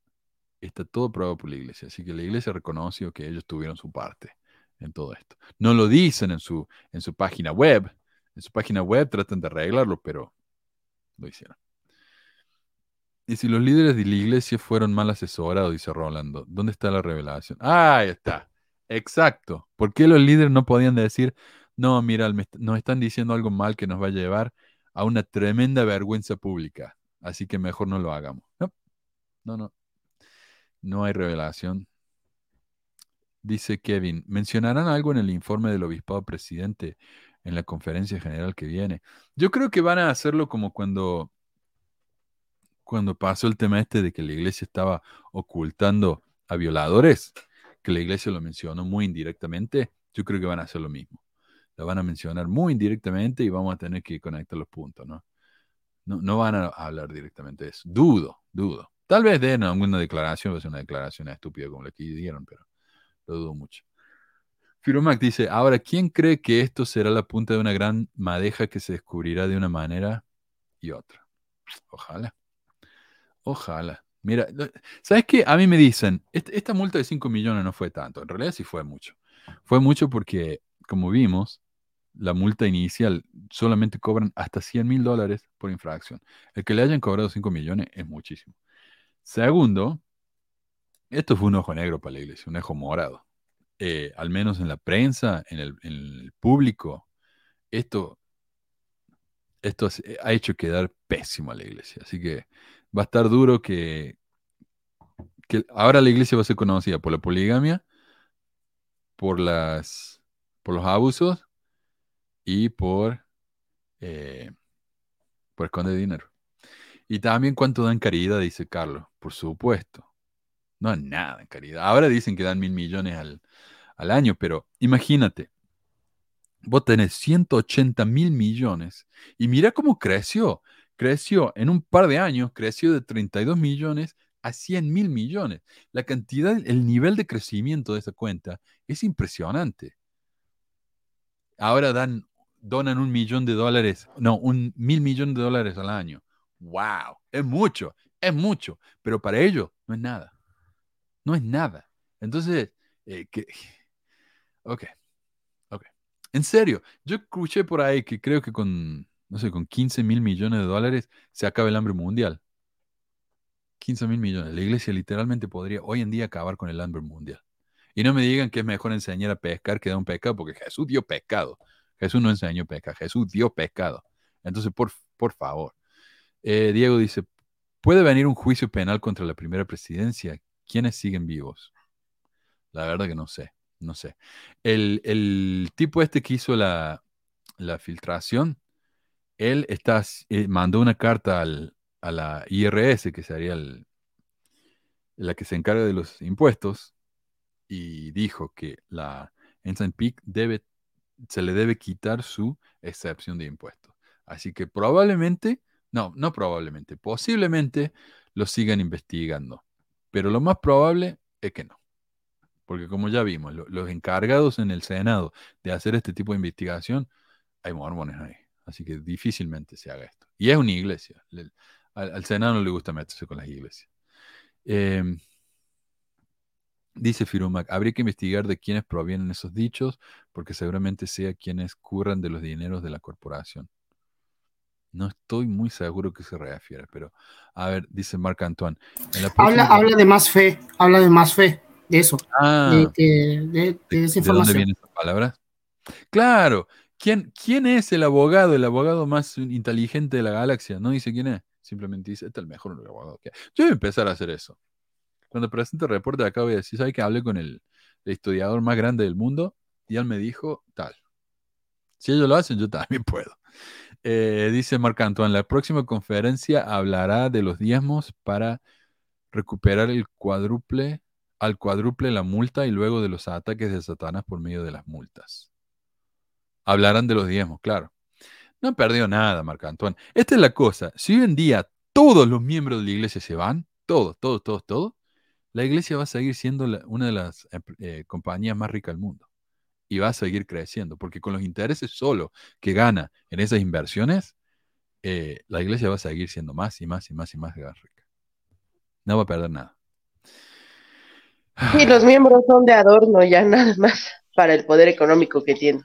está todo aprobado por la iglesia. Así que la iglesia reconoció que ellos tuvieron su parte en todo esto. No lo dicen en su, en su página web. En su página web tratan de arreglarlo, pero lo hicieron. Y si los líderes de la iglesia fueron mal asesorados, dice Rolando, ¿dónde está la revelación? Ah, ahí está. Exacto. ¿Por qué los líderes no podían decir, no, mira, nos están diciendo algo mal que nos va a llevar a una tremenda vergüenza pública? Así que mejor no lo hagamos. No, no, no. No hay revelación. Dice Kevin, ¿mencionarán algo en el informe del obispado presidente en la conferencia general que viene? Yo creo que van a hacerlo como cuando, cuando pasó el tema este de que la iglesia estaba ocultando a violadores, que la iglesia lo mencionó muy indirectamente. Yo creo que van a hacer lo mismo. Lo van a mencionar muy indirectamente y vamos a tener que conectar los puntos, ¿no? No, no van a hablar directamente de eso. Dudo, dudo. Tal vez den alguna declaración, va a ser una declaración estúpida como la que dieron, pero lo dudo mucho. Firomac dice, ahora, ¿quién cree que esto será la punta de una gran madeja que se descubrirá de una manera y otra? Ojalá. Ojalá. Mira, ¿sabes qué? A mí me dicen, esta multa de 5 millones no fue tanto. En realidad sí fue mucho. Fue mucho porque, como vimos, la multa inicial solamente cobran hasta 100 mil dólares por infracción. El que le hayan cobrado 5 millones es muchísimo. Segundo, esto fue un ojo negro para la iglesia, un ojo morado. Eh, al menos en la prensa, en el, público, esto, esto ha hecho quedar pésimo a la iglesia. Así que va a estar duro que, ahora la iglesia va a ser conocida por la poligamia, por, las, por los abusos y por, eh, por esconder dinero. Y también cuánto dan caridad, dice Carlos, por supuesto. No es nada en caridad. Ahora dicen que dan mil millones al, año, pero imagínate, vos tenés 180 mil millones y mira cómo creció. Creció en un par de años, creció de 32 millones a 100 mil millones. La cantidad, el nivel de crecimiento de esa cuenta es impresionante. Ahora dan, donan un millón de dólares, no, un mil millones de dólares al año. ¡Wow! Es mucho, es mucho, pero para ellos no es nada. No es nada. Entonces, eh, que... ok, ok. En serio, yo escuché por ahí que creo que con, no sé, con 15 mil millones de dólares se acaba el hambre mundial. 15 mil millones. La iglesia literalmente podría hoy en día acabar con el hambre mundial. Y no me digan que es mejor enseñar a pescar que dar un pescado, porque Jesús dio pescado. Jesús no enseñó pesca, Jesús dio pescado. Entonces, por, por favor. Eh, Diego dice, ¿puede venir un juicio penal contra la primera presidencia? ¿Quiénes siguen vivos? La verdad que no sé, no sé. El, tipo este que hizo la, filtración, él está, eh, mandó una carta a la IRS, que sería la que se encarga de los impuestos, y dijo que la Ensign Peak debe, se le debe quitar su excepción de impuestos. Así que probablemente, no, no probablemente, posiblemente lo sigan investigando. Pero lo más probable es que no. Porque como ya vimos, los encargados en el Senado de hacer este tipo de investigación, hay mormones ahí. Así que difícilmente se haga esto. Y es una iglesia. al, Senado no le gusta meterse con las iglesias. Em, dice Firumac, habría que investigar de quiénes provienen esos dichos, porque seguramente sea quienes curran de los dineros de la corporación. No estoy muy seguro que se refiere, pero a ver, dice Marc Antoine. habla, habla de más fe, habla de más fe, de eso. Ah, de, esa información. dónde vienen esas palabras? Claro, ¿Quién, ¿quién es el abogado, el abogado más inteligente de la galaxia? No dice quién es, simplemente dice, este es el mejor abogado que hay. Yo voy a empezar a hacer eso. Cuando presente el reporte de acá voy a decir, ¿sabes que hablé con el, el historiador más grande del mundo? Y él me dijo, tal. Si ellos lo hacen, yo también puedo. Eh, dice Marc Antoine, la próxima conferencia hablará de los diezmos para recuperar el cuádruple al cuádruple la multa y luego de los ataques de Satanás por medio de las multas. Hablarán de los diezmos, claro. No han perdido nada, Marco Antoine. Esta es la cosa. Si hoy en día todos los miembros de la iglesia se van, todos, todos, todos, todos, la iglesia va a seguir siendo una de las eh, compañías más ricas del mundo. Y va a seguir creciendo, porque con los intereses solo que gana en esas inversiones, eh, la iglesia va a seguir siendo más y más y más y más rica. No va a perder nada. Y los miembros son de adorno ya nada más para el poder económico que tienen.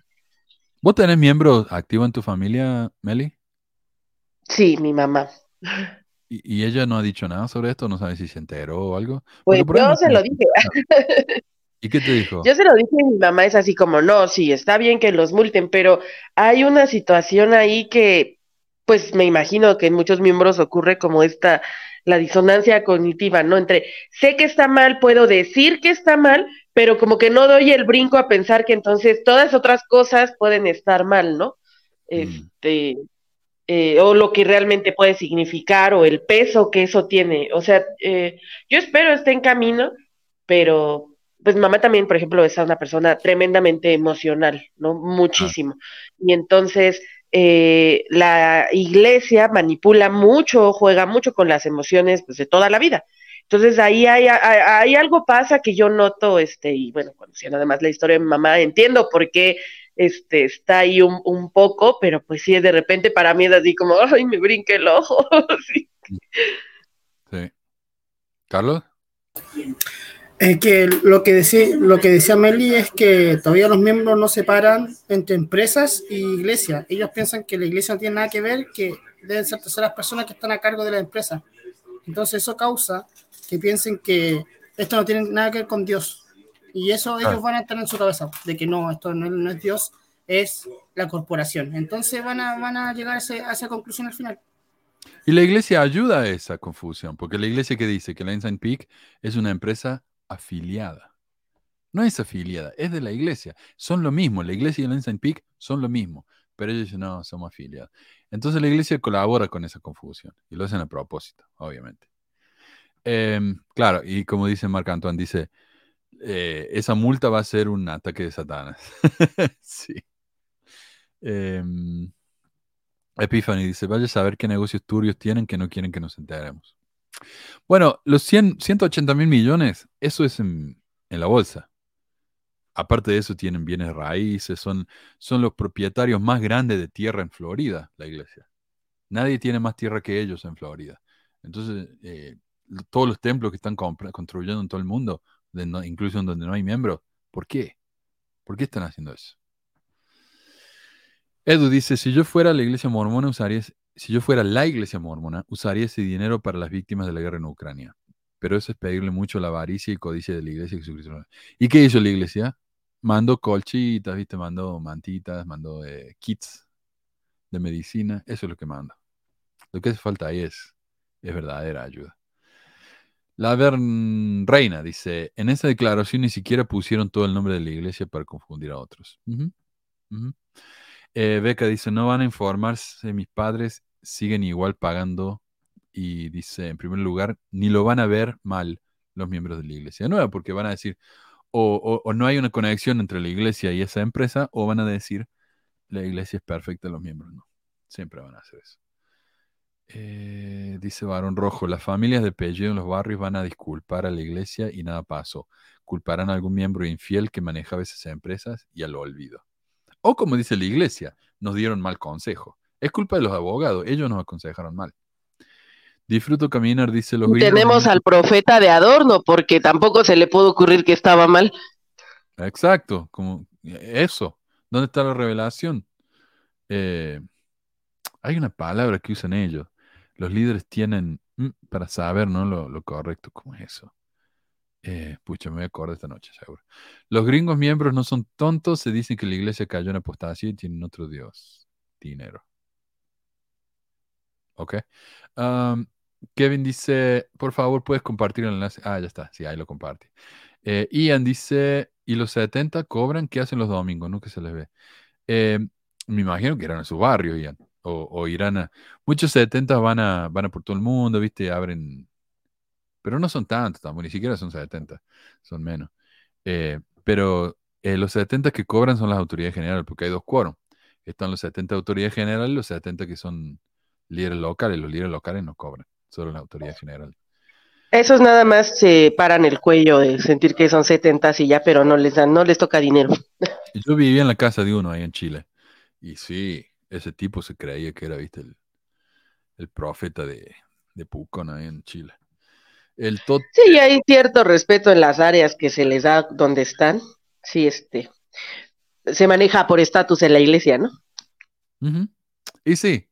¿Vos tenés miembros activos en tu familia, Meli? Sí, mi mamá. ¿Y, ella no ha dicho nada sobre esto? ¿No sabe si se enteró o algo? Pues yo se lo dije. ¿Y qué te dijo? Yo se lo dije y mi mamá es así como, no, sí, está bien que los multen, pero hay una situación ahí que, pues me imagino que en muchos miembros ocurre como esta, la disonancia cognitiva, ¿no? Entre sé que está mal, puedo decir que está mal, pero como que no doy el brinco a pensar que entonces todas otras cosas pueden estar mal, ¿no? Mm. Este, eh, o lo que realmente puede significar, o el peso que eso tiene. O sea, eh, yo espero esté en camino, pero pues mamá también, por ejemplo, es una persona tremendamente emocional, ¿no? Muchísimo. Y entonces, eh, la iglesia manipula mucho, juega mucho con las emociones pues, de toda la vida. Entonces ahí hay, hay, algo pasa que yo noto, este, y bueno, conociendo además la historia de mi mamá, entiendo por qué este, está ahí un, un poco, pero pues sí, de repente para mí es así como, ay, me brinque el ojo. sí. sí. ¿Carlos? Es que lo que decía, lo que decía Meli es que todavía los miembros no separan entre empresas y iglesia. Ellos piensan que la iglesia no tiene nada que ver, que deben ser terceras personas que están a cargo de la empresa. Entonces eso causa que piensen que esto no tiene nada que ver con Dios. Y eso ellos ah. van a tener en su cabeza, de que no, esto no, es Dios, es la corporación. Entonces van a, van a llegar a, esa conclusión al final. Y la iglesia ayuda a esa confusión, porque la iglesia que dice que la Ensign Peak es una empresa afiliada. No es afiliada, es de la iglesia. Son lo mismo, la iglesia y la Ensign Peak son lo mismo, pero ellos dicen, no, somos afiliados. Entonces la iglesia colabora con esa confusión y lo hacen a propósito, obviamente. Em, claro, y como dice Marc Antoine, dice, eh, esa multa va a ser un ataque de Satanás. sí. Em, Epiphany dice, vaya a saber qué negocios turbios tienen que no quieren que nos enteremos. Bueno, los 100, 180 mil millones, eso es en, la bolsa. Aparte de eso, tienen bienes raíces, son, son los propietarios más grandes de tierra en Florida, la iglesia. Nadie tiene más tierra que ellos en Florida. Entonces, eh, todos los templos que están construyendo en todo el mundo, incluso en donde no hay miembros. ¿Por qué? ¿Por qué están haciendo eso? Edu dice, si yo fuera la iglesia mormona, usaría, si yo fuera la iglesia mormona, usaría ese dinero para las víctimas de la guerra en Ucrania. Pero eso es pedirle mucho la avaricia y codicia de la iglesia Jesucristo. ¿Y qué hizo la iglesia? Mandó colchitas, ¿viste? Mandó mantitas, mandó eh, kits de medicina. Eso es lo que manda. Lo que hace falta ahí es, es verdadera ayuda. La Reina dice, en esa declaración ni siquiera pusieron todo el nombre de la iglesia para confundir a otros. Eh, Beca dice, no van a informarse, mis padres siguen igual pagando y dice, en primer lugar, ni lo van a ver mal los miembros de la iglesia. No, porque van a decir, o, o, no hay una conexión entre la iglesia y esa empresa, o van a decir, la iglesia es perfecta, los miembros no. Siempre van a hacer eso. Eh, dice Barón Rojo, las familias de apellido en los barrios van a disculpar a la iglesia y nada pasó. Culparán a algún miembro infiel que manejaba esas empresas y al lo olvido. O como dice la iglesia, nos dieron mal consejo. Es culpa de los abogados, ellos nos aconsejaron mal. Disfruto caminar, dice los Tenemos al profeta de adorno, porque tampoco se le pudo ocurrir que estaba mal. Exacto, como eso. ¿Dónde está la revelación? Eh, hay una palabra que usan ellos los líderes tienen mm, para saber ¿no? lo, correcto como es eso. Eh, pucha, me voy a acordar esta noche, seguro. Los gringos miembros no son tontos, se dicen que la iglesia cayó en apostasía y tienen otro Dios, dinero. Ok. Kevin dice, por favor, puedes compartir el enlace. Ah, ya está, sí, ahí lo comparte. Eh, Ian dice, ¿y los 70 cobran? ¿Qué hacen los domingos? Nunca se les ve. Eh, me imagino que eran en su barrio, Ian o, irán a... Muchos 70 van a, van a por todo el mundo, ¿viste? Abren Pero no son tantos tampoco, ni siquiera son 70, son menos. Eh, pero eh, los 70 que cobran son las autoridades generales, porque hay dos quórum. Están los 70 autoridades generales y los 70 que son líderes locales. Los líderes locales no cobran, solo las autoridades generales. Esos nada más se paran el cuello de sentir que son 70 y ya, pero no les dan, no les toca dinero. Yo vivía en la casa de uno ahí en Chile. Y sí, ese tipo se creía que era, viste, el, el profeta de, de Pucón ahí en Chile. El tot Sí, hay cierto respeto en las áreas que se les da donde están. Sí, este. Se maneja por estatus en la iglesia, ¿no? Y sí,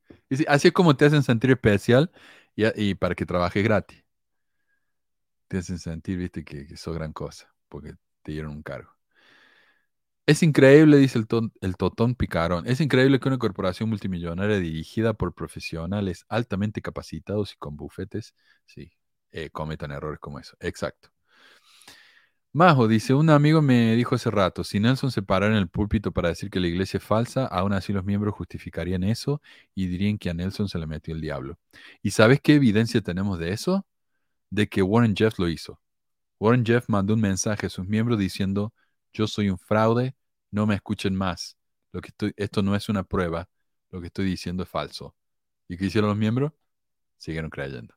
así es como te hacen sentir especial y, para que trabajes gratis. Te hacen sentir, viste, que, que sos gran cosa, porque te dieron un cargo. Es increíble, dice el, el Totón Picarón, es increíble que una corporación multimillonaria dirigida por profesionales altamente capacitados y con bufetes, eh, cometan errores como eso. Exacto. Majo dice, un amigo me dijo hace rato, si Nelson se parara en el púlpito para decir que la iglesia es falsa, aún así los miembros justificarían eso y dirían que a Nelson se le metió el diablo. ¿Y sabes qué evidencia tenemos de eso? De que Warren Jeff lo hizo. Warren Jeff mandó un mensaje a sus miembros diciendo, yo soy un fraude, no me escuchen más. Lo que estoy, esto no es una prueba, lo que estoy diciendo es falso. ¿Y qué hicieron los miembros? Siguieron creyendo.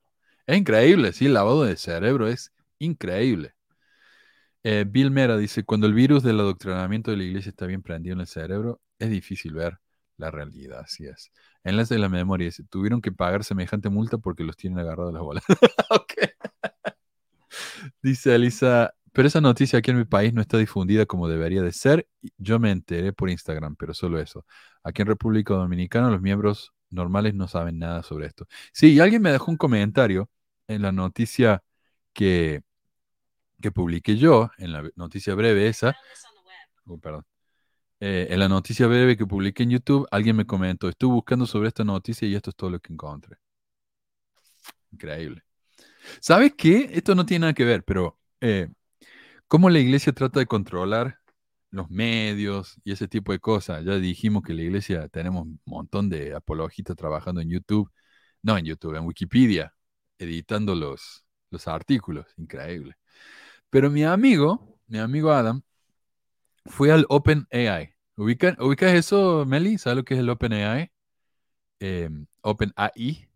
Es increíble, sí, el lavado de cerebro es increíble. Eh, Bill Mera dice, cuando el virus del adoctrinamiento de la iglesia está bien prendido en el cerebro, es difícil ver la realidad, así es. Enlace de la memoria, dice, tuvieron que pagar semejante multa porque los tienen agarrados las bolas. Dice Elisa, pero esa noticia aquí en mi país no está difundida como debería de ser. Yo me enteré por Instagram, pero solo eso. Aquí en República Dominicana los miembros normales no saben nada sobre esto. Sí, y alguien me dejó un comentario en la noticia que, que publiqué yo, en la noticia breve esa. Oh, perdón. Eh, en la noticia breve que publiqué en YouTube, alguien me comentó, estuve buscando sobre esta noticia y esto es todo lo que encontré. Increíble. ¿Sabes qué? Esto no tiene nada que ver, pero eh, cómo la iglesia trata de controlar los medios y ese tipo de cosas. Ya dijimos que la iglesia tenemos un montón de apologistas trabajando en YouTube, no en YouTube, en Wikipedia, editando los, los artículos. Increíble. Pero mi amigo, mi amigo Adam, fue al OpenAI. ¿Ubican, ¿Ubicas eso, Meli? ¿Sabes lo que es el OpenAI? Eh, OpenAI.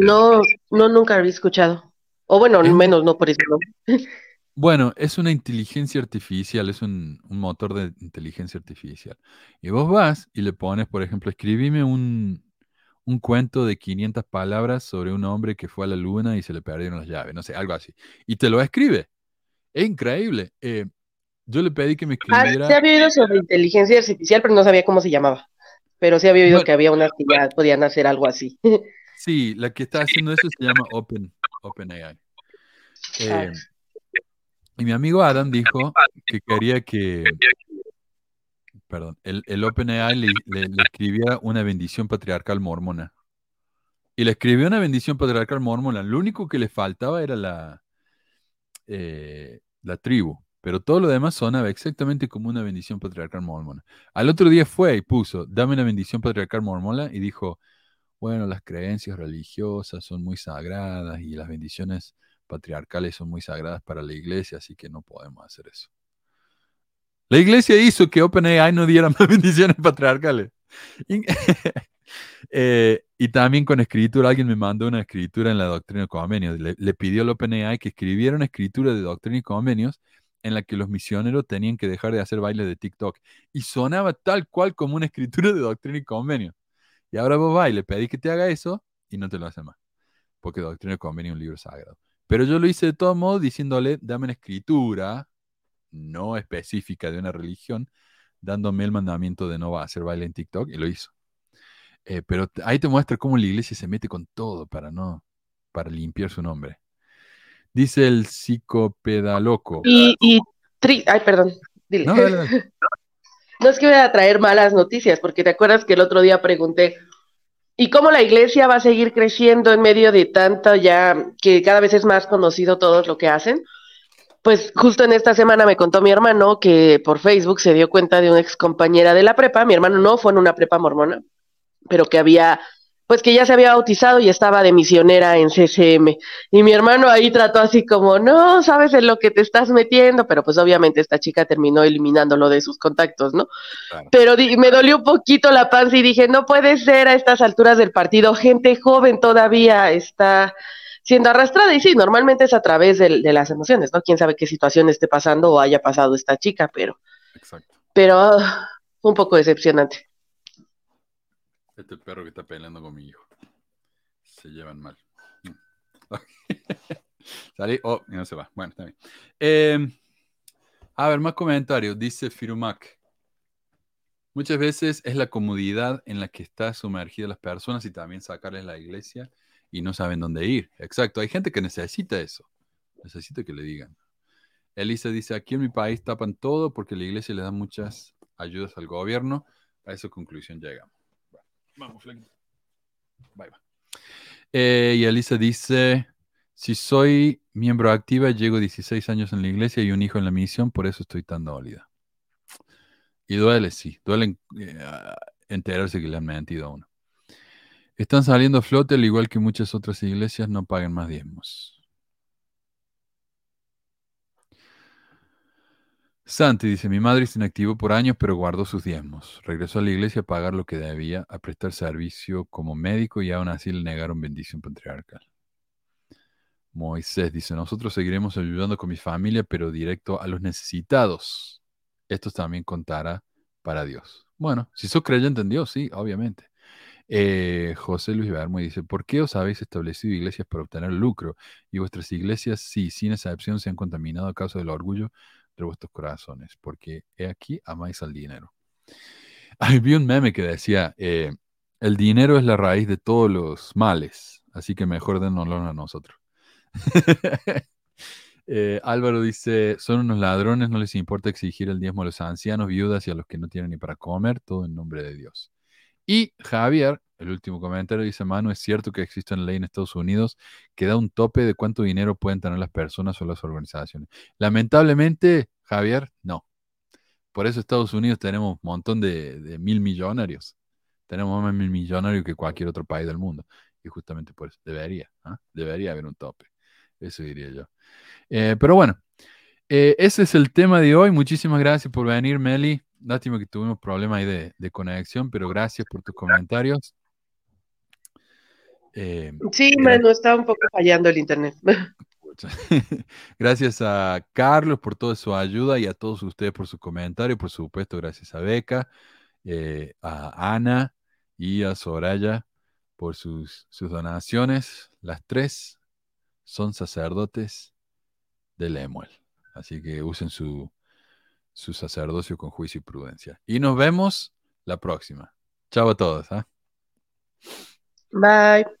No, no, nunca había escuchado. O bueno, Es- menos no por eso. ¿no? Bueno, es una inteligencia artificial, es un, un motor de inteligencia artificial. Y vos vas y le pones, por ejemplo, escribime un, un cuento de 500 palabras sobre un hombre que fue a la luna y se le perdieron las llaves, no sé, algo así. Y te lo escribe. Es increíble. Eh, yo le pedí que me Ah, escribiera. se había oído sobre inteligencia artificial, pero no sabía cómo se llamaba. Pero sí había oído Bueno. que había unas que ya podían hacer algo así. Sí, la que está haciendo eso se llama Open, OpenAI. Eh, y mi amigo Adam dijo que quería que, perdón, el, OpenAI le, escribiera una bendición patriarcal mormona. Y le escribió una bendición patriarcal mormona. Lo único que le faltaba era la, eh, la tribu. Pero todo lo demás sonaba exactamente como una bendición patriarcal mormona. Al otro día fue y puso, dame una bendición patriarcal mormona y dijo, bueno, las creencias religiosas son muy sagradas y las bendiciones patriarcales son muy sagradas para la iglesia, así que no podemos hacer eso. La iglesia hizo que OpenAI no diera más bendiciones patriarcales. Eh, y también con escritura, alguien me mandó una escritura en la doctrina y convenios. Le, pidió al OpenAI que escribiera una escritura de doctrina y convenios en la que los misioneros tenían que dejar de hacer bailes de TikTok. Y sonaba tal cual como una escritura de doctrina y convenios. Y ahora vos vas y le pedís que te haga eso y no te lo hace más. Porque Doctrina y Convenio es un libro sagrado. Pero yo lo hice de todos modos diciéndole, dame una escritura no específica de una religión, dándome el mandamiento de no va a hacer baile en TikTok y lo hizo. Eh, pero ahí te muestra cómo la iglesia se mete con todo para no, para limpiar su nombre. Dice el psicopedaloco. Y, y tri- ay, perdón, dile. No, dale, dale. No es que voy a traer malas noticias, porque te acuerdas que el otro día pregunté, ¿y cómo la iglesia va a seguir creciendo en medio de tanto ya que cada vez es más conocido todo lo que hacen? Pues justo en esta semana me contó mi hermano que por Facebook se dio cuenta de una ex compañera de la prepa, mi hermano no fue en una prepa mormona, pero que había pues que ya se había bautizado y estaba de misionera en CCM. Y mi hermano ahí trató así como, no, sabes en lo que te estás metiendo, pero pues obviamente esta chica terminó eliminándolo de sus contactos, ¿no? Pero me dolió un poquito la panza y dije, no puede ser a estas alturas del partido, gente joven todavía está siendo arrastrada. Y sí, normalmente es a través de, las emociones, ¿no? Quién sabe qué situación esté pasando o haya pasado esta chica, pero... Exacto. Pero ah, un poco decepcionante. Este perro que está peleando con mi hijo. Se llevan mal. Salí. Oh, no se va. Bueno, está bien. Em, a ver, más comentarios. Dice Firumak. Muchas veces es la comodidad en la que están sumergidas las personas y también sacarles la iglesia y no saben dónde ir. Exacto, hay gente que necesita eso. Necesita que le digan. Elisa dice, aquí en mi país tapan todo porque la iglesia le da muchas ayudas al gobierno. A esa conclusión llegamos. Vamos, Bye, bye. Eh, y Elisa dice, si soy miembro activa, llego 16 años en la iglesia y un hijo en la misión, por eso estoy tan dolida. Y duele, sí, duele eh, enterarse que le han mentido a uno. Están saliendo a flote, al igual que muchas otras iglesias, no paguen más diezmos. Santi dice, mi madre se inactivó por años, pero guardó sus diezmos. Regresó a la iglesia a pagar lo que debía, a prestar servicio como médico y aún así le negaron bendición patriarcal. Moisés dice, nosotros seguiremos ayudando con mi familia, pero directo a los necesitados. Esto también contará para Dios. Bueno, si sos creyente en Dios, sí, obviamente. Eh, José Luis Bermo dice, ¿por qué os habéis establecido iglesias para obtener lucro? Y vuestras iglesias, sí, sin excepción, se han contaminado a causa del orgullo vuestros corazones, porque he aquí amáis al dinero. Vi un meme que decía, eh, el dinero es la raíz de todos los males, así que mejor denoslo a nosotros. Eh, Álvaro dice, son unos ladrones, no les importa exigir el diezmo a los ancianos, viudas y a los que no tienen ni para comer, todo en nombre de Dios. Y Javier, el último comentario, dice, Manu, es cierto que existe una ley en Estados Unidos que da un tope de cuánto dinero pueden tener las personas o las organizaciones. Lamentablemente, Javier, no. Por eso Estados Unidos tenemos un montón de, mil millonarios. Tenemos más mil millonarios que cualquier otro país del mundo. Y justamente por eso debería, ¿ah? debería haber un tope. Eso diría yo. Eh, pero bueno, eh, ese es el tema de hoy. Muchísimas gracias por venir, Meli. Lástima que tuvimos problemas ahí de, conexión, pero gracias por tus comentarios. Eh, sí, Manu, está un poco fallando el internet. gracias a Carlos por toda su ayuda y a todos ustedes por su comentario. Por supuesto, gracias a Beca, eh, a Ana y a Soraya por sus, sus donaciones. Las tres son sacerdotes de Lemuel. Así que usen su, su sacerdocio con juicio y prudencia. Y nos vemos la próxima. Chao a todos. ¿ah? Bye.